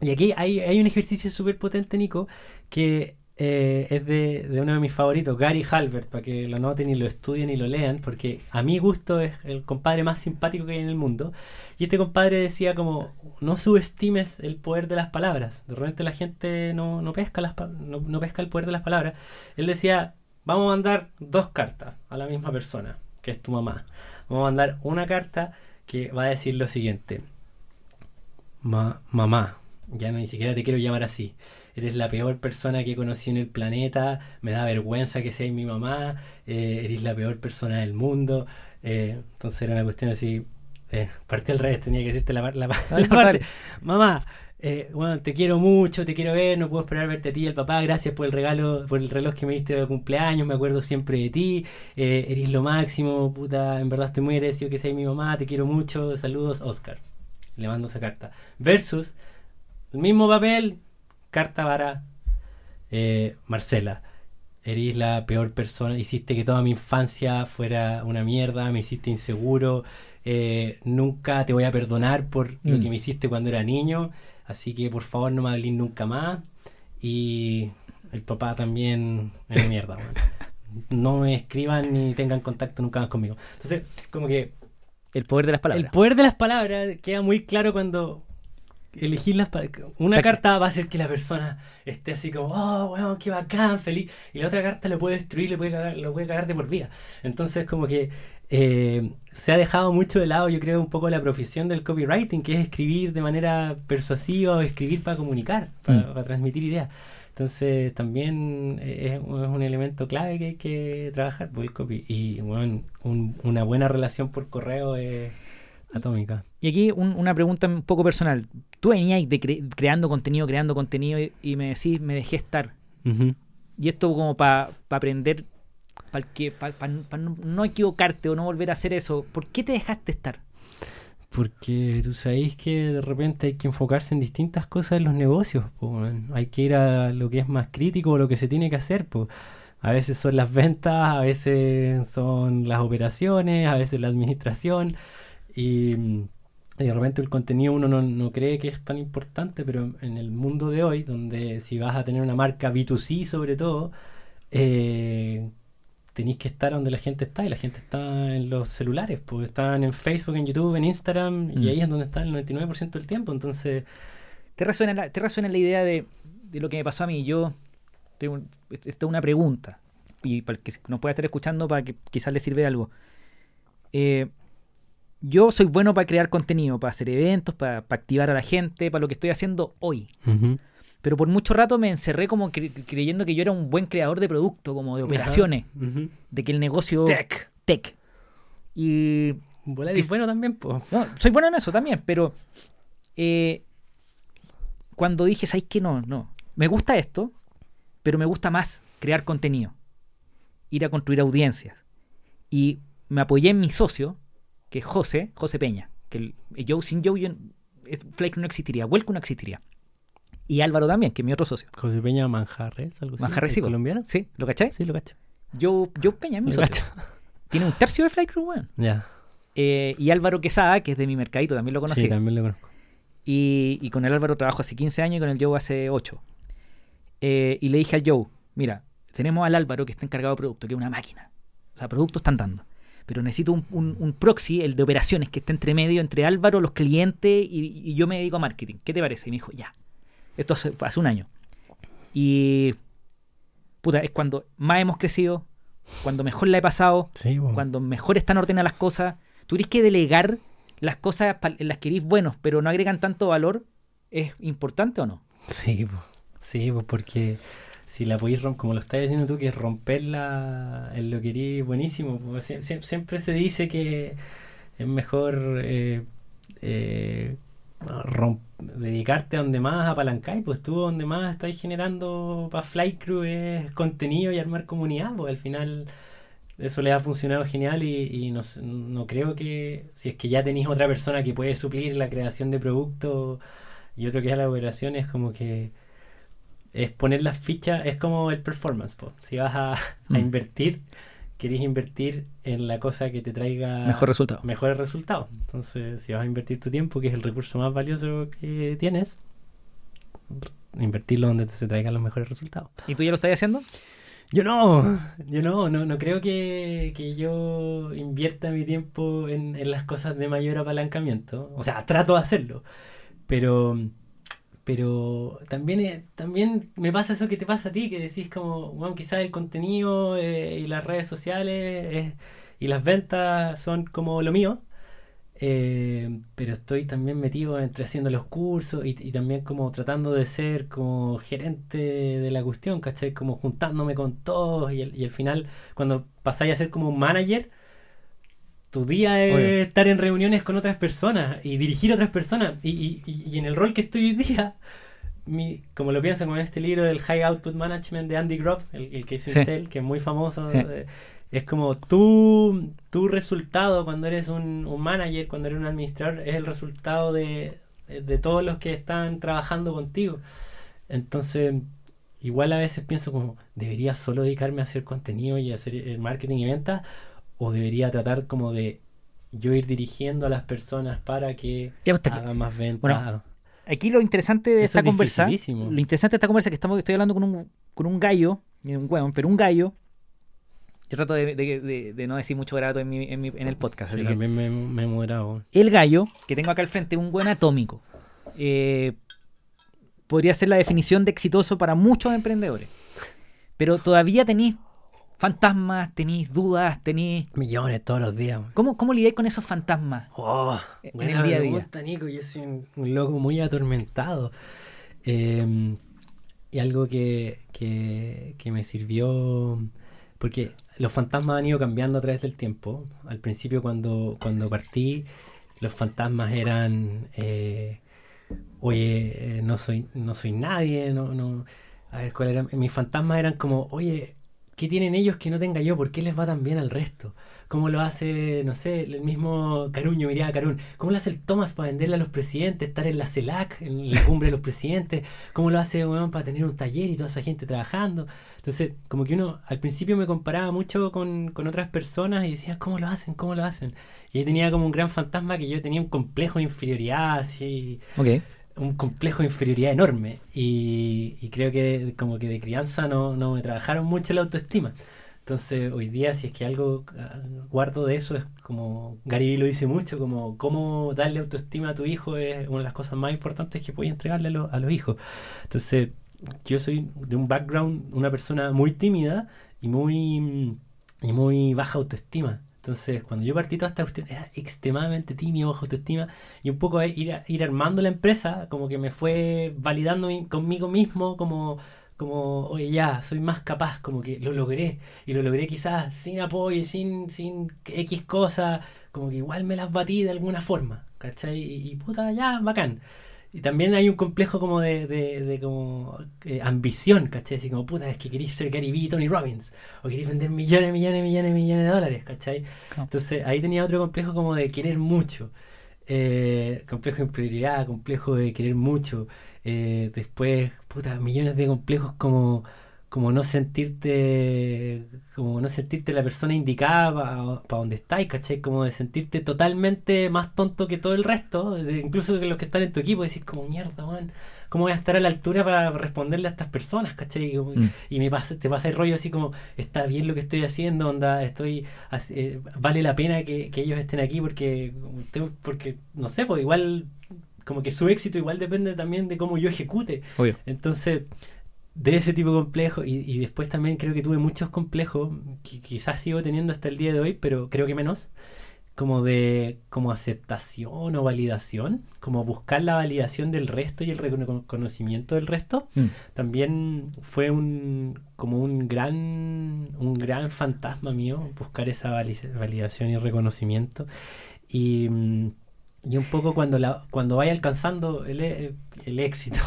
y aquí hay, hay un ejercicio súper potente, Nico, que eh, es de, uno de mis favoritos, Gary Halbert, para que lo noten y lo estudien y lo lean, porque a mi gusto es el compadre más simpático que hay en el mundo. Y este compadre decía como, no subestimes el poder de las palabras. De repente la gente no, no pesca las no, no pesca el poder de las palabras. Él decía, vamos a mandar dos cartas a la misma persona, que es tu mamá. Vamos a mandar una carta que va a decir lo siguiente. Ma- mamá, ya no ni siquiera te quiero llamar así. Eres la peor persona que he conocido en el planeta. Me da vergüenza que seas mi mamá. eh, eres la peor persona del mundo. Eh, entonces era una cuestión así. Eh, partí al revés, tenía que decirte la, la, *laughs* la parte. Mamá, eh, bueno, te quiero mucho, te quiero ver, no puedo esperar verte a ti y al papá. Gracias por el regalo, por el reloj que me diste de cumpleaños. Me acuerdo siempre de ti. eres lo máximo, puta. En verdad estoy muy agradecido que seas mi mamá. Te quiero mucho. Saludos, Oscar. Le mando esa carta. Versus el mismo papel, carta para eh, Marcela. Eres la peor persona. Hiciste que toda mi infancia fuera una mierda. Me hiciste inseguro. eh, nunca te voy a perdonar por lo Mm. que me hiciste cuando era niño. Así que por favor no me hables nunca más. Y el papá también es una mierda. No me escriban ni tengan contacto nunca más conmigo. Entonces, como que El poder de las palabras. el poder de las palabras queda muy claro cuando elegir las pa- una carta va a hacer que la persona esté así como oh weón qué bacán feliz y la otra carta lo puede destruir le puede cagar, lo puede cagar de por vida entonces como que eh, se ha dejado mucho de lado yo creo un poco la profesión del copywriting que es escribir de manera persuasiva o escribir para comunicar para, Mm. para transmitir ideas entonces también es, es un elemento clave que hay que trabajar por el copy y bueno, un- una buena relación por correo es atómica Y aquí un- una pregunta un poco personal. Tú venías de cre- creando contenido, creando contenido y, y me decís, me dejé estar. Y esto como para aprender, para pa- pa- pa no, no equivocarte o no volver a hacer eso. ¿Por qué te dejaste estar? Porque tú sabéis que de repente hay que enfocarse en distintas cosas en los negocios. po. Hay que ir a lo que es más crítico, lo que se tiene que hacer. po. A veces son las ventas, a veces son las operaciones, a veces la administración. Y, mm, y de repente el contenido uno no, no cree que es tan importante, pero en el mundo de hoy, donde si vas a tener una marca B2C sobre todo, eh, tenéis que estar donde la gente está y la gente está en los celulares, pues están en Facebook, en YouTube, en Instagram Mm. y ahí es donde está el 99% del tiempo, entonces ¿Te resuena la, te resuena la idea de, de lo que me pasó a mí? Yo tengo esta es una pregunta y para el que nos pueda estar escuchando para que quizás le sirve algo. Eh, yo soy bueno para crear contenido, para hacer eventos, para, para activar a la gente, para lo que estoy haciendo hoy. Pero por mucho rato me encerré como cre- creyendo que yo era un buen creador de producto, como de operaciones, de que el negocio Tech. tech. Y Volar Que es bueno también, pues. no, soy bueno en eso también, pero eh, cuando dije, ¿sabes qué? No, no. Me gusta esto, pero me gusta más crear contenido, ir a construir audiencias. Y me apoyé en mi socio, que es José, José Peña. Que el- yo sin Joe, yo- eh, Flake no existiría, Welcome no existiría. Y Álvaro también, que es mi otro socio. José Peña Manjarres, algo así. Manjarres, ¿El sí, colombiano? ¿Sí? ¿Lo cachai? Sí, lo cacho. Joe, Joe Peña mi Lo socio. cacho. Tiene un tercio de Crew, weón. Ya. Eh, y Álvaro Quesada, que es de mi mercadito, también lo conocí. Sí, también lo conozco. Y, y con el Álvaro trabajo hace 15 años y con el Joe hace 8. Eh, y le dije al Joe, mira, tenemos al Álvaro que está encargado de producto, que es una máquina. O sea, productos están dando. Pero necesito un, un- un proxy, el de operaciones, que esté entre medio, entre Álvaro, los clientes y, y yo me dedico a marketing. ¿Qué te parece? Y me dijo, ya. Esto hace, un año. Y... Puta, es cuando más hemos crecido, cuando mejor la he pasado, Sí, cuando mejor están ordenadas las cosas. ¿Tú crees que delegar las cosas en las que eres buenos, pero no agregan tanto valor, es importante o no? Sí, sí, pues porque si la podéis romper, como lo estás diciendo tú, que romperla en lo que eres buenísimo, sie- sie- siempre se dice que es mejor eh, eh, dedicarte a donde más apalancáis, pues tú donde más estáis generando para Flight Crew es contenido y armar comunidad, pues al final eso les ha funcionado genial y, no, no creo que si es que ya tenéis otra persona que puede suplir la creación de productos y otro que es la operación es como que es poner las fichas, es como el performance, po. si vas a, *laughs* a Mm. invertir, querés invertir en la cosa que te traiga Mejor resultado. mejores resultados. Entonces, si vas a invertir tu tiempo, que es el recurso más valioso que tienes, invertirlo donde te se traigan los mejores resultados. ¿Y tú ya lo estás haciendo? Yo no, yo no, no, no creo que, que yo invierta mi tiempo en, en las cosas de mayor apalancamiento. O sea, trato de hacerlo. Pero, pero también, eh, también me pasa eso que te pasa a ti, que decís como, bueno, quizás el contenido eh, y las redes sociales eh, y las ventas son como lo mío. Pero estoy también metido entre haciendo los cursos y, también como tratando de ser como gerente de la cuestión, ¿cachai? Como juntándome con todos y, y al final cuando pasáis a ser como un manager, tu día es Obvio. estar en reuniones con otras personas y dirigir a otras personas y, y- y- en el rol que estoy hoy día, mi- como lo pienso con este libro del High Output Management de Andy Grove, el, el que hizo Sí. Intel, que es muy famoso. Sí. eh, es como tu, tu resultado cuando eres un, un manager, cuando eres un administrador, es el resultado de, de todos los que están trabajando contigo. Entonces, igual a veces pienso como, ¿debería solo dedicarme a hacer contenido y a hacer el marketing y ventas? ¿O debería tratar como de yo ir dirigiendo a las personas para que pues, hagan más ventas? Bueno, Aquí lo interesante de Eso esta es conversa, lo interesante de esta conversa es que estamos, estoy hablando con un, con un gallo, y un hueón, pero un gallo. Yo trato de, de- de- de no decir mucho grato en, mi- en, mi- en el podcast. Sí, así que- también me, me he moderado. el gallo que tengo acá al frente, un buen atómico. Eh, podría ser la definición de exitoso para muchos emprendedores. Pero todavía tenéis fantasmas, tenéis dudas, tenéis... Millones todos los días. man. ¿Cómo, cómo lidiáis con esos fantasmas? Oh, En buena el día a día. Nico. Yo soy un, un loco muy atormentado. Eh, y algo que, que, que me sirvió, porque los fantasmas han ido cambiando a través del tiempo. Al principio cuando, cuando partí, los fantasmas eran, eh, oye, eh, no soy, no soy nadie, no, no. A ver, ¿cuál era? Mis fantasmas eran como, oye, ¿qué tienen ellos que no tenga yo? ¿Por qué les va tan bien al resto? ¿Cómo lo hace, no sé, el mismo Carún? Yo miraba a Carún. ¿Cómo lo hace el Thomas para venderle a los presidentes, estar en la CELAC, en la cumbre de los presidentes? ¿Cómo lo hace weón, para tener un taller y toda esa gente trabajando? Entonces, como que uno al principio me comparaba mucho con, con otras personas y decía, ¿cómo lo hacen? ¿Cómo lo hacen? Y tenía como un gran fantasma que yo tenía un complejo de inferioridad, así, Ok. Un complejo de inferioridad enorme. Y, y creo que como que de crianza no, no me trabajaron mucho la autoestima. Entonces, hoy día, si es que algo ah, guardo de eso, es como Gary lo dice mucho, como cómo darle autoestima a tu hijo es una de las cosas más importantes que puedes entregarle a, los- a los hijos. Entonces, yo soy de un background, una persona muy tímida y muy, y muy baja autoestima. Entonces, cuando yo partí toda esta cuestión, era extremadamente tímido, baja autoestima, y un poco eh, ir, ir armando la empresa, como que me fue validando mi- conmigo mismo, como, como, oye, ya, soy más capaz, como que lo logré, y lo logré quizás sin apoyo, sin, sin X cosas, como que igual me las batí de alguna forma, ¿cachai? Y, y puta, ya, bacán. Y también hay un complejo como de, de, de como eh, ambición, ¿cachai? Así como, puta, es que queréis ser Gary Vee y Tony Robbins, o queréis vender millones, millones, millones, millones de dólares, ¿cachai? Claro. Entonces ahí tenía otro complejo como de querer mucho. Eh, complejo de inferioridad, complejo de querer mucho. Eh, después, puta, millones de complejos como, como no sentirte, como no sentirte la persona indicada para donde estáis, ¿cachai? Como de sentirte totalmente más tonto que todo el resto, de- incluso que los que están en tu equipo, decís como mierda, man, ¿cómo voy a estar a la altura para responderle a estas personas, ¿cachai? Como- Mm. Y me pasa, te pasa el rollo así como, está bien lo que estoy haciendo, onda, estoy, eh, vale la pena que, que ellos estén aquí porque, porque, no sé, pues igual, como que su éxito igual depende también de cómo yo ejecute. Obvio. Entonces, de ese tipo de complejos, y, y después también creo que tuve muchos complejos, que quizás sigo teniendo hasta el día de hoy, pero creo que menos, como de como aceptación o validación, como buscar la validación del resto y el reconocimiento del resto, Mm. también fue un como un gran un gran fantasma mío buscar esa vali- validación y reconocimiento y, y un poco cuando la cuando vaya alcanzando el, el éxito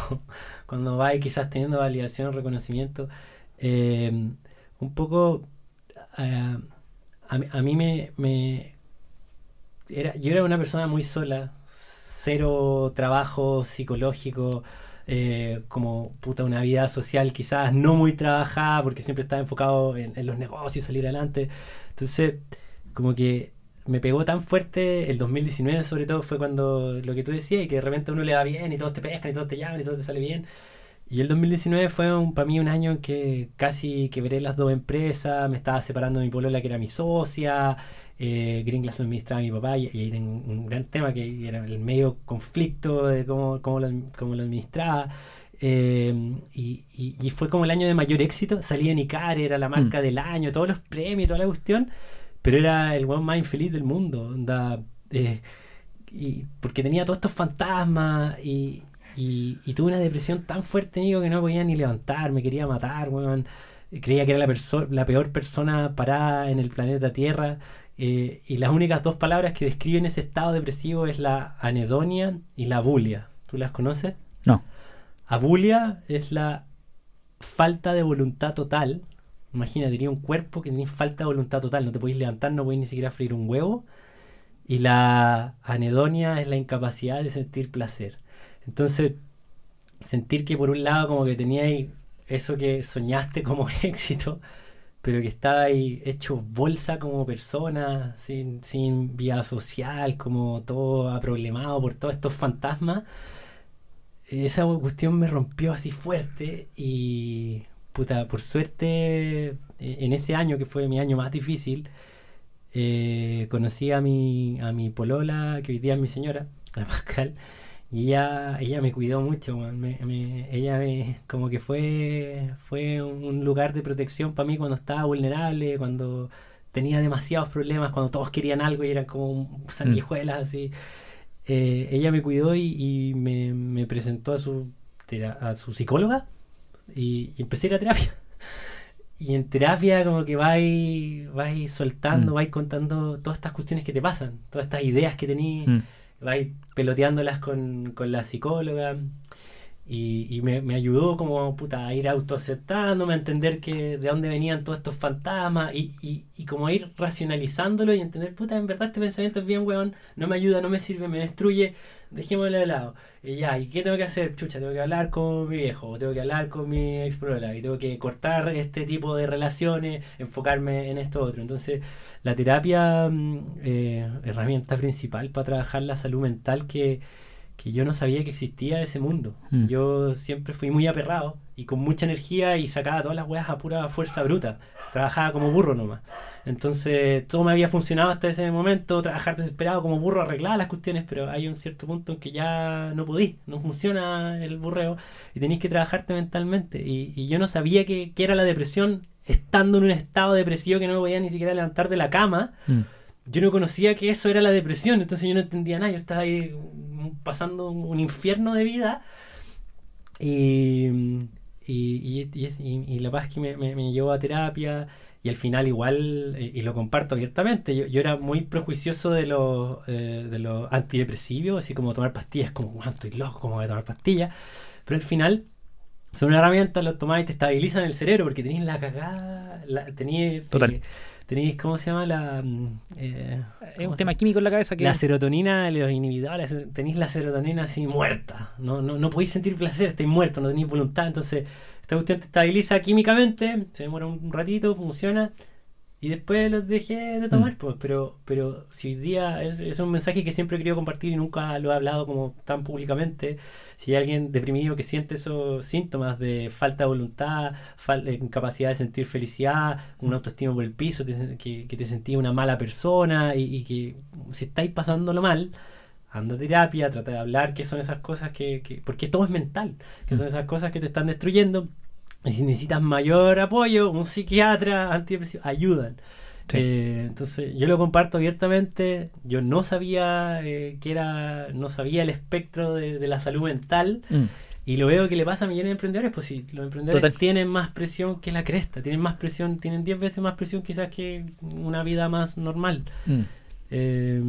cuando vaya quizás teniendo validación reconocimiento eh, un poco eh, a, a mí me, me era, yo era una persona muy sola, cero trabajo psicológico, eh, como puta una vida social quizás no muy trabajada porque siempre estaba enfocado en, en los negocios, salir adelante. Entonces, como que me pegó tan fuerte el 2019 sobre todo fue cuando lo que tú decías y que de repente a uno le va bien y todos te pescan y todos te llaman y todo te sale bien. Y el 2019 fue un, para mí un año en que casi quebré las dos empresas, me estaba separando de mi polola que era mi socia, eh, Green lo administraba mi papá y, y ahí tengo un, gran tema que era el medio conflicto de cómo, cómo, lo, cómo lo administraba. Eh, y, y- y fue como el año de mayor éxito, salía en Icare, era la marca del año, todos los premios, toda la cuestión, pero era el one más infeliz del mundo, onda, eh, y porque tenía todos estos fantasmas y, y, y tuve una depresión tan fuerte que no podía ni levantar, me quería matar, weón. Creía que era la, la peor persona parada en el planeta Tierra. eh, y las únicas dos palabras que describen ese estado depresivo es la anedonia y la abulia. ¿Tú las conoces? No. Abulia es la falta de voluntad total. Imagina, tenía un cuerpo que tenía falta de voluntad total. No te podéis levantar, no podéis ni siquiera freír un huevo. Y la anedonia es la incapacidad de sentir placer. Entonces, sentir que por un lado como que teníais eso que soñaste *laughs* como éxito, pero que estaba hecho bolsa como persona, sin, sin vida social, como todo aproblemado por todos estos fantasmas. Esa cuestión me rompió así fuerte y puta, por suerte e- en ese año que fue mi año más difícil, eh, conocí a mi, a mi polola, que hoy día es mi señora, *laughs* la Pascal, y ella, ella me cuidó mucho. Me- me- ella me, como que fue, fue un lugar de protección para mí cuando estaba vulnerable, cuando tenía demasiados problemas, cuando todos querían algo y eran como sanguijuelas así. Eh, ella me cuidó y, y me, me presentó a su, a su psicóloga y, y empecé a ir a terapia. Y en terapia como que vais, vais soltando, Mm. vais contando todas estas cuestiones que te pasan, todas estas ideas que tenías Mm. vais peloteándolas con, con la psicóloga y, y me, me ayudó como puta a ir autoaceptándome, a entender que de dónde venían todos estos fantasmas y, y, y como a ir racionalizándolo y entender, puta, en verdad este pensamiento es bien weón, no me ayuda, no me sirve, me destruye, dejémoslo de lado. Y ya, ¿y qué tengo que hacer? Chucha, tengo que hablar con mi viejo, o tengo que hablar con mi exploradora, y tengo que cortar este tipo de relaciones, enfocarme en esto otro. Entonces, la terapia, mm, eh, herramienta principal para trabajar la salud mental que, que yo no sabía que existía ese mundo. Mm. Yo siempre fui muy aperrado y con mucha energía y sacaba todas las weas a pura fuerza bruta. Trabajaba como burro nomás. Entonces todo me había funcionado hasta ese momento, trabajar desesperado como burro, arreglar las cuestiones, pero hay un cierto punto en que ya no podí, no funciona el burreo y tenéis que trabajarte mentalmente. Y, y yo no sabía que, que era la depresión estando en un estado depresivo que no me podía ni siquiera levantar de la cama Mm. yo no conocía que eso era la depresión, entonces yo no entendía nada, yo estaba ahí mm, pasando un infierno de vida y, y, y- la paz que me, me- me llevó a terapia y al final igual, eh, y lo comparto abiertamente, yo, yo era muy prejuicioso de los, eh, de los antidepresivos, así como tomar pastillas, como, "Guau, estoy loco, como voy a tomar pastillas, pero al final son una herramienta, los tomás y te estabilizan el cerebro porque tenéis la cagada, la, tenéis, Total. eh, tenéis, ¿cómo se llama? La, mm, eh, Es un tema químico en la cabeza que... la serotonina, los inhibidores, tenéis la serotonina así muerta. No, no, no podéis sentir placer, estáis muertos, no tenéis voluntad. Entonces, esta cuestión te estabiliza químicamente, se demora un ratito, funciona. Y después los dejé de tomar, Mm. pues, pero, pero si hoy día es, es un mensaje que siempre he querido compartir y nunca lo he hablado como tan públicamente. Si hay alguien deprimido que siente esos síntomas de falta de voluntad, de incapacidad de sentir felicidad, una autoestima por el piso, te- que, que te sentís una mala persona y, y que si estáis pasándolo mal, anda a terapia, trata de hablar qué son esas cosas que, que- porque todo es mental, que son esas cosas que te están destruyendo. Y si necesitas mayor apoyo, un psiquiatra, antidepresivo, ayudan. Sí. Eh, entonces, yo lo comparto abiertamente. Yo no sabía eh, que era, no sabía el espectro de, de la salud mental. Mm. Y lo veo que le pasa a millones de emprendedores, pues sí, los emprendedores Total. tienen más presión que la cresta, tienen más presión, tienen 10 veces más presión quizás que una vida más normal. Mm. Eh,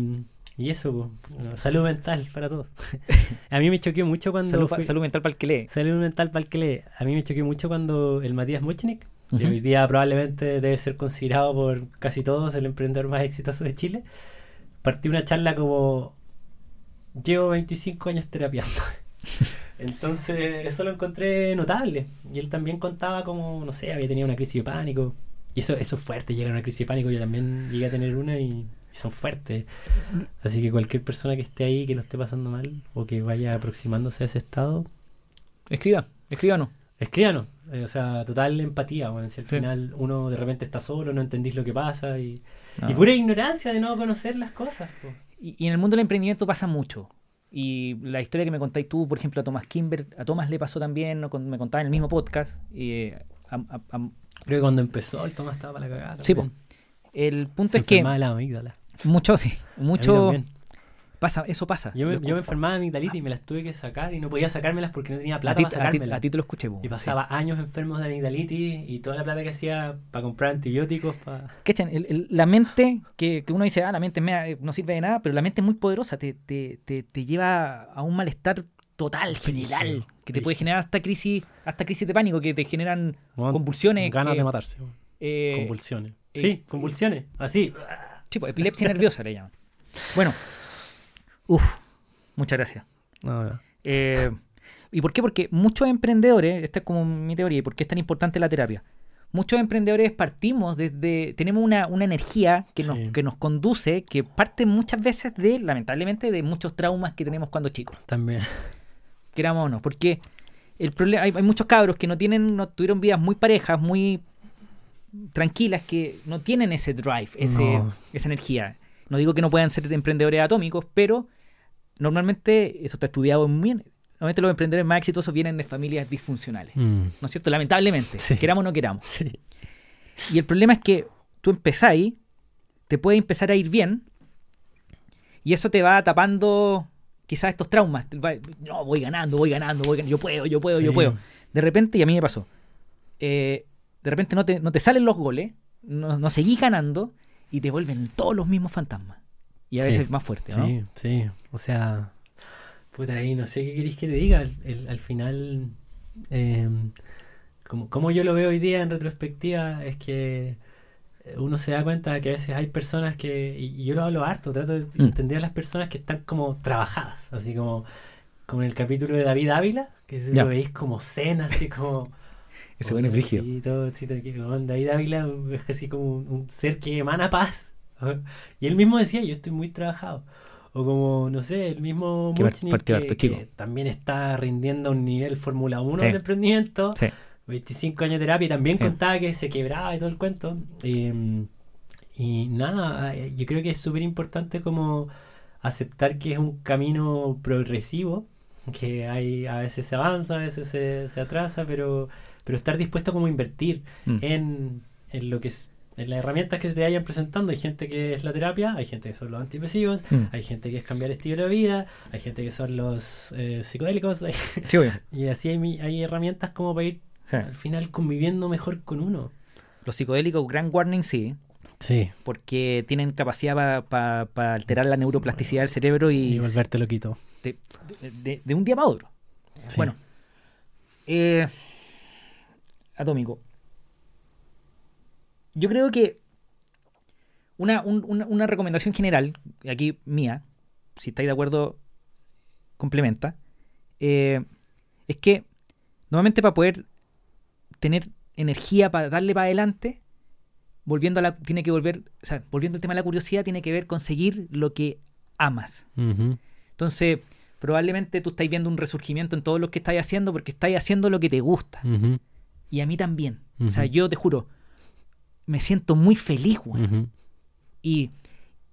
y eso, pues, salud mental para todos. *laughs* a mí me choqueó mucho cuando... Salud, fui- salud mental para el que lee. Salud mental para el que lee. A mí me choqué mucho cuando el Matías Muchnik, que Ujú. hoy día probablemente debe ser considerado por casi todos el emprendedor más exitoso de Chile, partió una charla como llevo 25 años terapiando. *laughs* Entonces eso lo encontré notable. Y él también contaba como, no sé, había tenido una crisis de pánico. Y eso, eso es fuerte, llega a una crisis de pánico. Yo también llegué a tener una y, y son fuertes. Así que cualquier persona que esté ahí, que lo esté pasando mal o que vaya aproximándose a ese estado, Escriba, escríbanos. Escríbanos, eh, o sea, total empatía, bueno, si al Sí. final uno de repente está solo, no entendís lo que pasa y, No. y pura ignorancia de no conocer las cosas. Y, y en el mundo del emprendimiento pasa mucho. Y la historia que me contáis tú, por ejemplo, a Tomás Kimber, a Tomás le pasó también, me contaba en el mismo podcast. y, eh, a- a- a- Creo que cuando empezó el Tomás estaba para la cagada. Sí, el punto Se es que la amígdala. Mucho, sí, mucho pasa, eso pasa. Yo me, yo enfermaba de amigdalitis y me las tuve que sacar y no podía sacármelas porque no tenía a plata ti, para a, ti, sacármelas. a ti te lo escuché. Y sí. pasaba años enfermos de amigdalitis y toda la plata que hacía para comprar antibióticos. Para... El- el- la mente, que, que uno dice, ah, la mente eh, no sirve de nada, pero la mente es muy poderosa, te, te, te, te lleva a un malestar total, general, que te puede generar hasta crisis, hasta crisis de pánico, que te generan Bueno, convulsiones. Ganas eh, de matarse. eh, convulsiones. eh, sí, convulsiones. Así. Sí, pues, epilepsia nerviosa le llaman. Bueno, uff, muchas gracias. No, no. Eh, ¿Y por qué? Porque muchos emprendedores, esta es como mi teoría, y por qué es tan importante la terapia. Muchos emprendedores partimos desde, tenemos una, una energía que, nos, Sí. que nos conduce, que parte muchas veces de, lamentablemente, de muchos traumas que tenemos cuando chicos, También. queramos o no, porque el problema, hay, hay muchos cabros que no tienen, no tuvieron vidas muy parejas, muy tranquilas, que no tienen ese drive, ese, No. esa energía. No digo que no puedan ser emprendedores atómicos, pero normalmente, eso está estudiado muy bien, normalmente los emprendedores más exitosos vienen de familias disfuncionales. Mm. ¿No es cierto? Lamentablemente, Sí. queramos o no queramos. Sí. Y el problema es que tú empezáis, te puede empezar a ir bien, y eso te va tapando quizás estos traumas. No, voy ganando, voy ganando, voy ganando, yo puedo, yo puedo, yo puedo. De repente, y a mí me pasó, eh, de repente no te, no te salen los goles, no, no seguís ganando, y te vuelven todos los mismos fantasmas. Y a Sí. veces más fuerte, ¿no? Sí, sí. O sea, puta, ahí no sé qué queréis que te diga. Al, el- al final, eh, como, como yo lo veo hoy día en retrospectiva, es que uno se da cuenta que a veces hay personas que, y, yo lo hablo harto, trato de Mm. entender a las personas que están como trabajadas, así como, como en el capítulo de David Ávila, que lo veis como zen, así como... Ese bueno es brígido. Sí, todo, sí, todo, qué onda. David Ávila es así como un, un ser que emana paz. *laughs* Y él mismo decía, yo estoy muy trabajado. O como, no sé, el mismo Muchnik, que, harto que también está rindiendo a un nivel Fórmula 1 Sí. en emprendimiento. Sí. 25 años de terapia y también Sí. contaba que se quebraba y todo el cuento. Eh, y nada, eh, yo creo que es súper importante como aceptar que es un camino progresivo, que hay a veces se avanza, a veces se, se atrasa, pero, pero estar dispuesto como a invertir Mm. en, en lo que es en las herramientas que se te vayan presentando. Hay gente que es la terapia, hay gente que son los antidepresivos, Mm. hay gente que es cambiar estilo de vida, hay gente que son los eh, psicodélicos, hay- *laughs* Sí, y así hay, mi- hay herramientas como para ir Sí. al final conviviendo mejor con uno. Los psicodélicos, Grand Warning, sí. Sí. porque tienen capacidad para alterar la neuroplasticidad del cerebro y, Y volverte loquito. de, de- de un día para otro. Sí. Bueno, eh, Atómico. Yo creo que una, un- una- una recomendación general, aquí mía, si estáis de acuerdo, complementa, eh, es que normalmente para poder tener energía para darle para adelante, volviendo a la, tiene que volver, o sea, volviendo al tema de la curiosidad, tiene que ver conseguir lo que amas. Entonces, probablemente tú estáis viendo un resurgimiento en todo lo que estáis haciendo porque estáis haciendo lo que te gusta. Y a mí también. O sea, yo te juro, me siento muy feliz, weón. Ujú. Y,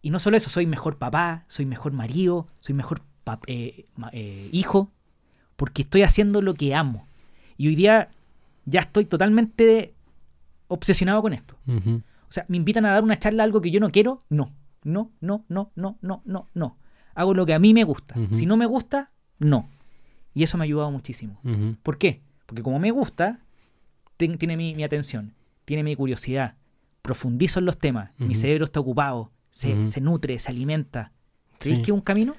y no solo eso, soy mejor papá, soy mejor marido, soy mejor eh, eh, hijo, porque estoy haciendo lo que amo. Y hoy día ya estoy totalmente obsesionado con esto. O sea, me invitan a dar una charla a algo que yo no quiero, no. No, no, no, no, no, no, no. Hago lo que a mí me gusta. Ujú. Si no me gusta, no. Y eso me ha ayudado muchísimo. Ujú. ¿Por qué? Porque como me gusta, ten- tiene mi, mi atención, tiene mi curiosidad, profundizo en los temas, mi cerebro está ocupado, se, nutre, se alimenta. ¿Crees Sí. que es un camino?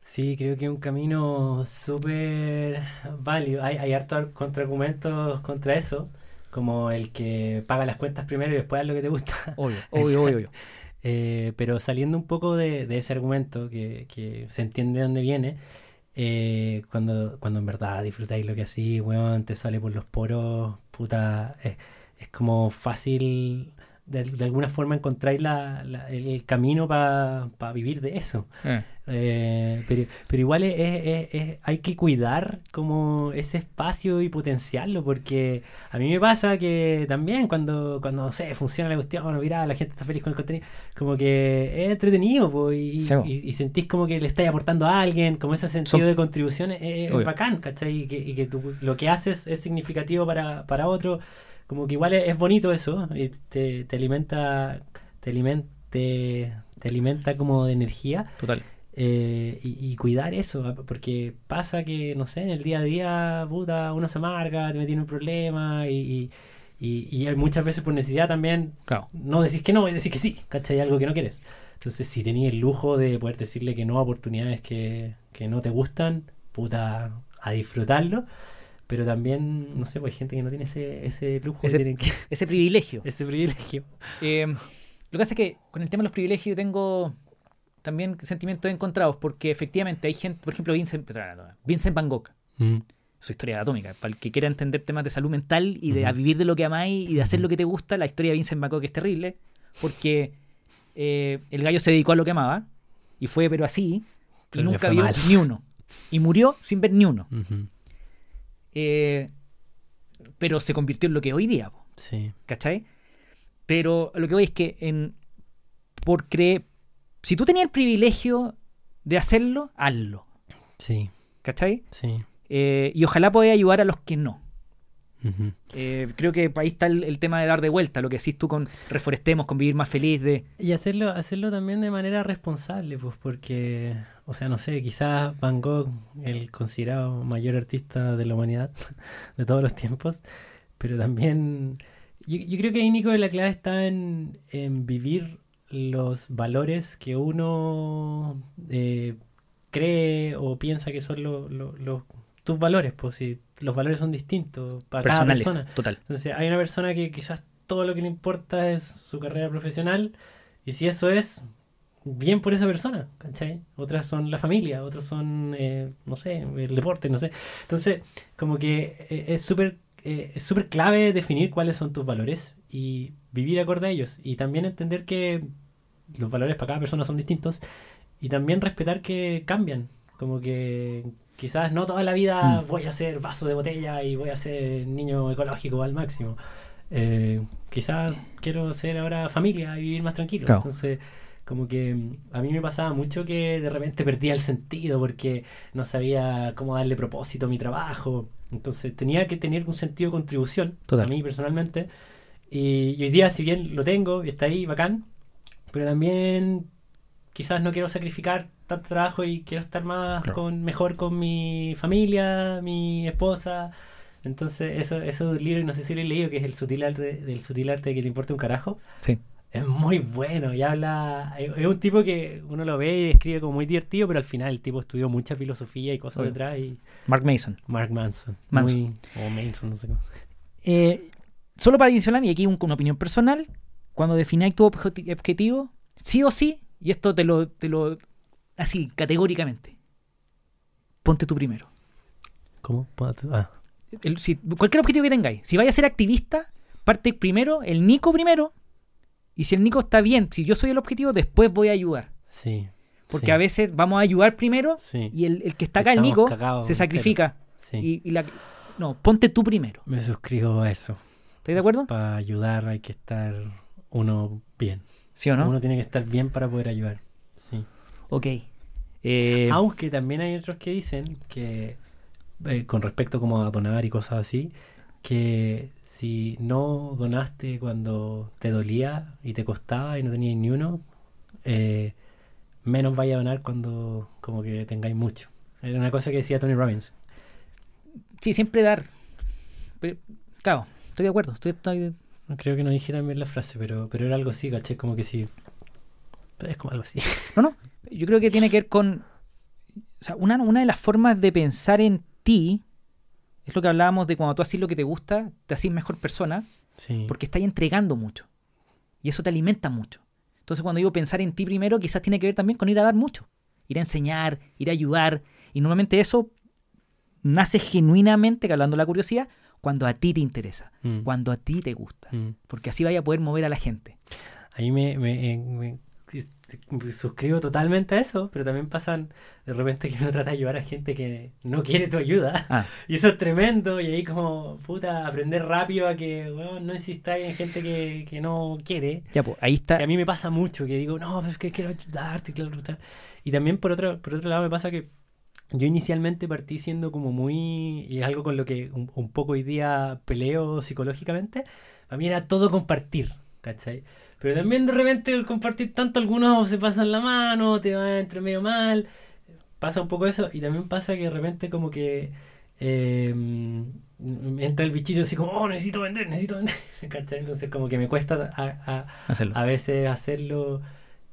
Sí, creo que es un camino súper válido. Hay, hay hartos contraargumentos contra eso, como el que paga las cuentas primero y después haz lo que te gusta. Obvio, obvio, obvio. obvio. *laughs* Eh, pero saliendo un poco de, de ese argumento, que, que se entiende de dónde viene, eh, cuando, cuando en verdad disfrutáis lo que así, weón, te sale por los poros, puta, es, es como fácil, de, de alguna forma encontráis la, el, camino para vivir de eso. Eh, Eh, pero, pero igual es, es- es- hay que cuidar como ese espacio y potenciarlo, porque a mí me pasa que también cuando, cuando no sé, funciona la cuestión, mira, la gente está feliz con el contenido, como que es entretenido, po, y, Sí, po. y- y sentís como que le estáis aportando a alguien, como ese sentido de contribución es, bacán, ¿cachai? Y que, y que tú- lo que haces es significativo para, para otro, como que igual es, es bonito eso, y te, te alimenta, te alimenta, te, te alimenta como de energía. total. Eh, y, y cuidar eso, ah, porque pasa que, no sé, en el día a día, puta, uno se amarga, te tiene un problema y, y, y hay muchas veces por necesidad también Claro. no decís que no y decís que sí, ¿cachai? Algo que no quieres. Entonces, si tenías el lujo de poder decirle que no a oportunidades que, que no te gustan, puta, a disfrutarlo. Pero también, no sé, pues hay gente que no tiene ese, ese lujo, Ese- que- *laughs* Ese privilegio. *laughs* ese privilegio. Eh, lo que pasa es que con el tema de los privilegios yo tengo también sentimientos encontrados, porque efectivamente hay gente, por ejemplo, Vincent, Vincent Van Gogh, Mm, su historia atómica. Para el que quiera entender temas de salud mental y de vivir de lo que amáis y de hacer lo que te gusta, la historia de Vincent Van Gogh es terrible, porque eh, el gallo se dedicó a lo que amaba y fue, pero así, Pero y nunca vio mal. ni uno. Y murió sin ver ni uno. Eh, pero se convirtió en lo que hoy día. po. Sí. ¿Cachai? Pero lo que voy es que en por creer. Si tú tenías el privilegio de hacerlo, hazlo. Sí, ¿Cachai? sí. Eh, y ojalá podáis ayudar a los que no. Eh, creo que ahí está el, el tema de dar de vuelta, lo que decís tú con reforestemos, con vivir más feliz, de. Y hacerlo, hacerlo también de manera responsable, pues porque, o sea, no sé, quizás Van Gogh, el considerado mayor artista de la humanidad *laughs* de todos los tiempos, pero también yo, yo creo que ahí, Nico, la clave está en, en vivir los valores que uno eh, cree o piensa que son lo- lo- los- tus valores, pues si los valores son distintos para cada personales. persona. Total. Entonces, hay una persona que quizás todo lo que le importa es su carrera profesional, y si eso es, bien por esa persona, ¿cachai? Otras son la familia, otras son, eh, no sé, el deporte, no sé. Entonces, como que eh, es súper eh, es súper clave definir cuáles son tus valores y vivir acorde a ellos. Y también entender que los valores para cada persona son distintos y también respetar que cambian. Como que quizás no toda la vida Mm. voy a ser vaso de botella y voy a ser niño ecológico al máximo. Eh, quizás quiero ser ahora familia y vivir más tranquilo. Claro. Entonces, como que a mí me pasaba mucho que de repente perdía el sentido porque no sabía cómo darle propósito a mi trabajo. Entonces tenía que tener un sentido de contribución Total. a mí personalmente. Y, y hoy día, si bien lo tengo y está ahí, bacán, pero también quizás no quiero sacrificar tanto trabajo y quiero estar más Claro. con mejor con mi familia, mi esposa. Entonces, eso, eso un libro, y no sé si lo he leído, que es el sutil arte del sutil arte de que te importe un carajo. Sí. Es muy bueno y habla. Es un tipo que uno lo ve y escribe como muy divertido, pero al final el tipo estudió mucha filosofía y cosas detrás. Y Mark Mason. Mark Manson. Manson. Muy- o Manson, no sé cómo. Eh, solo para adicionar, y aquí un- una opinión personal, cuando defináis tu obje- objetivo, sí o sí, y esto te lo, te lo así, categóricamente, ponte tú primero. ¿Cómo? Ah, El- si- cualquier objetivo que tengáis, si vais a ser activista, parte primero, el Nico primero, y si el Nico está bien, si yo soy el objetivo, después voy a ayudar. sí. Porque sí, a veces vamos a ayudar primero Sí. y el, el que está acá, el Nico, cagados, se sacrifica. sí. Y, y la, no, ponte tú primero. Me suscribo a eso. ¿Estás de acuerdo? Para ayudar hay que estar uno bien. ¿Sí o no? Uno tiene que estar bien para poder ayudar. Sí. Ok. Eh, Aunque también hay otros que dicen que, eh, con respecto como a donar y cosas así, que si no donaste cuando te dolía y te costaba y no tenías ni uno, eh, menos vaya a donar cuando como que tengáis mucho. Era una cosa que decía Tony Robbins. sí, siempre dar. Pero, claro, estoy de acuerdo. Estoy, estoy- Creo que no dije también la frase, pero, pero era algo así, caché, como que sí. Pero es como algo así. No, no. Yo creo que tiene que ver con. O sea, una, una de las formas de pensar en ti es lo que hablábamos de cuando tú haces lo que te gusta, te haces mejor persona, Sí. porque estás entregando mucho. Y eso te alimenta mucho. Entonces, cuando digo pensar en ti primero, quizás tiene que ver también con ir a dar mucho. Ir a enseñar, ir a ayudar. Y normalmente eso nace genuinamente, que hablando de la curiosidad, cuando a ti te interesa, Mm, cuando a ti te gusta. mm. Porque así vaya a poder mover a la gente. Ahí me, me- eh, me- suscribo totalmente a eso, pero también pasan de repente que uno trata de ayudar a gente que no quiere tu ayuda. Ah, *laughs* Y eso es tremendo. Y ahí como, puta, aprender rápido a que, bueno, no insistáis en gente que, que no quiere. ya, pues, ahí está. Que a mí me pasa mucho, que digo, no, pues es que quiero ayudarte, quiero ayudar". Y también por otro, por otro lado me pasa que yo inicialmente partí siendo como muy, y es algo con lo que un, un poco hoy día peleo psicológicamente, a mí era todo compartir, ¿cachai? Pero también de repente el compartir tanto, algunos se pasan la mano, te van entre medio mal, pasa un poco eso, y también pasa que de repente como que eh, entra el bichito así como, oh, necesito vender, necesito vender, *laughs* ¿cachai? Entonces como que me cuesta a- a- a veces hacerlo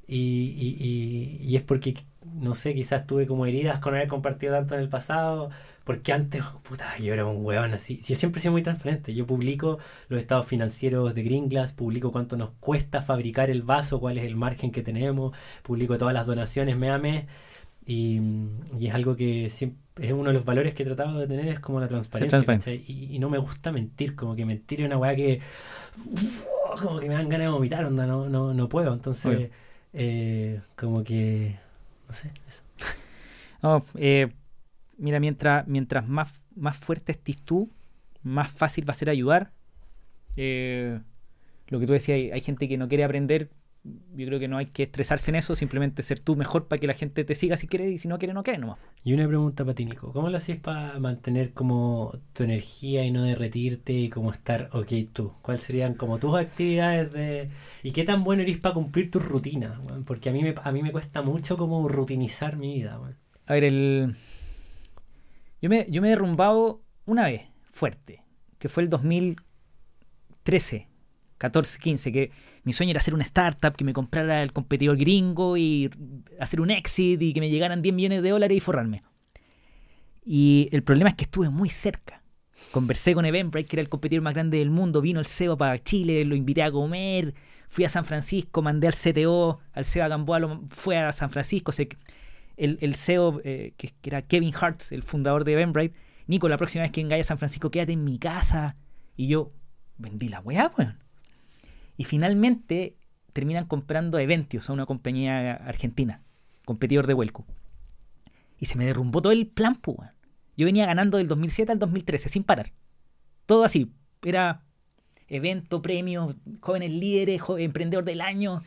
y, y- y- y es porque, no sé, quizás tuve como heridas con haber compartido tanto en el pasado, porque antes, puta, yo era un hueón así. Yo siempre he sido muy transparente, yo publico los estados financieros de Green Glass, publico cuánto nos cuesta fabricar el vaso, cuál es el margen que tenemos, publico todas las donaciones mes a mes. Y, y es algo que siempre, es uno de los valores que he tratado de tener, es como la transparencia. Y, y no me gusta mentir, como que mentir es una weá que como que me dan ganas de vomitar, onda, no, no, no puedo. Entonces, eh, como que, no sé, eso. *laughs* Eh, mira, mientras, mientras más, más fuerte estés tú, más fácil va a ser ayudar. Eh, lo que tú decías, hay gente que no quiere aprender. Yo creo que no hay que estresarse en eso, simplemente ser tú mejor para que la gente te siga si quiere y si no quiere, no quiere nomás. Y una pregunta para ti, Nico. ¿Cómo lo haces para mantener como tu energía y no derretirte y como estar ok tú? ¿Cuáles serían como tus actividades de... ¿Y qué tan bueno eres para cumplir tus rutinas? Porque a mí, me, a mí me cuesta mucho como rutinizar mi vida. A ver, el... Yo me, yo me he derrumbado una vez, fuerte, que fue el 2013, 14, 15, que mi sueño era hacer una startup, que me comprara el competidor gringo y hacer un exit y que me llegaran 10 millones de dólares y forrarme. Y el problema es que estuve muy cerca. Conversé con Eventbrite, que era el competidor más grande del mundo, vino el CEO para Chile, lo invité a comer, fui a San Francisco, mandé al CTO, al CEO Gamboa, lo- fue a San Francisco, se, el, el CEO, eh, que, que era Kevin Hartz, el fundador de Eventbrite, Nico, la próxima vez que vengáis a San Francisco, quédate en mi casa. Y yo, vendí la weá, weón. Y finalmente terminan comprando Eventios a una compañía argentina, competidor de Huelco. Y se me derrumbó todo el plan, pues. Yo venía ganando del 2007 al 2013, sin parar. Todo así. Era evento, premio, jóvenes líderes, emprendedor del año,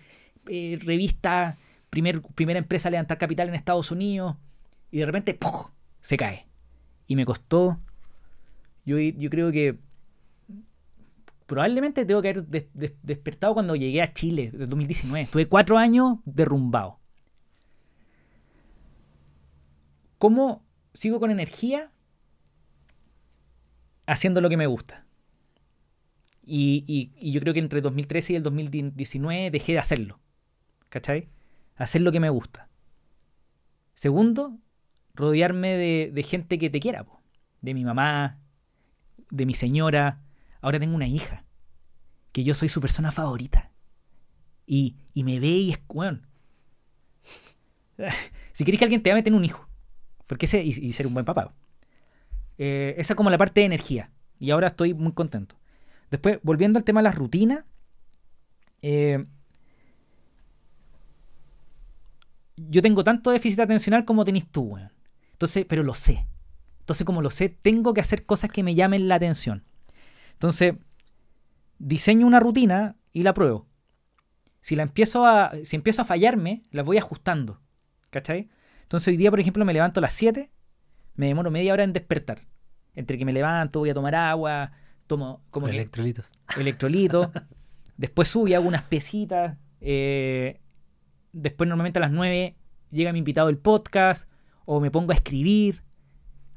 eh, revista, primer, primera empresa a levantar capital en Estados Unidos. Y de repente, ¡puf! se cae. Y me costó. Yo, yo creo que probablemente tengo que haber des- des- despertado cuando llegué a Chile, en 2019. Estuve cuatro años derrumbado. ¿Cómo sigo con energía? Haciendo lo que me gusta. Y, y- yo creo que entre 2013 y el 2019 dejé de hacerlo. ¿Cachai? Hacer lo que me gusta. Segundo, rodearme de, de gente que te quiera. De mi mamá, de mi señora. Ahora tengo una hija. Que yo soy su persona favorita. Y, y me ve y es, weón. *laughs* si querés que alguien te ame, ten un hijo. Porque ese, y, y ser un buen papá. Eh, esa es como la parte de energía. Y ahora estoy muy contento. Después, volviendo al tema de las rutinas. eh, yo tengo tanto déficit atencional como tenés tú, weón. Entonces, pero lo sé. Entonces, como lo sé, tengo que hacer cosas que me llamen la atención. Entonces, diseño una rutina y la pruebo. Si la empiezo a. Si empiezo a fallarme, la voy ajustando. ¿Cachai? Entonces hoy día, por ejemplo, me levanto a las 7, me demoro media hora en despertar. Entre que me levanto, voy a tomar agua, tomo como que Electrolitos. electrolito. *laughs* después subo y hago unas pesitas. eh, después normalmente a las 9 llega mi invitado del podcast o me pongo a escribir.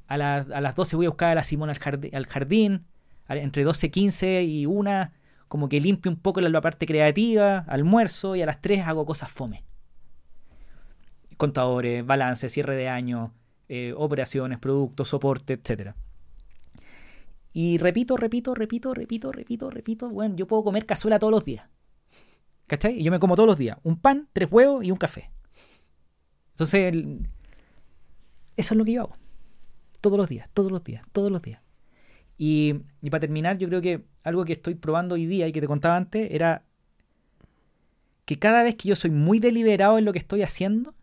A, la- a las 12 voy a buscar a la Simona. Al jardín. Entre 12, 15 y 1 como que limpio un poco la, parte creativa, almuerzo y a las 3 hago cosas fome. Contadores, balance, cierre de año, eh, operaciones, productos, soporte, etcétera. Y repito, repito, repito, repito, repito, repito. Bueno, yo puedo comer cazuela todos los días. ¿Cachai? Y yo me como todos los días. Un pan, tres huevos y un café. Entonces, eso es lo que yo hago. Todos los días, todos los días, todos los días. Y, y para terminar, yo creo que algo que estoy probando hoy día y que te contaba antes era que cada vez que yo soy muy deliberado en lo que estoy haciendo,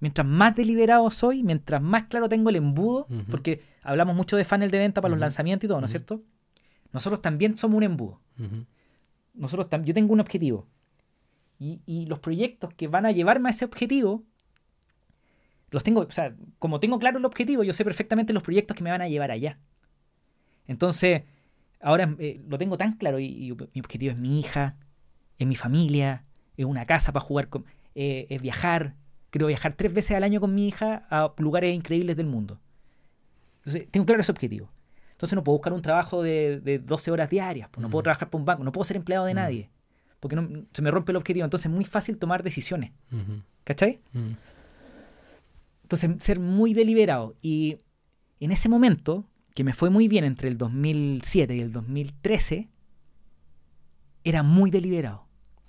mientras más deliberado soy, mientras más claro tengo el embudo, porque hablamos mucho de funnel de venta para los lanzamientos y todo, ¿no es cierto? Nosotros también somos un embudo. Nosotros yo tengo un objetivo. Y, y los proyectos que van a llevarme a ese objetivo, los tengo, o sea, como tengo claro el objetivo, yo sé perfectamente los proyectos que me van a llevar allá. Entonces, ahora eh, lo tengo tan claro y, y mi objetivo es mi hija, es mi familia, es una casa para jugar con, eh, es viajar. Quiero viajar tres veces al año con mi hija a lugares increíbles del mundo. Entonces, tengo claro ese objetivo. Entonces no puedo buscar un trabajo de, de 12 horas diarias, pues, no puedo Mm. trabajar para un banco, no puedo ser empleado de Mm. nadie, porque no, se me rompe el objetivo. Entonces es muy fácil tomar decisiones. ¿cachai? Mm. Entonces ser muy deliberado. Y en ese momento, que me fue muy bien entre el 2007 y el 2013, era muy deliberado.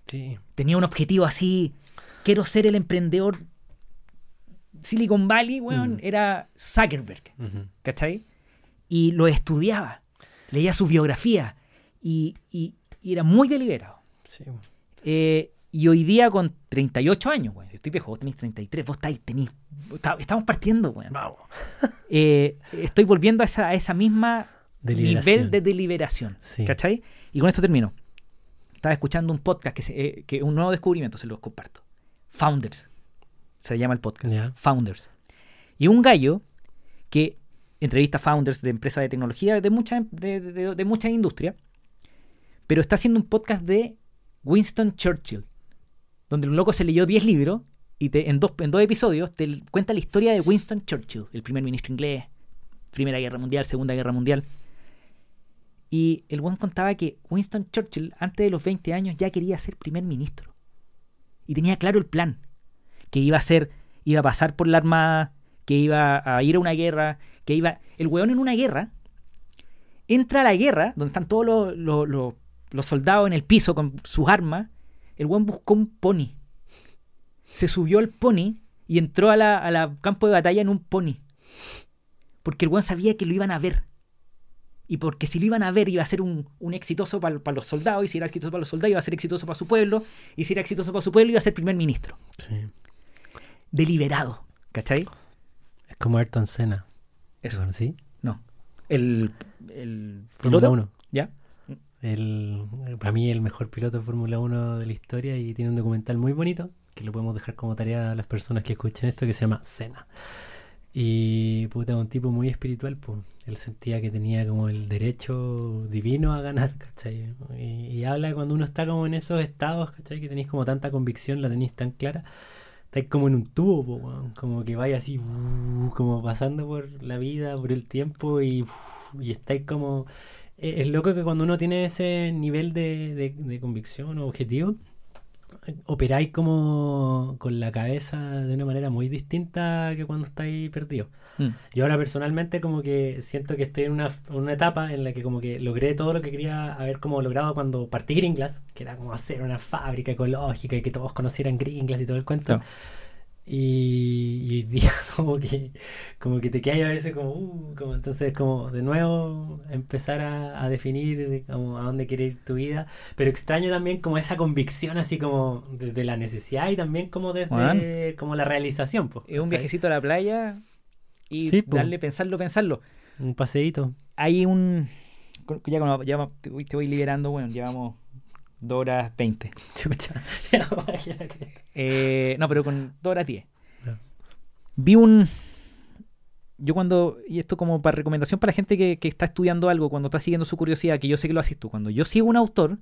Sí. Tenía un objetivo así, quiero ser el emprendedor Silicon Valley, weón, Mm. era Zuckerberg. Ujú. ¿cachai? Y lo estudiaba, leía su biografía y, y- y era muy deliberado. Sí. Eh, y hoy día con 38 años, güey, estoy viejo, vos tenés 33, vos estáis, está- estamos partiendo, güey. Vamos. *laughs* Eh, estoy volviendo a esa, a esa misma nivel de deliberación, Sí. ¿cachai? Y con esto termino. Estaba escuchando un podcast que, se, eh, que un nuevo descubrimiento, se los comparto. Founders, se llama el podcast. Founders. Y un gallo que entrevista founders de empresas de tecnología de muchas de, de, de muchas industrias, pero está haciendo un podcast de Winston Churchill, donde un loco se leyó 10 libros y te- en, dos, en dos episodios te cuenta la historia de Winston Churchill, el primer ministro inglés, Primera Guerra Mundial, Segunda Guerra Mundial. Y el buen contaba que Winston Churchill, antes de los 20 años, ya quería ser primer ministro. Y tenía claro el plan. Que iba a ser, iba a pasar por la armada, que iba a ir a una guerra, que iba. El weón en una guerra entra a la guerra, donde están todos los- los soldados en el piso con sus armas. El weón buscó un pony. Se subió al pony y entró a la, a la campo de batalla en un pony. Porque el weón sabía que lo iban a ver. Y porque si lo iban a ver iba a ser un, un exitoso para los soldados, y si era exitoso para los soldados iba a ser exitoso para su pueblo, y si era exitoso para su pueblo iba a ser primer ministro. Sí. Deliberado. ¿Cachai? Es como Ayrton Senna. Eso. ¿Sí? No. El, el piloto, 1. ¿Ya? El, para mí el mejor piloto de Fórmula 1 de la historia y tiene un documental muy bonito que lo podemos dejar como tarea a las personas que escuchen esto que se llama Cena. Y puta, un tipo muy espiritual, pues. Él sentía que tenía como el derecho divino a ganar, ¿cachai? Y, y habla cuando uno está como en esos estados, ¿cachai? Que tenéis como tanta convicción, la tenéis tan clara. Estáis como en un tubo, po, como que vaya así, uh, como pasando por la vida, por el tiempo y, uh, y estáis como... eh, Es loco que cuando uno tiene ese nivel de, de- de convicción o objetivo, operáis como con la cabeza de una manera muy distinta que cuando estáis perdidos. Mm. Yo ahora personalmente como que siento que estoy en una, una etapa en la que como que logré todo lo que quería haber como logrado cuando partí Gringlas, que era como hacer una fábrica ecológica y que todos conocieran Gringlas y todo el cuento. Y, y hoy día *laughs* como que como que te quedas a veces como, uh, como entonces como de nuevo empezar a, a definir como a dónde quiere ir tu vida pero extraño también como esa convicción así como desde la necesidad y también como desde Bueno. como la realización pues, Es un viajecito a la playa y Sí, po. darle, pensarlo, pensarlo. un paseíto Hay un. Ya, ya te voy liberando, bueno, llevamos 2 horas 20. Chucha. Imagina que- Eh, no, pero con 2 horas 10. Ya. Vi un. Yo cuando. Y esto como para recomendación para la gente que, que está estudiando algo, cuando está siguiendo su curiosidad, que yo sé que lo haces tú. Cuando yo sigo un autor,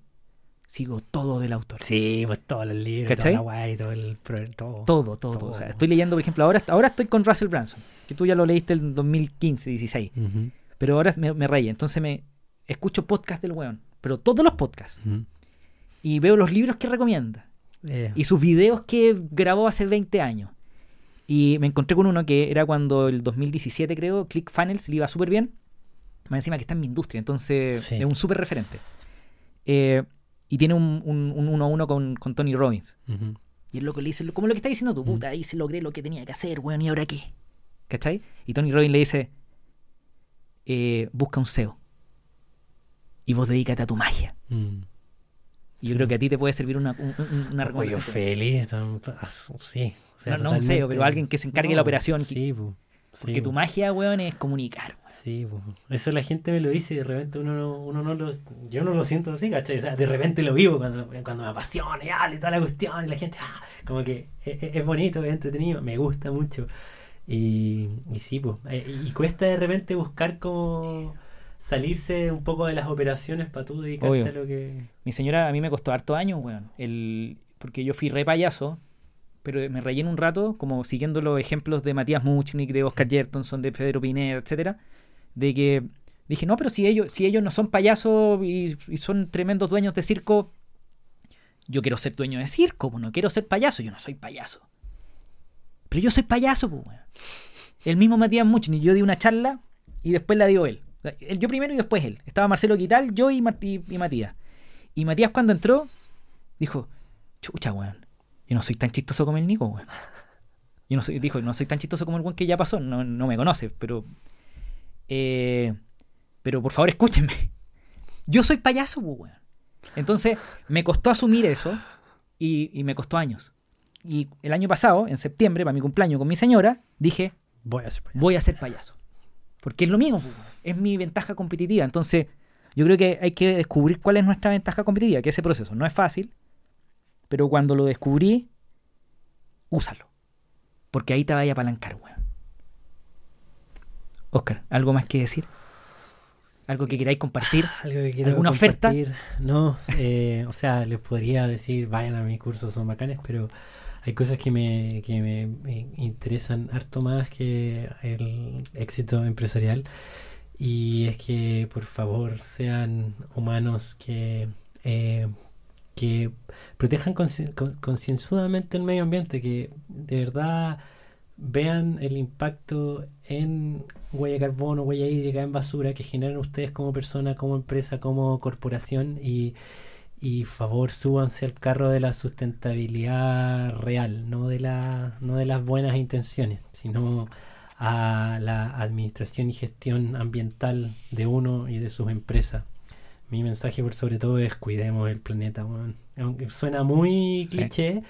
sigo todo del autor. sí pues todos los libros ¿Cachai? toda la guay todo el todo, Todo, todo, todo. Todo. O sea, estoy leyendo, por ejemplo, ahora, ahora estoy con Russell Branson, que tú ya lo leíste en 2015, 16. Ujú, Pero ahora me, me. Entonces me escucho podcast del weón. Pero todos los podcasts. Y veo los libros que recomienda. Eh, Y sus videos que grabó hace 20 años. Y me encontré con uno que era cuando el 2017, creo, ClickFunnels le iba súper bien. Más encima que está en mi industria, entonces Sí. es un súper referente. Eh, y tiene un, un, un uno a uno con, con Tony Robbins. ujú. Y el loco le dice, como lo que está diciendo tú, Mm. puta, ahí se logré lo que tenía que hacer, weón, ¿y ahora qué? ¿Cachai? Y Tony Robbins le dice, eh, busca un SEO. Y vos dedícate a tu magia. Mm. Y yo Sí. creo que a ti te puede servir una, un- un- una recomendación. feliz, sí. o sea, No- no un. SEO, pero alguien que se encargue de la operación. Sí, po, Porque tu magia, weón, es comunicar. weón. Sí, po. eso la gente me lo dice y de repente uno no, uno no lo... Yo no lo siento así, ¿cachai? O sea, de repente lo vivo cuando, cuando me apasiona y y toda la cuestión y la gente, ah, como que es, es- es bonito, es entretenido, me gusta mucho. Y, y sí, pues. y cuesta de repente buscar como salirse un poco de las operaciones para tú dedicarte Obvio. a lo que... Mi señora a mí me costó harto años, weón. El, porque yo fui re payaso, pero me relleno un rato, como siguiendo los ejemplos de Matías Muchnik, de Oscar Jertonson, de Pedro Pineda, etcétera, de que dije, no, pero si ellos, si ellos no son payasos y, y son tremendos dueños de circo, yo quiero ser dueño de circo, pues, no quiero ser payaso, yo no soy payaso. Pero yo soy payaso, pues, weón. El mismo Matías Muchnik, yo di una charla y después la dio él. Él- Yo primero y después él. Estaba Marcelo Quital, yo y, Martí- y Matías. Y Matías cuando entró, dijo, chucha, weón, yo no soy tan chistoso como el Nico, weón. Yo no soy, dijo, no soy tan chistoso como el weón que ya pasó, no, no me conoce, pero... eh, pero por favor escúchenme. *laughs* Yo soy payaso, pues, weón. Entonces, me costó asumir eso y, y me costó años. Y el año pasado, en septiembre, para mi cumpleaños con mi señora, dije, Voy a hacer payaso. voy a ser payaso. Porque es lo weón. es mi ventaja competitiva. Entonces, yo creo que hay que descubrir cuál es nuestra ventaja competitiva, que ese proceso no es fácil, pero cuando lo descubrí, úsalo. Porque ahí te vaya a apalancar, weón. Oscar, ¿algo más que decir? ¿Algo que queráis compartir? Algo que ¿Alguna oferta? compartir. No, eh, o sea, les podría decir, vayan a mis cursos, son bacanes, pero hay cosas que me, que me, interesan harto más que el éxito empresarial. Y es que, por favor, sean humanos que, eh, que protejan concienzudamente el medio ambiente, que de verdad vean el impacto en huella de carbono, huella hídrica, en basura que generan ustedes como persona, como empresa, como corporación y, y favor súbanse al carro de la sustentabilidad real, no de, la, no de las buenas intenciones, sino a la administración y gestión ambiental de uno y de sus empresas. Mi mensaje por sobre todo es cuidemos el planeta, weón. aunque suena muy Sí. cliché,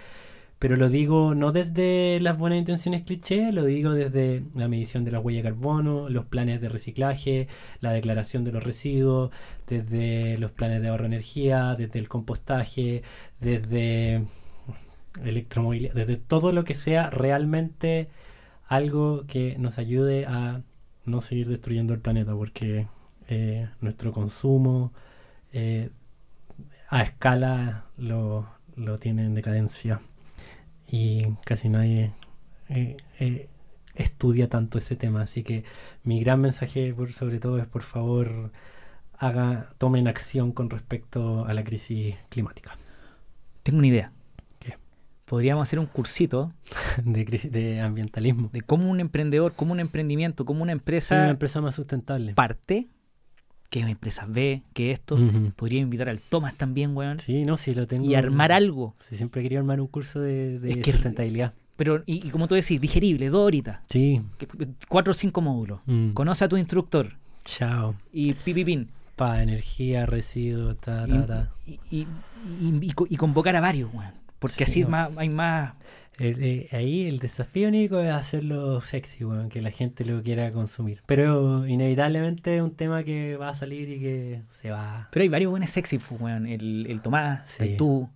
pero lo digo no desde las buenas intenciones cliché, lo digo desde la medición de la huella de carbono, los planes de reciclaje, la declaración de los residuos, desde los planes de ahorro de energía, desde el compostaje, desde electromovilidad, desde todo lo que sea realmente algo que nos ayude a no seguir destruyendo el planeta, porque eh, nuestro consumo eh, a escala lo, lo tiene en decadencia y casi nadie eh, estudia tanto ese tema. Así que mi gran mensaje por sobre todo es por favor haga, tomen acción con respecto a la crisis climática. Tengo una idea. ¿ok? Podríamos hacer un cursito *laughs* de, de ambientalismo. de cómo un emprendedor, cómo un emprendimiento, cómo una empresa una empresa más sustentable. parte, que empresa ve, que esto. Podría invitar al Tomás también, weón. Sí, no, sí lo tengo. Y armar algo. Sí, siempre querido armar un curso de, de Es que- sustentabilidad. Pero, y, y como tú decís, digerible, dos horitas. Sí. que- Cuatro o cinco módulos. Mm. Conoce a tu instructor. Chao. Y pipipín. Pa, energía, residuos, ta, ta, ta. y, y- y- y co- y convocar a varios, weón. Porque Sí, así es weón. más, hay más. El- eh, ahí el desafío, Nico, es hacerlo sexy, weón, que la gente lo quiera consumir. Pero inevitablemente es un tema que va a salir y que se va. Pero hay varios buenos sexy, pues, weón. El, el Tomás, Sí. el tú,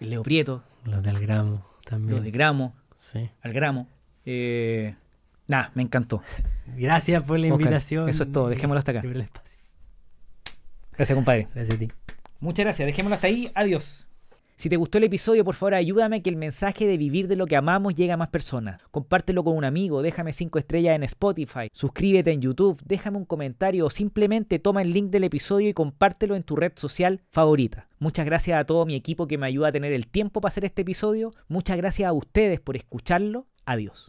el Leo Prieto, Los del gramo también. los de Gramo, Sí. al Gramo. Eh, nada, me encantó. *laughs* Gracias por la Oscar, invitación. eso es todo, dejémoslo hasta acá. Gracias, compadre. Gracias a ti. Muchas gracias, dejémoslo hasta ahí. Adiós. Si te gustó el episodio, por favor ayúdame que el mensaje de vivir de lo que amamos llegue a más personas. Compártelo con un amigo, déjame 5 estrellas en Spotify, suscríbete en YouTube, déjame un comentario o simplemente toma el link del episodio y compártelo en tu red social favorita. Muchas gracias a todo mi equipo que me ayuda a tener el tiempo para hacer este episodio. Muchas gracias a ustedes por escucharlo. Adiós.